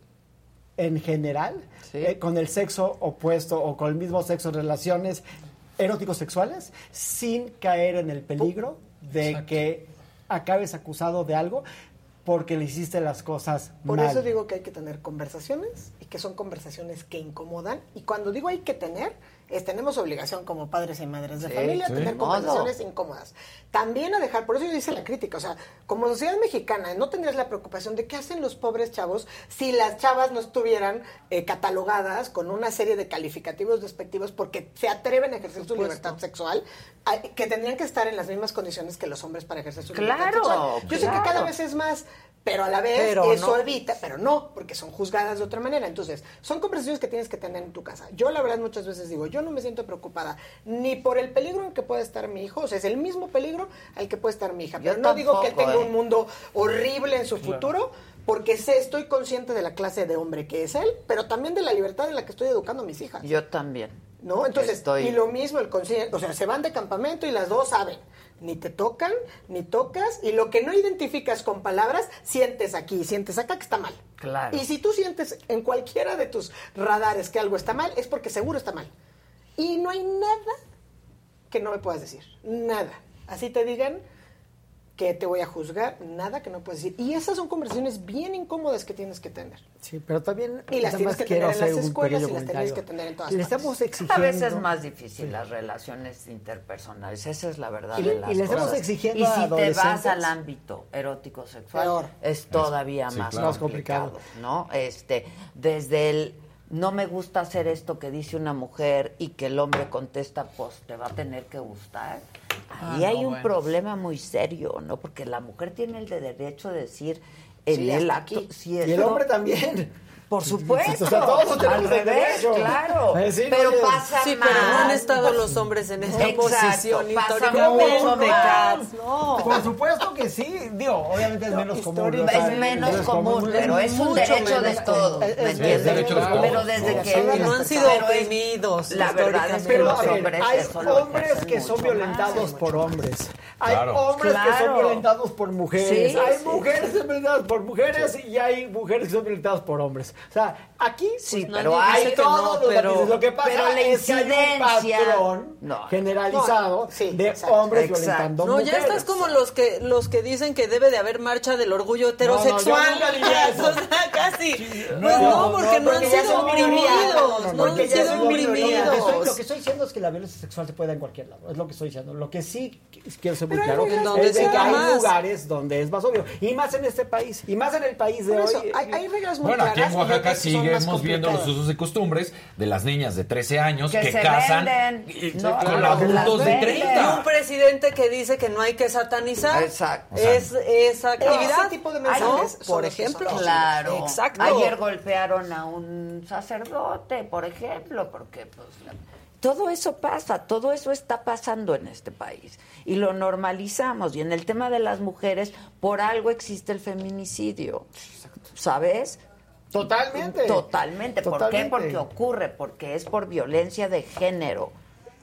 en general eh, con el sexo opuesto o con el mismo sexo, relaciones eróticos sexuales, sin caer en el peligro de que acabes acusado de algo porque le hiciste las cosas
Por
mal.
eso digo que hay que tener conversaciones y que son conversaciones que incomodan. Y cuando digo hay que tener, es tenemos obligación como padres y madres de
Sí,
familia
sí.
tener
Modo.
conversaciones incómodas. También a dejar, por eso yo hice la crítica, o sea, como sociedad mexicana, no tendrías la preocupación de qué hacen los pobres chavos si las chavas no estuvieran eh, catalogadas con una serie de calificativos despectivos porque se atreven a ejercer su libertad sexual, a- que tendrían que estar en las mismas condiciones que los hombres para ejercer su libertad
Claro,
sexual. Yo sé que cada vez es más, pero a la vez
Pero
eso
no.
evita, pero no, porque son juzgadas de otra manera. Entonces, son conversaciones que tienes que tener en tu casa. Yo, la verdad, muchas veces digo, yo no me siento preocupada ni por el peligro en que puede estar mi hijo, o sea, es el mismo peligro al que puede estar mi hija.
Yo
Pero no digo que él tenga
¿eh?
un mundo horrible en su
Claro.
futuro, porque sé, estoy consciente de la clase de hombre que es él, pero también de la libertad en la que estoy educando a mis hijas.
Yo también.
¿No? Entonces,
Estoy-
y lo mismo el consciente, o sea, se van de campamento y las dos saben, ni te tocan, ni tocas, y lo que no identificas con palabras, sientes aquí, sientes acá que está mal.
Claro.
Y si tú sientes en cualquiera de tus radares que algo está mal, es porque seguro está mal. Y no hay nada que no me puedas decir, nada. Así te digan, que te voy a juzgar, nada que no puedes decir. Y esas son conversaciones bien incómodas que tienes que tener.
Sí, pero también
Y las tienes que tener en las escuelas y las tienes que tener en todas
Le
partes.
estamos exigiendo
A veces es más difícil las relaciones interpersonales, esa es la verdad
Y
de
le-
las
y le estamos
cosas.
exigiendo
Y
a
si te vas al ámbito erótico sexual,
Peor.
es todavía
Sí,
más,
claro. Más
complicado,
complicado.
¿no? Este, desde el no me gusta hacer esto que dice una mujer y que el hombre contesta, pues te va a tener que gustar. Ahí
Ah,
hay
no,
un
bueno.
problema muy serio, ¿no? Porque la mujer tiene el de derecho de decir en
Sí,
el acto
aquí.
si
Y el hombre también.
Por supuesto.
O sea, todos tenemos
al revés,
derecho.
claro.
Eh, sí,
pero
no,
pasa
Sí,
más.
pero no han estado los hombres en esa
Exacto,
posición
pasa
históricamente.
No, por supuesto que sí. Digo, obviamente es menos común. ¿no?
Es menos común, pero es un derecho de todos,
común.
¿me
Es- es-
entiendes?
es derecho de todos.
Pero desde que
no han sido oprimidos.
La verdad es que
Pero
los hombres
hay hombres que son violentados por hombres. Hay
Claro.
hombres que son violentados por mujeres.
Sí,
hay
sí,
mujeres que son violentadas por mujeres y hay mujeres que son violentadas por hombres. O sea, aquí
Sí,
pues,
pero hay todo,
los
pero-
matices. Lo que pasa
pero la
es que hay un
incidencia-
patrón
No.
generalizado
No, sí,
de
exacto.
hombres
Exacto.
violentando
No,
mujeres.
ya estás como los que los que dicen que debe de haber marcha del orgullo heterosexual. O sea, casi.
No,
pues no, porque no,
porque
han sido oprimidos. No, han sido
son minoría. Lo que, estoy,
oprimidos.
lo que estoy diciendo es que la violencia sexual se puede dar en cualquier lado. Es lo que estoy diciendo. Lo que sí quiero ser muy claro es que hay lugares donde es más obvio. Y más en este país. Y más en el país de hoy.
hay, hay reglas muy claras
Oaxaca seguimos viendo los usos y costumbres de las niñas de 13 años que,
Que se
casan
venden.
y-
No,
con adultos de
venden.
30.
Y un presidente que dice que no hay que satanizar
Exacto.
es esa actividad.
Ese tipo de
¿no?
mensajes
por ejemplo.
Claro.
Exacto.
Ayer golpearon a un sacerdote, por ejemplo, porque pues todo eso pasa, todo eso está pasando en este país y lo normalizamos y en el tema de las mujeres por algo existe el feminicidio. ¿Sabes?
Totalmente.
Totalmente. ¿Por
Totalmente.
qué? Porque ocurre, porque es por violencia de género.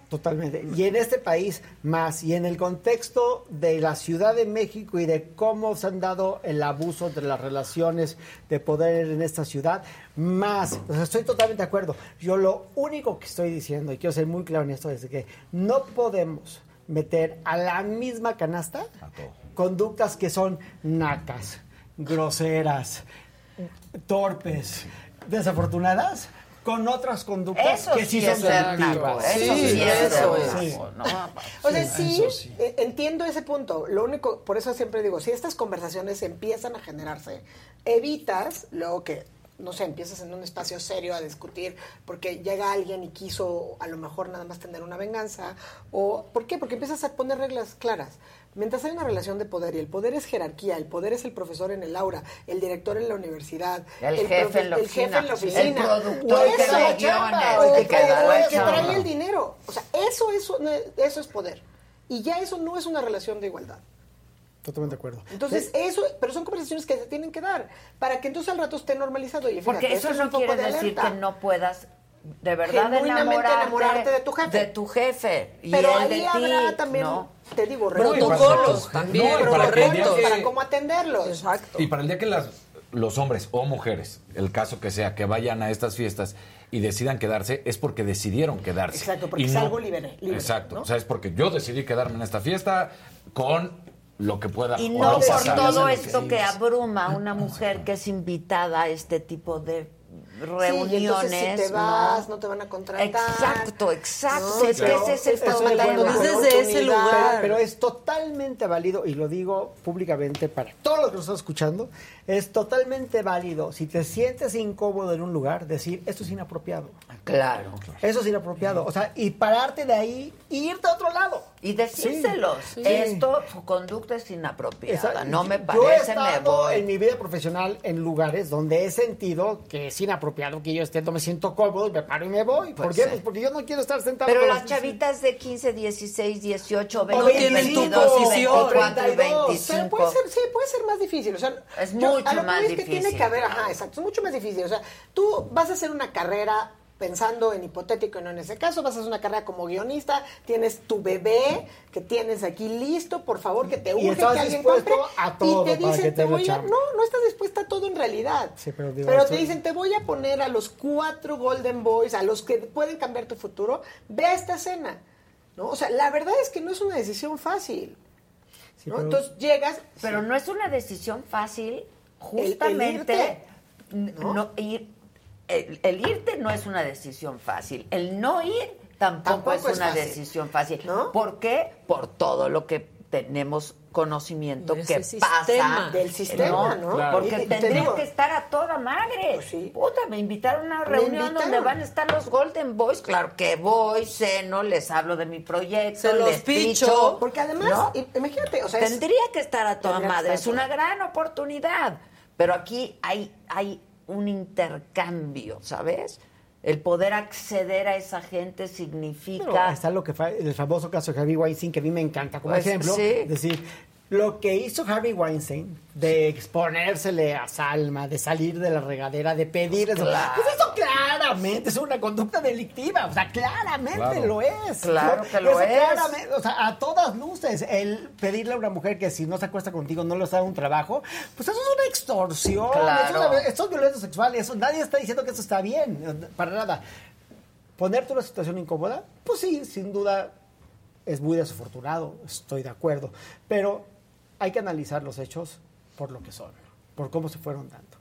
Totalmente. Y en este país más, y en el contexto de la Ciudad de México y de cómo se han dado el abuso de las relaciones de poder en esta ciudad, más. O sea, estoy totalmente de acuerdo. Yo lo único que estoy diciendo, y quiero ser muy claro en esto, es que no podemos meter a la misma canasta conductas que son nacas, groseras, torpes, desafortunadas con otras conductas
Eso
que sí,
sí
son
es eso sí es
eso
ser
es.
naco, ¿no?
O sea, sí. eh, entiendo ese punto. Lo único, por eso siempre digo, si estas conversaciones empiezan a generarse, evitas luego que, no sé, empiezas en un espacio serio a discutir porque llega alguien y quiso a lo mejor nada más tener una venganza. o ¿Por qué? Porque empiezas a poner reglas claras. Mientras hay una relación de poder y el poder es jerarquía, el poder es el profesor en el aula, el director en la universidad,
El jefe en la
el jefe en la
oficina, el
oficina,
productor
o el
que
chamba, o
el que
o el trae el dinero. O sea, eso es, eso es poder. Y ya eso no es una relación de igualdad.
Totalmente de acuerdo.
Entonces, eso, pero son conversaciones que se tienen que dar para que entonces al rato esté normalizado. Y fíjate,
Porque eso
es
no quiere
de
decir que no puedas de verdad enamorarte,
enamorarte de tu jefe.
de tu jefe y
Pero
él
ahí
de
habrá
ti,
también,
¿no?
Te digo,
Protocolos también,
No, para que-
para cómo atenderlos.
Exacto.
Y para el día que las, los hombres o mujeres, el caso que sea, que vayan a estas fiestas y decidan quedarse, es porque decidieron quedarse.
Exacto, porque
Y
es
no-
algo libre. libre,
Exacto.
¿no?
O sea, es porque yo decidí quedarme en esta fiesta con lo que pueda
Y no por
pasar.
todo esto que abruma a una mujer que es invitada a este tipo de reuniones.
Sí, y entonces si te vas,
¿no?
no te van a contratar.
Exacto, exacto.
No,
es que ese es el problema.
matando
Cuando dices
una
de ese lugar.
Pero, es totalmente válido, y lo digo públicamente para todos los que nos están escuchando, es totalmente válido, si te sientes incómodo en un lugar, decir, esto es inapropiado.
Claro.
Eso es inapropiado. O sea, y pararte de ahí e irte a otro lado.
Y decírselos.
Sí.
Esto, su conducta es inapropiada.
Exacto.
No me
Yo he
parece, me
estado
voy.
en mi vida profesional en lugares donde he sentido que es inapropiado que yo esté, no me siento cómodo y me paro y me voy. ¿Por
Pues
qué?
sí.
Pues porque yo no quiero estar sentado.
Pero las chavitas de 15, 16, 18, 20,
No tienen tu
22,
posición.
24 y
32.
25.
Pero puede ser, sí, puede ser más difícil. O sea,
Es
yo-
mucho
a lo que
más
voy es que
difícil.
tiene que haber, ajá, exacto, es mucho más difícil. O sea, tú vas a hacer una carrera pensando en hipotético y no en ese caso, vas a hacer una carrera como guionista, tienes tu bebé que tienes aquí listo, por favor, que te urge que alguien compre
a todo
y te
para
dicen,
que
te
te
voy a... No, no estás dispuesta a todo en realidad.
Sí, pero digo,
Pero
esto-
te dicen, te voy a poner a los cuatro Golden Boys, a los que pueden cambiar tu futuro, ve a esta cena. ¿no? O sea, la verdad es que no es una decisión fácil.
Sí,
¿no?
pero-
Entonces llegas...
Pero no es una decisión fácil, justamente.
irte,
no ir, el, el irte no es una decisión fácil. El no ir tampoco,
Tampoco
es
es
una
fácil.
decisión fácil. ¿Por qué? Por todo lo que tenemos conocimiento que
sistema.
pasa
Del sistema, ¿no? Claro.
Porque
Y- y te
tendría
digo-
que estar a toda madre. Puta, me invitaron a una
Me
reunión
invitaron.
donde van a estar los Golden Boys. Claro que voy, ceno, les hablo de mi proyecto,
Se los
les
picho. Porque además,
¿no?
imagínate, o sea, es-
tendría que estar a toda madre. Es una gran oportunidad. Pero aquí hay, hay un intercambio, ¿sabes? El poder acceder a esa gente
Pero
significa.
está lo que fa- el famoso caso de Harvey Weinstein, que a mí me encanta como
Pues,
ejemplo.
sí.
Decir, lo que hizo Harvey Weinstein de exponérsele a Salma, de salir de la regadera, de pedir eso.
Claro.
Pues eso claramente es una conducta delictiva. O sea, claramente
Claro.
lo es.
Claro que lo
Eso
es.
claramente, o sea, a todas luces, el pedirle a una mujer que si no se acuesta contigo no le da un trabajo, pues eso es una extorsión.
Claro.
Eso es, una- eso es violencia sexual. Eso, nadie está diciendo que eso está bien, para nada ponerte en una situación incómoda, pues sí, sin duda es muy desafortunado, estoy de acuerdo, pero hay que analizar los hechos por lo que son, por cómo se fueron dando.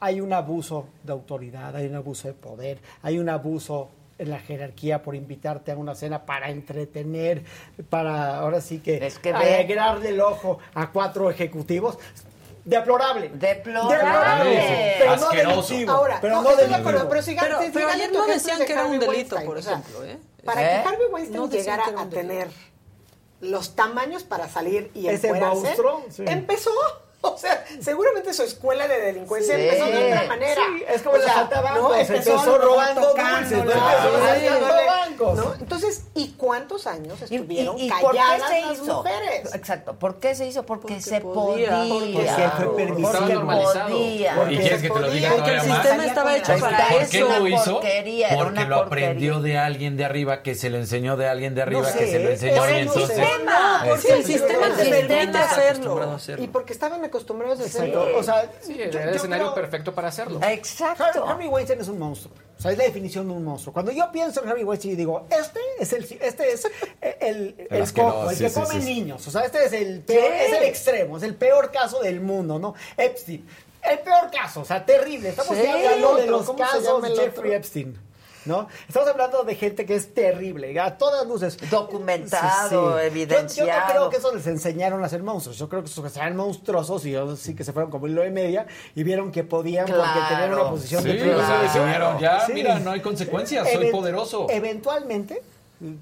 Hay un abuso de autoridad, hay un abuso de poder, hay un abuso en la jerarquía por invitarte a una cena para entretener, para ahora sí que,
que ve-
alegrarle el ojo a cuatro ejecutivos. Deplorable.
Deplorable.
Pero no
Asqueroso.
delictivo.
Ahora,
pero
no,
no
acuerdo, pero sigan-
Pero-
sigan
pero ayer
tu
no
ejemplo
decían
de
que era un delito,
Weinstein,
por ejemplo, ¿eh?
Para
¿Eh?
que Harvey Weinstein
No
llegara
que
a tener los tamaños para salir y
Ese monstruo, sí.
empezó. O sea, seguramente su escuela de delincuencia
Sí.
empezó de otra manera.
Sí, es como
O sea,
falta bancos,
¿no?
empezó robando dulces,
haciéndole,
bancos.
¿no? Entonces, ¿y cuántos años estuvieron
¿Y por qué
calladas
se
las
hizo?
mujeres?
Exacto. ¿Por qué se hizo? Porque, se
podía.
podía.
Porque
fue permisible.
Porque
normalizado.
podía.
¿Y quieres que te lo diga
Porque el
más?
sistema estaba hecho para
¿Por
eso.
qué lo hizo? Porque lo aprendió de alguien de arriba, que se lo enseñó de alguien de arriba, que se lo enseñó
Por
y
el sistema, porque el sistema te permite hacerlo. Y porque estaban acostumbrados a
Exacto.
hacerlo.
O sea,
Sí,
yo-
era el escenario
creo-
perfecto para hacerlo.
Exacto.
Har- Harvey Weinstein es un monstruo. O sea, es la definición de un monstruo. Cuando yo pienso en Harvey Weinstein, digo, este es el, este es el, el,
asqueroso,
cojo, el
sí,
que
sí,
come
sí, sí.
niños. O sea, este es el peor, es el extremo, es el peor caso del mundo, ¿no? Epstein. El peor caso, o sea, terrible. Estamos
Sí.
hablando de los
¿Cómo se
casos
llama
de
el
Jeffrey
otro?
Epstein. ¿No? Estamos hablando de gente que es terrible, a todas luces.
Documentado, evidenciado.
Yo, yo no creo que eso les enseñaron a ser monstruos. Yo creo que esos eran monstruosos y ellos sí que se fueron como hilo de media y vieron que podían porque
Claro.
tenían una posición
Sí,
de
o sea,
privilegio.
decidieron, ya,
Sí.
mira, no hay consecuencias, soy
Event-
poderoso.
Eventualmente,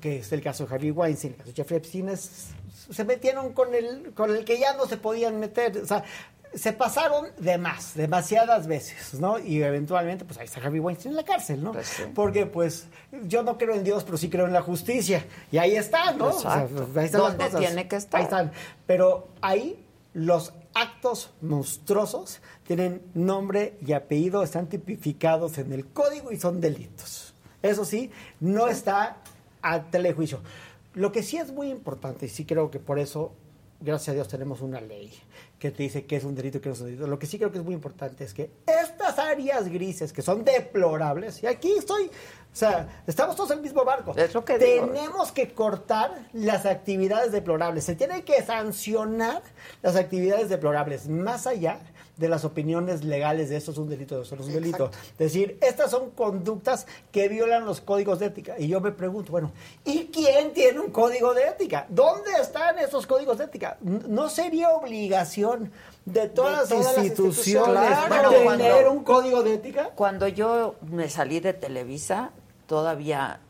que es el caso de Harvey Weinstein, el caso de Jeffrey Epstein, es- se metieron con el, con el que ya no se podían meter. O sea, se pasaron de más, demasiadas veces, ¿no? Y eventualmente, pues ahí está Harvey Weinstein en la cárcel, ¿no? Porque, pues, yo no creo en Dios, pero sí creo en la justicia. Y ahí está, ¿no? O sea, ahí están las
Donde
cosas.
tiene que estar.
Ahí están. Pero ahí los actos monstruosos tienen nombre y apellido, están tipificados en el código y son delitos. Eso sí, no está a telejuicio. Lo que sí es muy importante, y sí creo que por eso, gracias a Dios, tenemos una ley que te dice que es un delito y que no es un delito. Lo que sí creo que es muy importante es que estas áreas grises, que son deplorables, y aquí estoy, o sea, estamos todos en el mismo barco.
Es lo que digo.
Tenemos que cortar las actividades deplorables. Se tiene que sancionar las actividades deplorables, más allá de las opiniones legales de esto es un delito, de eso no es un delito. Es decir, estas son conductas que violan los códigos de ética. Y yo me pregunto, bueno, ¿y quién tiene un código de ética? ¿Dónde están esos códigos de ética? ¿No sería obligación de todas,
De todas
las
las
instituciones.
Claro,
tener
cuando-
un código de ética?
Cuando yo me salí de Televisa, todavía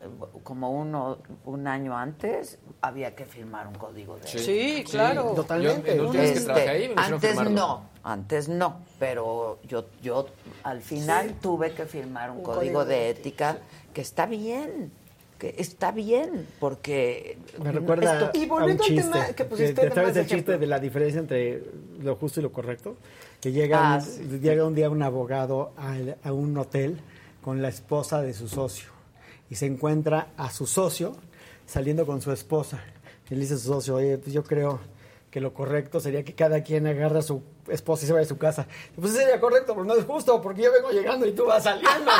como uno un año antes había que firmar un código de
Sí,
Sí, claro.
Totalmente.
Yo, que
Este,
trabajé ahí,
antes
firmarlo.
no, antes no, pero yo yo al final tuve que firmar un,
Un
código,
código
de
de
ética que está bien, que está bien, porque
Me recuerda
esto-
Y
a un
volviendo al tema que pusiste
¿Te
de
sabes
más
el chiste de la diferencia entre lo justo y lo correcto? Que llega,
Ah,
un,
sí.
llega un día un abogado a, un hotel con la esposa de su socio y se encuentra a su socio saliendo con su esposa. Y le dice a su socio, oye, pues yo creo que lo correcto sería que cada quien agarra a su esposa y se vaya a su casa. Pues eso sería correcto, pero no es justo, porque yo vengo llegando y tú vas saliendo.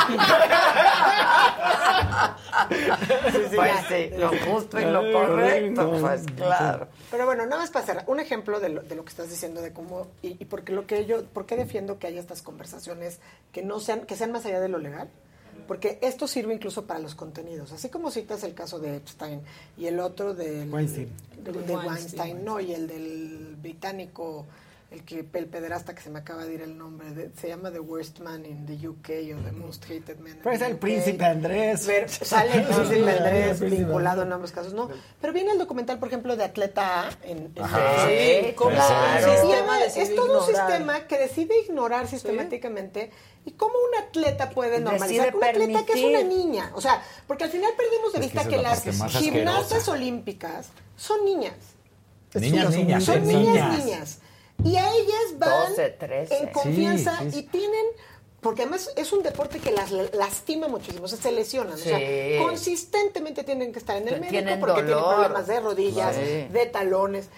Pues sí, lo justo y lo correcto, pues claro.
Pero bueno, nada más para hacer un ejemplo de lo, de lo que estás diciendo de cómo y, y porque lo que yo, por qué defiendo que haya estas conversaciones que no sean, que sean más allá de lo legal. Porque esto sirve incluso para los contenidos. Así como citas el caso de Epstein y el otro del,
Weinstein.
de, de Weinstein, no, y el del británico, el que el pederasta que se me acaba de ir el nombre, de- se llama The Worst Man in the UK o The Most Hated Man.
Pues el
UK.
príncipe Andrés.
Ver- sale el príncipe
Sí,
Andrés vinculado en ambos casos, ¿no? Pero viene el documental, por ejemplo, de Atleta A en, en
Ajá.
Netflix.
Sí,
Cómo
claro.
el sistema
Decide
es todo un sistema que decide ignorar sistemáticamente y cómo un atleta puede normalizar un atleta que es una niña, o sea, porque al final perdemos de
Es que
vista que, las gimnastas
asquerosa.
olímpicas son niñas.
Niñas,
Son-
niñas,
son
son
niñas,
niñas.
Y a ellas van
12, 13.
en confianza
Sí, sí, sí.
y tienen porque además es un deporte que las lastima muchísimo, o sea, se lesionan. O sea, consistentemente tienen que estar en el médico
Tienen
porque tienen problemas de rodillas,
Sí.
de talones.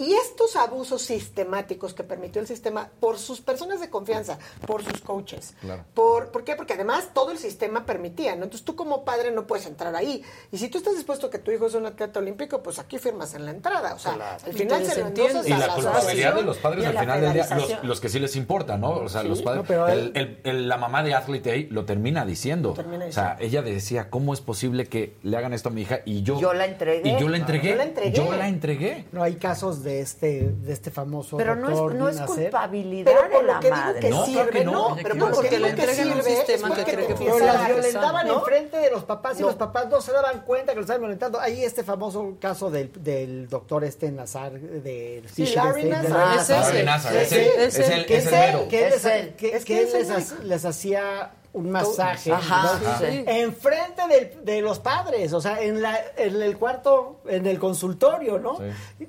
Y estos abusos sistemáticos que permitió el sistema por sus personas de confianza, por sus coaches.
Claro.
Por, ¿Por qué? Porque además todo el sistema permitía, ¿no? Entonces tú como padre no puedes entrar ahí. Y si tú estás dispuesto a que tu hijo es un atleta olímpico, pues aquí firmas en la entrada. O sea, al final se lo endosas
Y
a
la
la
culpabilidad de los padres al final del día, los, los que sí les importa, ¿no? O sea,
Sí,
los padres.
no, pero
el- el- el- la mamá de Athlete A lo termina diciendo.
termina
O sea, ella decía, ¿cómo es posible que le hagan esto a mi hija? Y yo.
Yo la entregué.
Y yo la entregué.
Yo la entregué.
Yo la entregué.
No hay casos de este, de este famoso
Pero no es, no es culpabilidad
Pero
de
por lo
la madre.
que
No,
sirve,
no.
no, pero
Porque
que
le entregan un
es
sistema que
porque
cree que
Pero las violentaban
¿no?
enfrente de los papás y
No.
los papás no se daban cuenta que los estaban violentando. Hay este famoso caso del, del doctor este Nazar, de
Sí, Larry
este, de
Nazar. Es
Nazar.
ese. Sí,
es
sí, es que
es el
que él
Es
que- les,
el
ha- les hacía un masaje
Ajá,
¿no?
sí.
enfrente del- de, los padres, o sea, en, la, en el cuarto, en el consultorio, ¿no?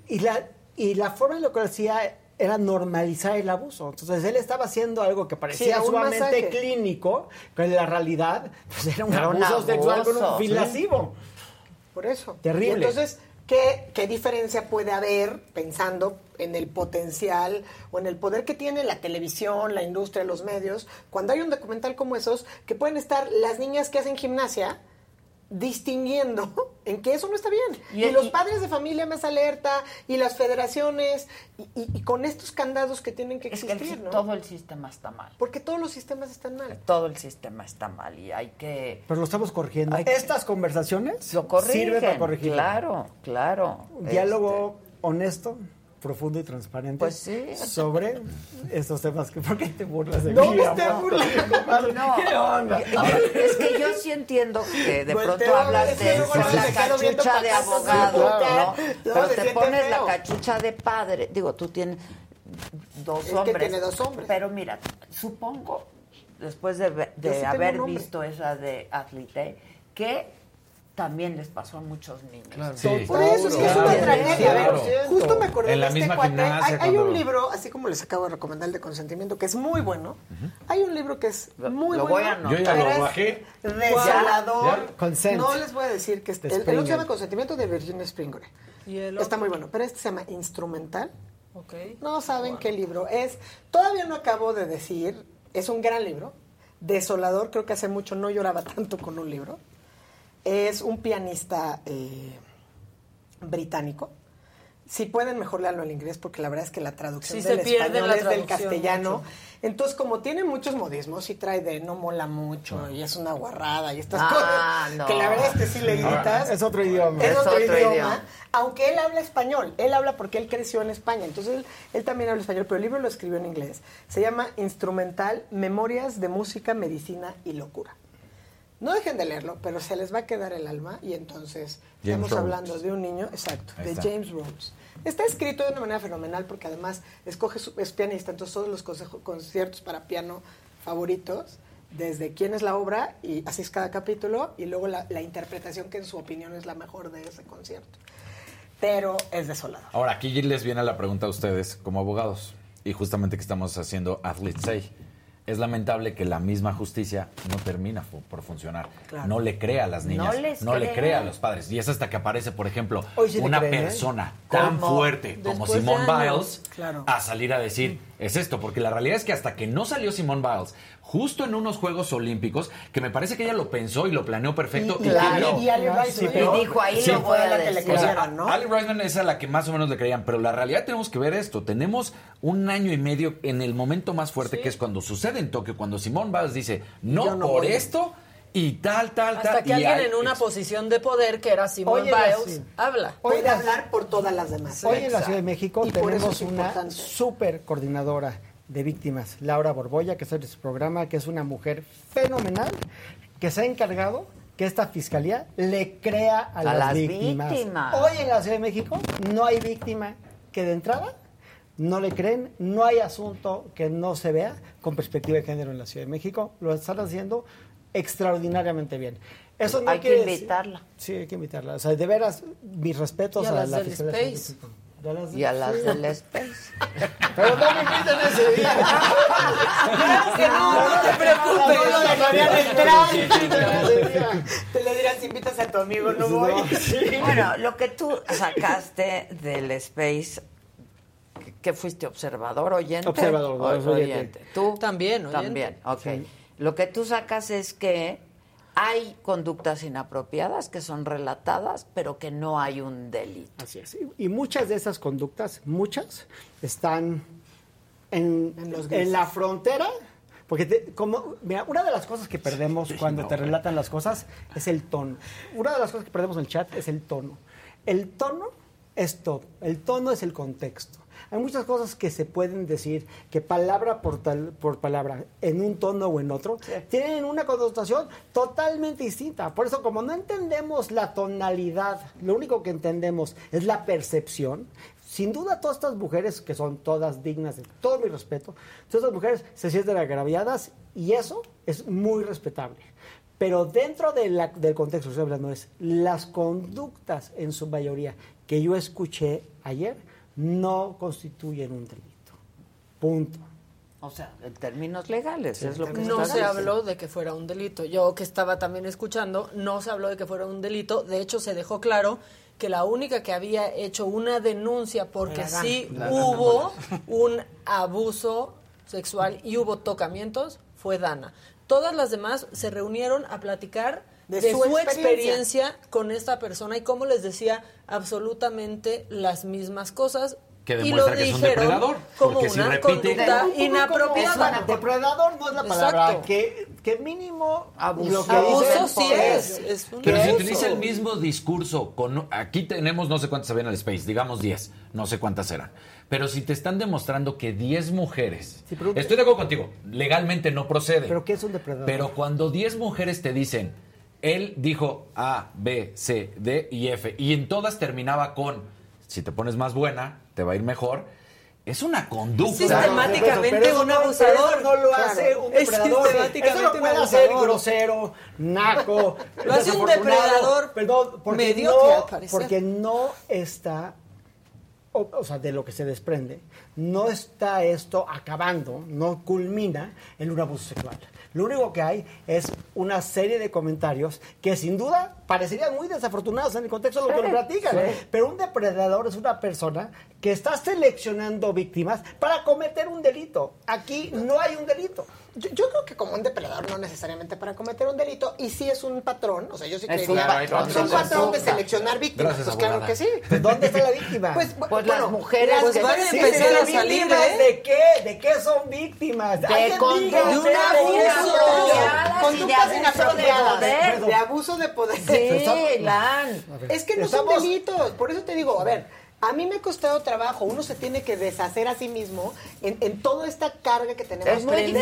Y, la, y la forma en la que lo hacía era normalizar el abuso. Entonces él estaba haciendo algo que parecía
Sí,
sumamente
masaje.
clínico, pero en la realidad pues, era un
Era un
abuso sexual con un fin
sí.
lascivo.
Por eso.
Terrible.
Y entonces, ¿qué, ¿qué diferencia puede haber pensando en el potencial o en el poder que tiene la televisión, la industria, los medios, cuando hay un documental como esos, que pueden estar las niñas que hacen gimnasia distinguiendo en que eso no está bien.
Y-
Y, los padres de familia más alerta, y las federaciones, y, y- y con estos candados que tienen que
Es que el
existir, ¿no?
todo el sistema está mal.
Porque todos los sistemas están mal.
Todo el sistema está mal y hay que...
Pero lo estamos corrigiendo.
Hay que-
Estas conversaciones
Lo corrigen.
sirven para corregir.
Claro, claro.
Diálogo honesto, profundo y transparente
Pues sí.
sobre estos temas. que- ¿Por qué te burlas de
No
mí?
No,
¿Qué onda?
es que yo sí entiendo que de
Volteo
pronto hablas de la cachucha de abogado,
claro.
¿no?
No,
Pero te pones la cachucha de padre. Digo, tú tienes dos
Es que
hombres.
tiene dos hombres.
Pero mira, supongo, después de, de
sí
haber visto esa de Athlete, que también les pasó a muchos niños.
Sí.
Por eso es que es una
Claro,
tragedia. A ver,
claro.
justo me acordé
En la
de este cuate. Hay, hay
cuando-
un libro, así como les acabo de recomendar el de consentimiento, que es muy bueno. Hay un libro que es muy
lo
bueno.
voy a.
Yo ya lo bajé.
Desolador.
Consent.
No les voy a decir que es, el, el otro se llama Consentimiento de Virginia Springer.
¿Y el
Está muy bueno, pero este se llama Instrumental.
Ok.
No saben qué libro es. Todavía no acabo de decir, es un gran libro. Desolador, creo que hace mucho no lloraba tanto con un libro. Es un pianista eh, británico. Si pueden, mejor leerlo en inglés, porque la verdad es que la traducción
Sí,
del español
la
es del castellano.
mucho.
Entonces, como tiene muchos modismos y trae de no mola mucho y es una guarrada y estas
Ah,
cosas,
no.
que la verdad es que sí le gritas.
Es otro idioma.
Es,
Es
otro,
otro
idioma,
idioma.
Aunque él habla español. Él habla porque él creció en España. Entonces él, él también habla español, pero el libro lo escribió en inglés. Se llama Instrumental, Memorias de Música, Medicina y Locura. No dejen de leerlo, pero se les va a quedar el alma y entonces
James
estamos
Rhodes.
hablando de un niño, exacto,
Ahí
de
está.
James Rhodes. Está escrito de una manera fenomenal porque además escoge su- es pianista, entonces todos los consejo- conciertos para piano favoritos, desde quién es la obra y así es cada capítulo y luego la, la interpretación que en su opinión es la mejor de ese concierto. Pero es desolado.
Ahora, aquí les viene la pregunta a ustedes como abogados. Y justamente que estamos haciendo Athlete Say. Es lamentable que la misma justicia no termina fu- por funcionar.
Claro.
No le crea a las niñas, no le crea a los padres. Y es hasta que aparece, por ejemplo, una
creen, ¿eh?
persona tan fuerte como Simone
años,
Biles
claro.
a salir a decir, es esto, porque la realidad es que hasta que no salió Simone Biles, justo en unos Juegos Olímpicos, que me parece que ella lo pensó y lo planeó perfecto.
Y-
y
claro.
que-
y Ali Rice
Sí,
me
pero-
dijo, ahí
sí,
lo voy a
fue
decir.
o sea,
creyeron, ¿no?
Ali Reisman es a la que más o menos le creían, pero la realidad tenemos que ver esto. Tenemos un año y medio en el momento más fuerte, que es cuando sucede en Tokio, cuando Simone Biles dice, no,
no
por
voy".
esto y tal, tal,
Hasta
tal.
que
y
alguien
hay-
en una posición de poder, que era
la-
Biles,
sí.
habla.
Puede hablar por todas las demás.
Hoy en la Ciudad de México
Y
tenemos
es
una super coordinadora de víctimas, Laura Borbolla, que es de su programa, que es una mujer fenomenal, que se ha encargado que esta fiscalía le crea a,
A
las,
las
víctimas.
víctimas.
Hoy en la Ciudad de México no hay víctima que de entrada no le creen, no hay asunto que no se vea con perspectiva de género en la Ciudad de México. Lo están haciendo extraordinariamente bien. Eso no
Hay que
decir-
invitarla.
Sí, hay que invitarla. O sea, de veras, mis respetos
a
a,
las
la
del
Fiscalía de
Space.
Y a las,
Y a las
sí.
del Space.
Pero no me inviten ese día.
Claro que no, no te preocupes.
No lo dejarían entrar.
Te le dirás, invitas a tu amigo, no voy.
Bueno, lo que tú sacaste del Space, que- que fuiste observador, oyente.
Observador,
O-
oyente.
Tú
También, oyente.
También, ok.
Sí.
Lo que tú sacas es que hay conductas inapropiadas que son relatadas, pero que no hay un delito.
Así es. Y muchas de esas conductas, muchas, están en,
En los
en
grises.
la frontera. Porque, te- como, mira, una de las cosas que perdemos cuando te relatan las cosas es el tono. Una de las cosas que perdemos en el chat es el tono. El tono es todo. El tono es el contexto. Hay muchas cosas que se pueden decir que palabra por, tal, por palabra, en un tono o en otro, tienen una connotación totalmente distinta. Por eso, como no entendemos la tonalidad, lo único que entendemos es la percepción, sin duda todas estas mujeres, que son todas dignas de todo mi respeto, todas estas mujeres se sienten agraviadas y eso es muy respetable. Pero dentro de la- del contexto que estoy hablando es las conductas en su mayoría que yo escuché ayer no constituyen un delito. Punto.
O sea, en términos legales, es lo que
No se
diciendo.
habló de que fuera un delito. Yo que estaba también escuchando, no se habló de que fuera un delito. De hecho, se dejó claro que la única que había hecho una denuncia porque sí hubo un abuso sexual y hubo tocamientos fue Dana. Todas las demás se reunieron a platicar
De
de,
su
su,
experiencia.
experiencia con esta persona y como les decía absolutamente las mismas cosas
Que
y lo
que es un
dijeron
depredador,
como
porque si
una
repite-
conducta inapropiada.
Depredador no es la palabra.
Exacto.
Que, que mínimo
Abuso.
que
Abuso sí es, es un
Pero si utiliza el mismo discurso, con aquí tenemos no sé cuántas habían al Space, digamos 10, no sé cuántas eran. Pero si te están demostrando que 10 mujeres,
Sí, pero-
estoy de acuerdo contigo, legalmente no procede.
Pero ¿qué es un depredador?
Pero cuando 10 mujeres te dicen, él dijo A, B, C, D y F, y en todas terminaba con, si te pones más buena, te va a ir mejor, es una conducta.
Sistemáticamente
Pero
un
no-
abusador.
no lo
Claro.
hace un
Es
depredador.
sistemáticamente
Eso lo
un
puede hacer
abusador.
grosero, naco.
Lo hace un depredador
Perdón, porque
mediocre,
no,
al.
Porque no está, o, o sea, de lo que se desprende, no está esto acabando, no culmina en un abuso sexual. Lo único que hay es una serie de comentarios que sin duda parecerían muy desafortunados en el contexto de lo que nos platican.
sí.
Pero un depredador es una persona que está seleccionando víctimas para cometer un delito. Aquí no hay un delito.
Yo, yo creo que como un depredador no necesariamente para cometer un delito y sí es un patrón, o sea, yo sí
Es
creería
un patrón.
es un patrón de seleccionar víctimas,
Gracias,
pues claro que sí.
Pues, ¿Dónde está la víctima?
Pues,
Pues
bueno,
las mujeres que-
van a empezar a salir,
¿Víctimas
¿eh?
de qué? ¿De qué son víctimas?
De
diga.
de un abuso,
inapropiadas y de
conductas
abuso de
inapropiadas,
poder.
de abuso de poder.
Sí, Lan.
Es que no son delitos, por eso te digo, a ver, a mí me ha costado trabajo, uno se tiene que deshacer a sí mismo en, en toda esta carga que tenemos
Es muy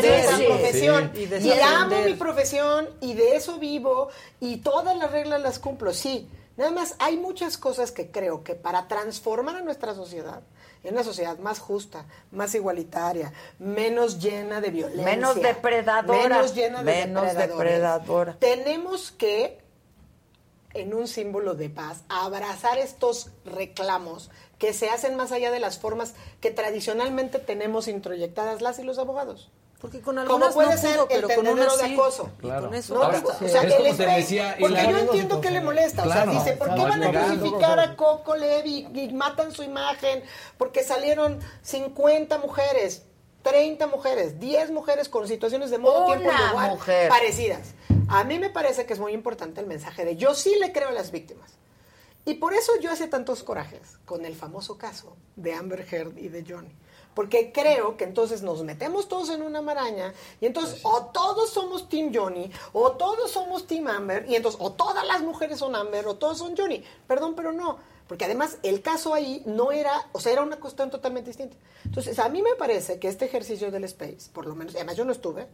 profesión.
Sí. Y
amo mi profesión y de eso vivo y todas las reglas las cumplo, sí. Nada más hay muchas cosas que creo que para transformar a nuestra sociedad, en una sociedad más justa, más igualitaria, menos llena de violencia,
Menos depredadora.
menos llena de
Menos depredadora.
tenemos que en un símbolo de paz, a abrazar estos reclamos que se hacen más allá de las formas que tradicionalmente tenemos introyectadas las y los abogados.
Porque con
Como
algunas
puede
no
ser
pudo,
el
con
de
sí.
acoso.
Y con eso
No,
basta.
o sea,
es
el
como te
spray,
decía, y
porque
la-
yo entiendo que le molesta.
Claro,
o sea, dice, ¿por qué van a crucificar a Coco Levi y matan su imagen? Porque salieron 50 mujeres, 30 mujeres, 10 mujeres con situaciones de modo
Una
tiempo y lugar
mujer.
parecidas. A mí me parece que es muy importante el mensaje de yo sí le creo a las víctimas. Y por eso yo hacía tantos corajes con el famoso caso de Amber Heard y de Johnny. Porque creo que entonces nos metemos todos en una maraña y entonces o todos somos Team Johnny o todos somos Team Amber y entonces o todas las mujeres son Amber o todos son Johnny. Perdón, pero no. Porque además el caso ahí no era, o sea, era una cuestión totalmente distinta. Entonces, a mí me parece que este ejercicio del Space, por lo menos, además yo no estuve,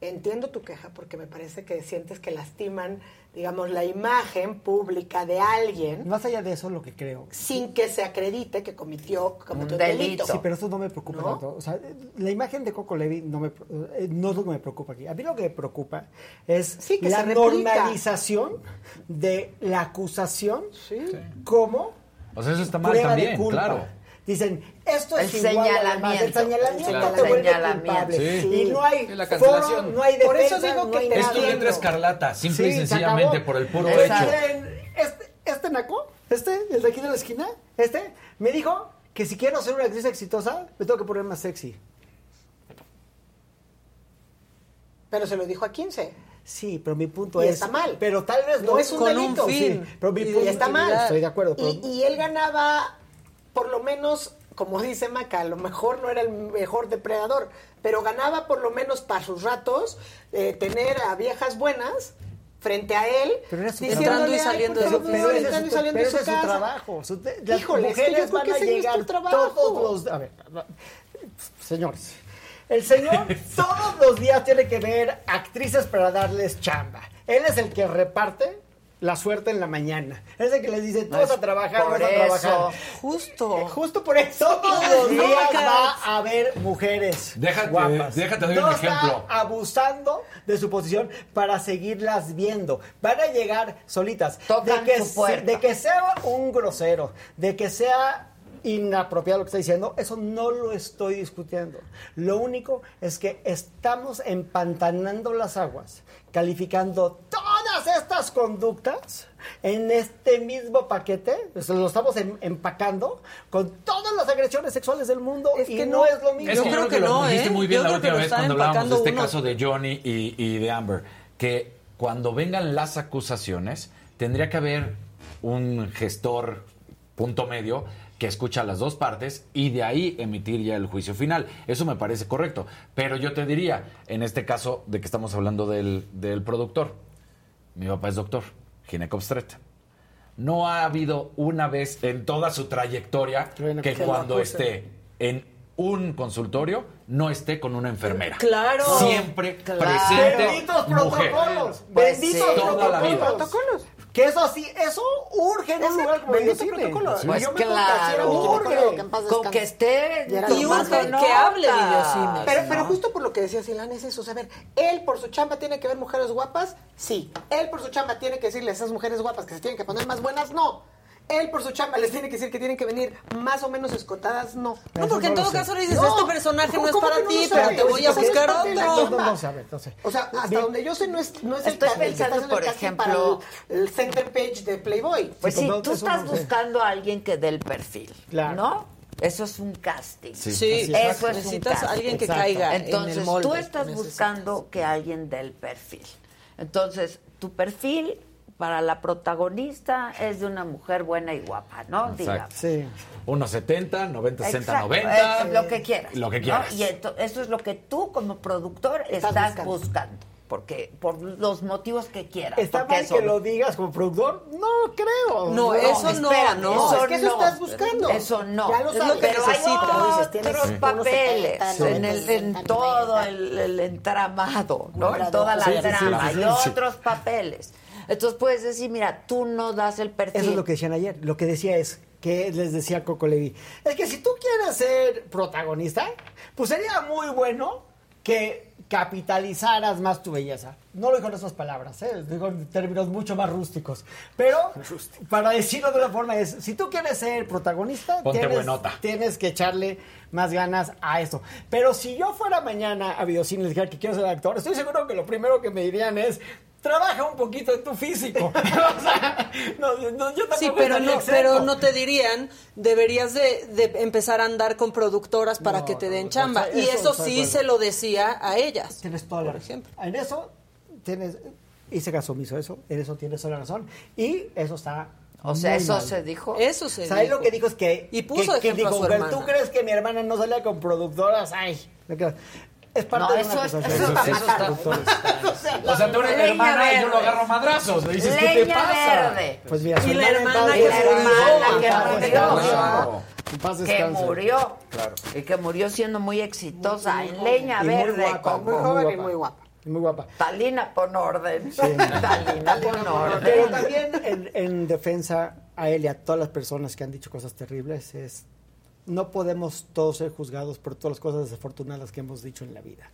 entiendo tu queja porque me parece que sientes que lastiman, digamos, la imagen pública de alguien
Más allá de eso, lo que creo.
sin que se acredite que cometió, cometió
Un
un delito.
Sí, pero eso no me preocupa
¿No?
tanto. O sea, la imagen de Coco Levi no, me, eh, no es lo que me preocupa aquí. A mí lo que me preocupa es
que
la normalización de la acusación como
O sea, eso está mal
prueba de
también,
culpa.
claro.
Dicen, esto es
El
igual madre. El
señalamiento.
señalamiento
Claro.
te vuelve
Señalamiento.
culpable.
Sí.
Y no hay
Sí, la
foro, no hay
Por
defensa,
eso digo
no
que
Es tu letra escarlata, simple y
Sí,
sencillamente por el puro
Este,
hecho.
Este, este naco, este, el de aquí de la esquina, este, me dijo que si quiero ser una actriz exitosa, me tengo que poner más sexy.
Pero se lo dijo a 15.
Sí, pero mi punto
Y
es...
está mal.
Pero tal vez no,
No es un
con
delito.
fin. Sí, pero mi
Y
punto
está mal.
Estoy de acuerdo. pero-
Y, y él ganaba, por lo menos, como dice Maca, a lo mejor no era el mejor depredador, pero ganaba por lo menos para sus ratos eh, tener a viejas buenas frente a él,
Pero era su
diciéndole,
Entrando y
"Ay,
saliendo de su
pero ese es su,
saliendo
pero
de su
ese es su
casa".
trabajo. Su- las
Híjole, es que
mujeres van a llegar todos los... A ver, señores, el señor todos los días tiene que ver actrices para darles chamba. Él es el que reparte la suerte en la mañana. Es el que les dice, tú vas a trabajar,
por
vas a
eso.
trabajar.
Justo.
Justo por eso todos los días va a haber mujeres
Déjate-
guapas.
déjate, doy
no
un
está
ejemplo.
abusando de su posición para seguirlas viendo. Van a llegar solitas.
Tocan
de que,
su
se-
puerta.
de que sea un grosero, de que sea inapropiado lo que está diciendo, eso no lo estoy discutiendo. Lo único es que estamos empantanando las aguas, calificando todas estas conductas en este mismo paquete, lo estamos em- empacando con todas las agresiones sexuales del mundo
Es
y
que
no,
no.
es lo mismo.
Es
Yo
que
creo
creo
que
que lo
no,
dijiste
¿eh?
muy bien
Yo
la última vez cuando hablábamos de este caso de Johnny y, y de Amber, que cuando vengan las acusaciones tendría que haber un gestor punto medio que escucha las dos partes y de ahí emitir ya el juicio final. Eso me parece correcto. Pero yo te diría, en este caso de que estamos hablando del, del productor, mi papá es doctor, ginecobstetra. No ha habido una vez en toda su trayectoria
Bueno,
que cuando esté en un consultorio no esté con una enfermera.
Claro.
Siempre
Claro.
presente
Benditos
mujer.
protocolos.
Pues
benditos
sí.
Toda la vida.
protocolos. Que eso sí, eso urge en un
Ese
lugar como el
protocolo.
Pues
Yo me
claro.
ginecólogo, que en paz
Con que esté
Y
tomando
que, hable videocine.
Pero, pero justo por lo que decía Silán es eso, o sea, a ver, él por su chamba tiene que ver mujeres guapas, sí. Él por su chamba tiene que decirle a esas mujeres guapas que se tienen que poner más buenas, no. Él por su chamba les tiene que decir que tienen que venir más o menos escotadas, no.
No, porque en
no
todo
sé.
caso le dices,
No.
este personaje no
¿Cómo-
es para
no
ti, pero
sabe?
te voy a buscar otro.
No, no, a ver, entonces.
O sea, hasta
Bien.
donde yo sé, no es, no es el,
Estoy pensando, por
casting
ejemplo-
para el, el center page de Playboy.
Pues
Sí,
tú estás
no sé.
buscando a alguien que dé el perfil,
Claro.
¿no? Eso es un casting.
Sí.
Sí,
Eso es un
necesitas
casting.
a alguien que
Exacto.
caiga
Entonces,
en el molde.
tú estás buscando que alguien dé el perfil. Entonces, tu perfil para la protagonista es de una mujer buena y guapa, ¿no? Digamos.
Sí.
Unos 70, 90, 60,
Exacto,
90.
eh, lo que quieras.
Lo que
¿no?
quieras.
Y eso es lo que tú como productor estás,
Estás
buscando.
buscando.
Porque por los motivos que quieras.
¿Está mal
eso-
que lo digas como productor? No creo.
No, eso no,
espérame,
no.
Eso
es que eso
no.
estás buscando.
Eso no.
Ya lo
Es lo
sabes.
que
Pero hay
necesitas.
Tienes
otros papeles
70,
en, el, en
90,
todo el, el entramado, ¿no? En toda la
Sí,
trama.
sí, sí,
Hay
sí.
otros papeles. Entonces puedes decir, mira, tú no das el perfil.
Eso es lo que decían ayer. Lo que decía es que les decía Coco Levi. Es que si tú quieres ser protagonista, pues sería muy bueno que capitalizaras más tu belleza. No lo digo en esas palabras, ¿eh? digo en términos mucho más rústicos. Pero, para decirlo de una forma, es, si tú quieres ser protagonista,
Ponte
tienes, tienes que echarle más ganas a esto. Pero si yo fuera mañana a Videocine y les dijera que quiero ser actor, estoy seguro que lo primero que me dirían es, trabaja un poquito en tu físico. O sea, no, no, yo
Sí, pero no,
exento.
pero no te dirían, deberías de, de empezar a andar con productoras para que te den chamba.
o sea,
y
eso de
sí se lo decía a ellas.
Tienes toda la razón. En eso tienes, hice caso omiso eso, en eso tienes toda la razón. Y eso está.
O sea,
muy
eso
mal.
se dijo.
Eso se
¿Sabes
dijo.
lo que dijo? Es que.
Y puso
que, que
ejemplo a
dijo,
su
"Pero
hermana.
¿Tú crees que mi hermana no salía con productoras? Ay. Es parte
No,
de
eso
una
es-
acusación.
eso- eso está-.
O sea, tú eres
Leña
hermana y yo lo
verde.
agarro madrazos. Le dices, ¿qué te
Leña
pasa?
verde.
Pues mira,
Y la
hermana en
que
descanse.
hermana que
En
murió.
En paz
que murió
Claro.
y que murió siendo muy exitosa
Muy
en
joven.
leña
Y muy
verde
guapa,
como
muy joven y muy
guapa.
Muy guapa.
Talina pon orden Talina pon
Pero
orden
también en, en defensa a él y a todas las personas que han dicho cosas terribles es no podemos todos ser juzgados por todas las cosas desafortunadas que hemos dicho en la vida.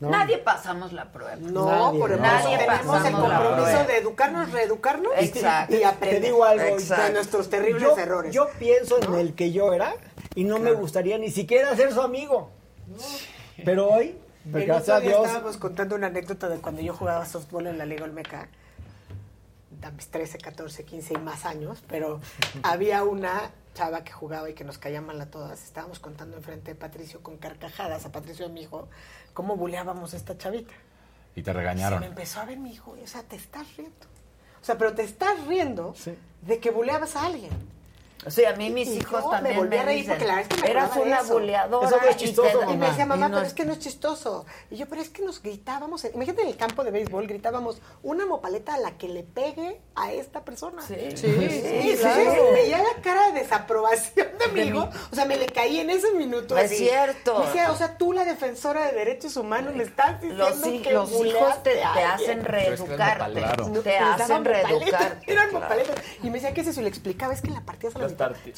¿no?
nadie pasamos la prueba
No,
Nadie,
por
no.
eso
Nadie
tenemos el compromiso de educarnos, reeducarnos
Exacto.
y
Te
aprender
digo algo.
Exacto.
de nuestros terribles
yo,
errores.
Yo pienso en el que yo era y no me gustaría ni siquiera ser su amigo. Pero hoy, gracias a Dios,
estábamos contando una anécdota de cuando yo jugaba softball en la Liga Olmeca, 13, 14, 15 y más años, pero había una chava que jugaba y que nos caía mal a todas. Estábamos contando enfrente de Patricio con carcajadas, a Patricio y mi hijo, cómo buleábamos a esta chavita.
Y te
Se me
regañaron.
empezó a ver mi hijo, o sea, te estás riendo. O sea, pero te estás riendo
Sí.
de que buleabas a alguien.
Sí, a mí mis
Y
hijos
yo
también
me volví a
me
reír porque la verdad es que me
eras una
eso.
buleadora.
Eso no es
y
chistoso,
te-
Y me decía, mamá,
no
pero
es-
es que no es chistoso. Y yo, pero es que nos gritábamos. Imagínate en el campo de béisbol, gritábamos una mopaleta a la que le pegue a esta persona.
Sí,
Sí,
sí,
sí,
claro.
Veía la cara de desaprobación de mi hijo. O sea, me le caí en ese minuto.
Es
así.
cierto.
Me decía, o sea, tú, la defensora de derechos humanos, me estás diciendo
Los,
que
los hijos te, hacen reeducarte. Te hacen reeducarte.
Eran
claro.
paletas. Y me decía, ¿qué es eso? Y le explicaba, es que la partías a la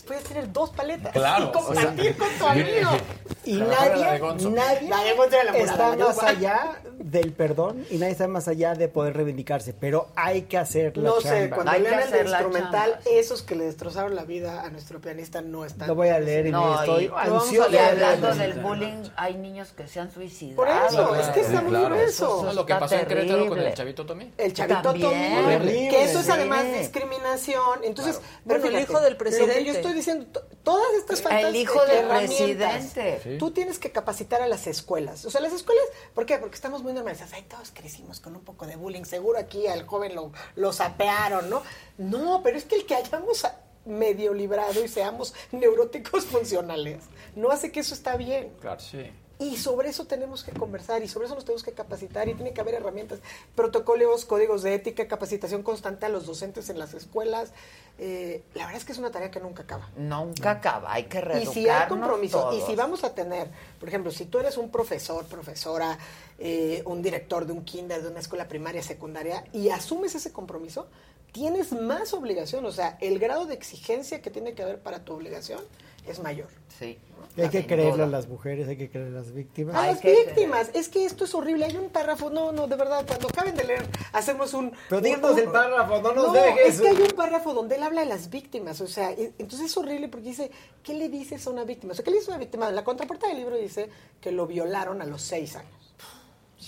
Puedes tener dos paletas.
Claro,
Y compartir con tu amigo.
y nadie, nadie
La
está más allá del perdón y nadie está más allá de poder reivindicarse. Pero hay que hacer la
No sé, cuando
Hay que
lean el instrumental,
chamba.
esos que le destrozaron la vida a nuestro pianista no están.
Lo voy a leer y
No,
me estoy ansioso.
Y hablando del bullying, hay niños que se han suicidado.
Por eso, es que está muy
Claro.
grueso.
¿Sabes lo que
Está
pasó en Querétaro con
terrible.
el chavito Tommy?
El chavito
Horrible,
que eso es además discriminación. Entonces,
Pero
bueno, el hijo del
lo
presidente.
que
yo estoy diciendo, to- todas estas faltas
El hijo
de
del
herramientas,
presidente.
Tú tienes que capacitar a las escuelas. O sea, las escuelas, ¿por qué? Porque estamos muy normalizados. Ay, todos crecimos con un poco de bullying. Seguro aquí al joven lo, lo sapearon, ¿no? No, pero es que el que hayamos a- medio librado y seamos neuróticos funcionales no hace que eso está bien.
Claro, sí.
Y sobre eso tenemos que conversar y sobre eso nos tenemos que capacitar y tiene que haber herramientas, protocolos, códigos de ética, capacitación constante a los docentes en las escuelas. Eh, la verdad es que es una tarea que nunca acaba.
Nunca acaba, hay que
Y
reeducarnos
si hay compromiso, y si vamos a tener, por ejemplo, si tú eres un profesor, profesora, eh, un director de un kinder, de una escuela primaria, secundaria, y asumes ese compromiso, tienes más obligación. O sea, el grado de exigencia que tiene que haber para tu obligación es mayor.
Sí.
Hay que creerle
duda.
a las mujeres, hay que creerle a las víctimas.
A
Hay
las
que-
víctimas, es que esto es horrible. Hay un párrafo, no, no, de verdad, cuando acaben de leer, hacemos un.
Pero díganos el párrafo, no nos
No,
dejes.
Es que hay un párrafo donde él habla de las víctimas, o sea, y- entonces es horrible porque dice, ¿qué le dices a una víctima? O sea, ¿qué le dice a una víctima? La contraportada del libro dice que lo violaron a los seis años.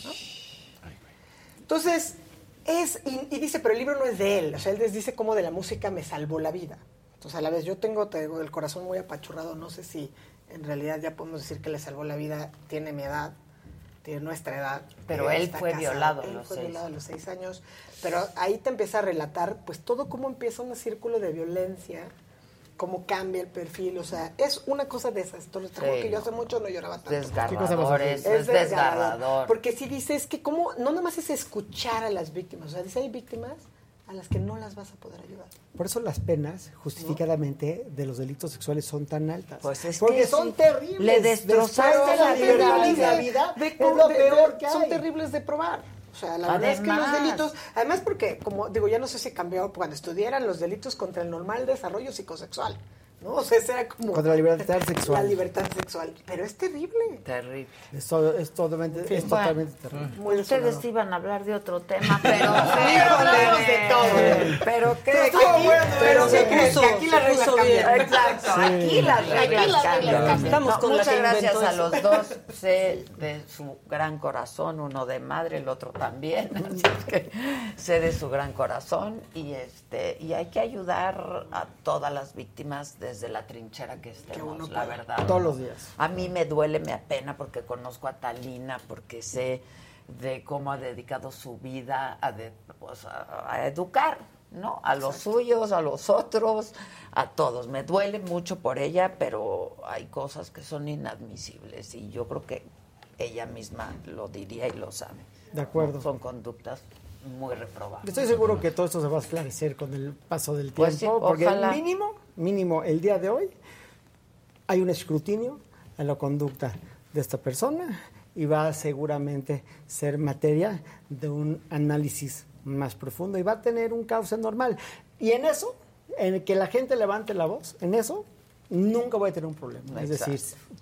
¿no? Entonces, es, y, y dice, pero el libro no es de él, o sea, él les dice cómo de la música me salvó la vida. Entonces, a la vez, yo tengo, te digo, el corazón muy apachurrado, no sé si en realidad ya podemos decir que le salvó la vida, tiene mi edad, tiene nuestra edad.
Pero él fue
casado,
violado a
Él
los
fue
seis.
violado a los seis años, pero ahí te empieza a relatar, pues, todo cómo empieza un círculo de violencia, cómo cambia el perfil, o sea, es una cosa desastrosa. Te juro
Sí,
que yo
no.
hace mucho no lloraba tanto.
Desgarrador, eso es desgarrador.
Porque si dices que como, no nada más es escuchar a las víctimas, o sea, dice hay víctimas a las que no las vas a poder ayudar.
Por eso las penas, justificadamente, de los delitos sexuales son tan altas.
Pues es
Porque
que
son
sí.
terribles.
Le destrozaste la vida.
de la vida
De-
es lo
de-
peor
de-
que
Son
hay.
terribles de probar. O sea, la verdad es que los delitos, además porque, como digo, ya no sé si cambió cuando estudiaran los delitos contra el normal desarrollo psicosexual. ¿No? O sea, era como...
Contra la libertad sexual.
La libertad sexual. Pero es terrible.
Terrible.
Es, todo- es totalmente, es
bueno.
totalmente terrible.
Muy
Ustedes iban a hablar de otro tema, pero
Sí, hablamos de todo.
Pero qué,
Pero estuvo bueno,
pero que aquí las
se
reglas cambian.
bien.
Exacto,
Sí.
aquí las reglas
Aquí las reglas
cambian.
Estamos
No,
con la
muchas
que
gracias a los dos. Sé de su gran corazón, uno de madre, el otro también. Así es que sé de su gran corazón y este y hay que ayudar a todas las víctimas desde la trinchera que estemos, la verdad.
Todos los días.
A mí me duele, me apena porque conozco a Talina, porque sé de cómo ha dedicado su vida a, de- pues, a, a educar, ¿no? A los suyos, a los otros, a todos. Me duele mucho por ella, pero hay cosas que son inadmisibles y yo creo que ella misma lo diría y lo sabe.
De acuerdo.
Son conductas muy reprobables.
Estoy seguro que todo esto se va a esclarecer con el paso del tiempo,
Pues sí,
porque
ojalá.
mínimo, mínimo el día de hoy hay un escrutinio a la conducta de esta persona y va a seguramente ser materia de un análisis más profundo y va a tener un cauce normal. Y en eso, en que la gente levante la voz, en eso nunca voy a tener un problema. Es decir,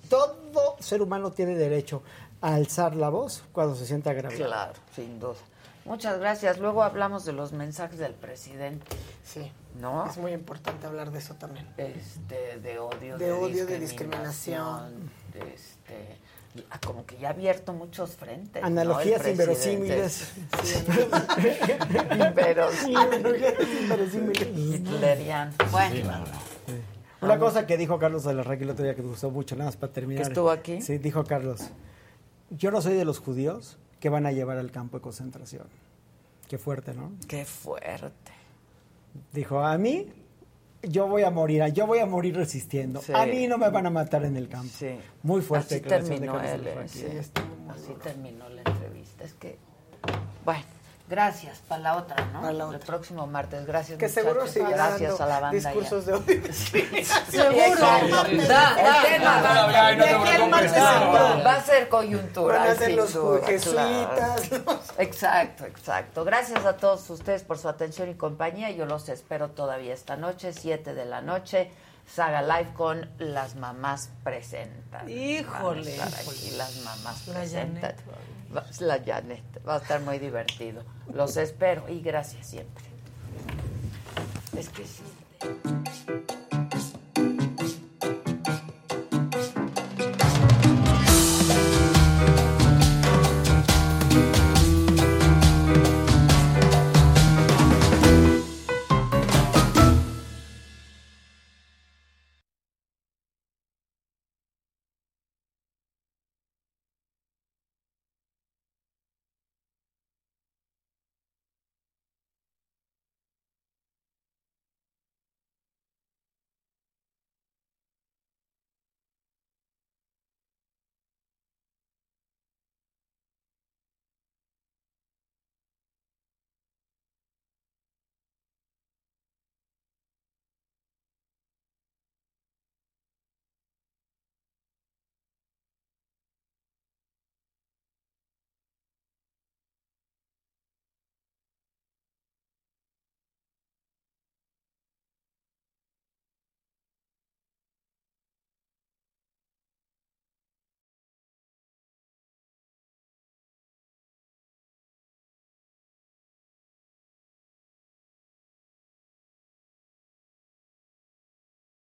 todo ser humano tiene derecho a alzar la voz cuando se sienta agraviado.
Claro, sin duda. Muchas gracias. Luego hablamos de los mensajes del presidente.
Sí.
¿No?
Es muy importante hablar de eso también.
Este, de odio,
De odio, de discriminación.
de este, y- ah, como que ya ha abierto muchos frentes. ¿no?
Analogías
presidente.
inverosímiles.
Inverosímiles. Hitleriano. Bueno,
Una cosa que dijo Carlos de la Raquel el otro día que me gustó mucho, nada más para terminar.
¿Que estuvo aquí?
Sí, dijo Carlos, yo no soy de los judíos que van a llevar al campo de concentración. Qué fuerte, ¿no?
qué fuerte.
Dijo, a mí, yo voy a morir, yo voy a morir resistiendo.
Sí.
A mí no me van a matar en el campo.
Sí.
Muy fuerte.
Así
declaración de
terminó él.
de la
eh, sí. Así terminó la entrevista. Es que, bueno, gracias. Para la otra, ¿no?
Para la
El próximo martes. Gracias,
Que seguro
muchachos.
seguirá
Gracias
dando
a la banda.
discursos
ya.
de odio.
Seguro.
Tema
da,
va-
a ser coyuntural.
Van a ser los
duda,
jesuitas,
claro. Exacto, exacto. Gracias a todos ustedes por su atención y compañía. Yo los espero todavía esta noche, 7 de la noche. Saga Live con Las Mamás Presentan.
Híjole,
aquí las Mamás Presentan. La. Va a estar muy divertido. Los espero y gracias siempre. Es que.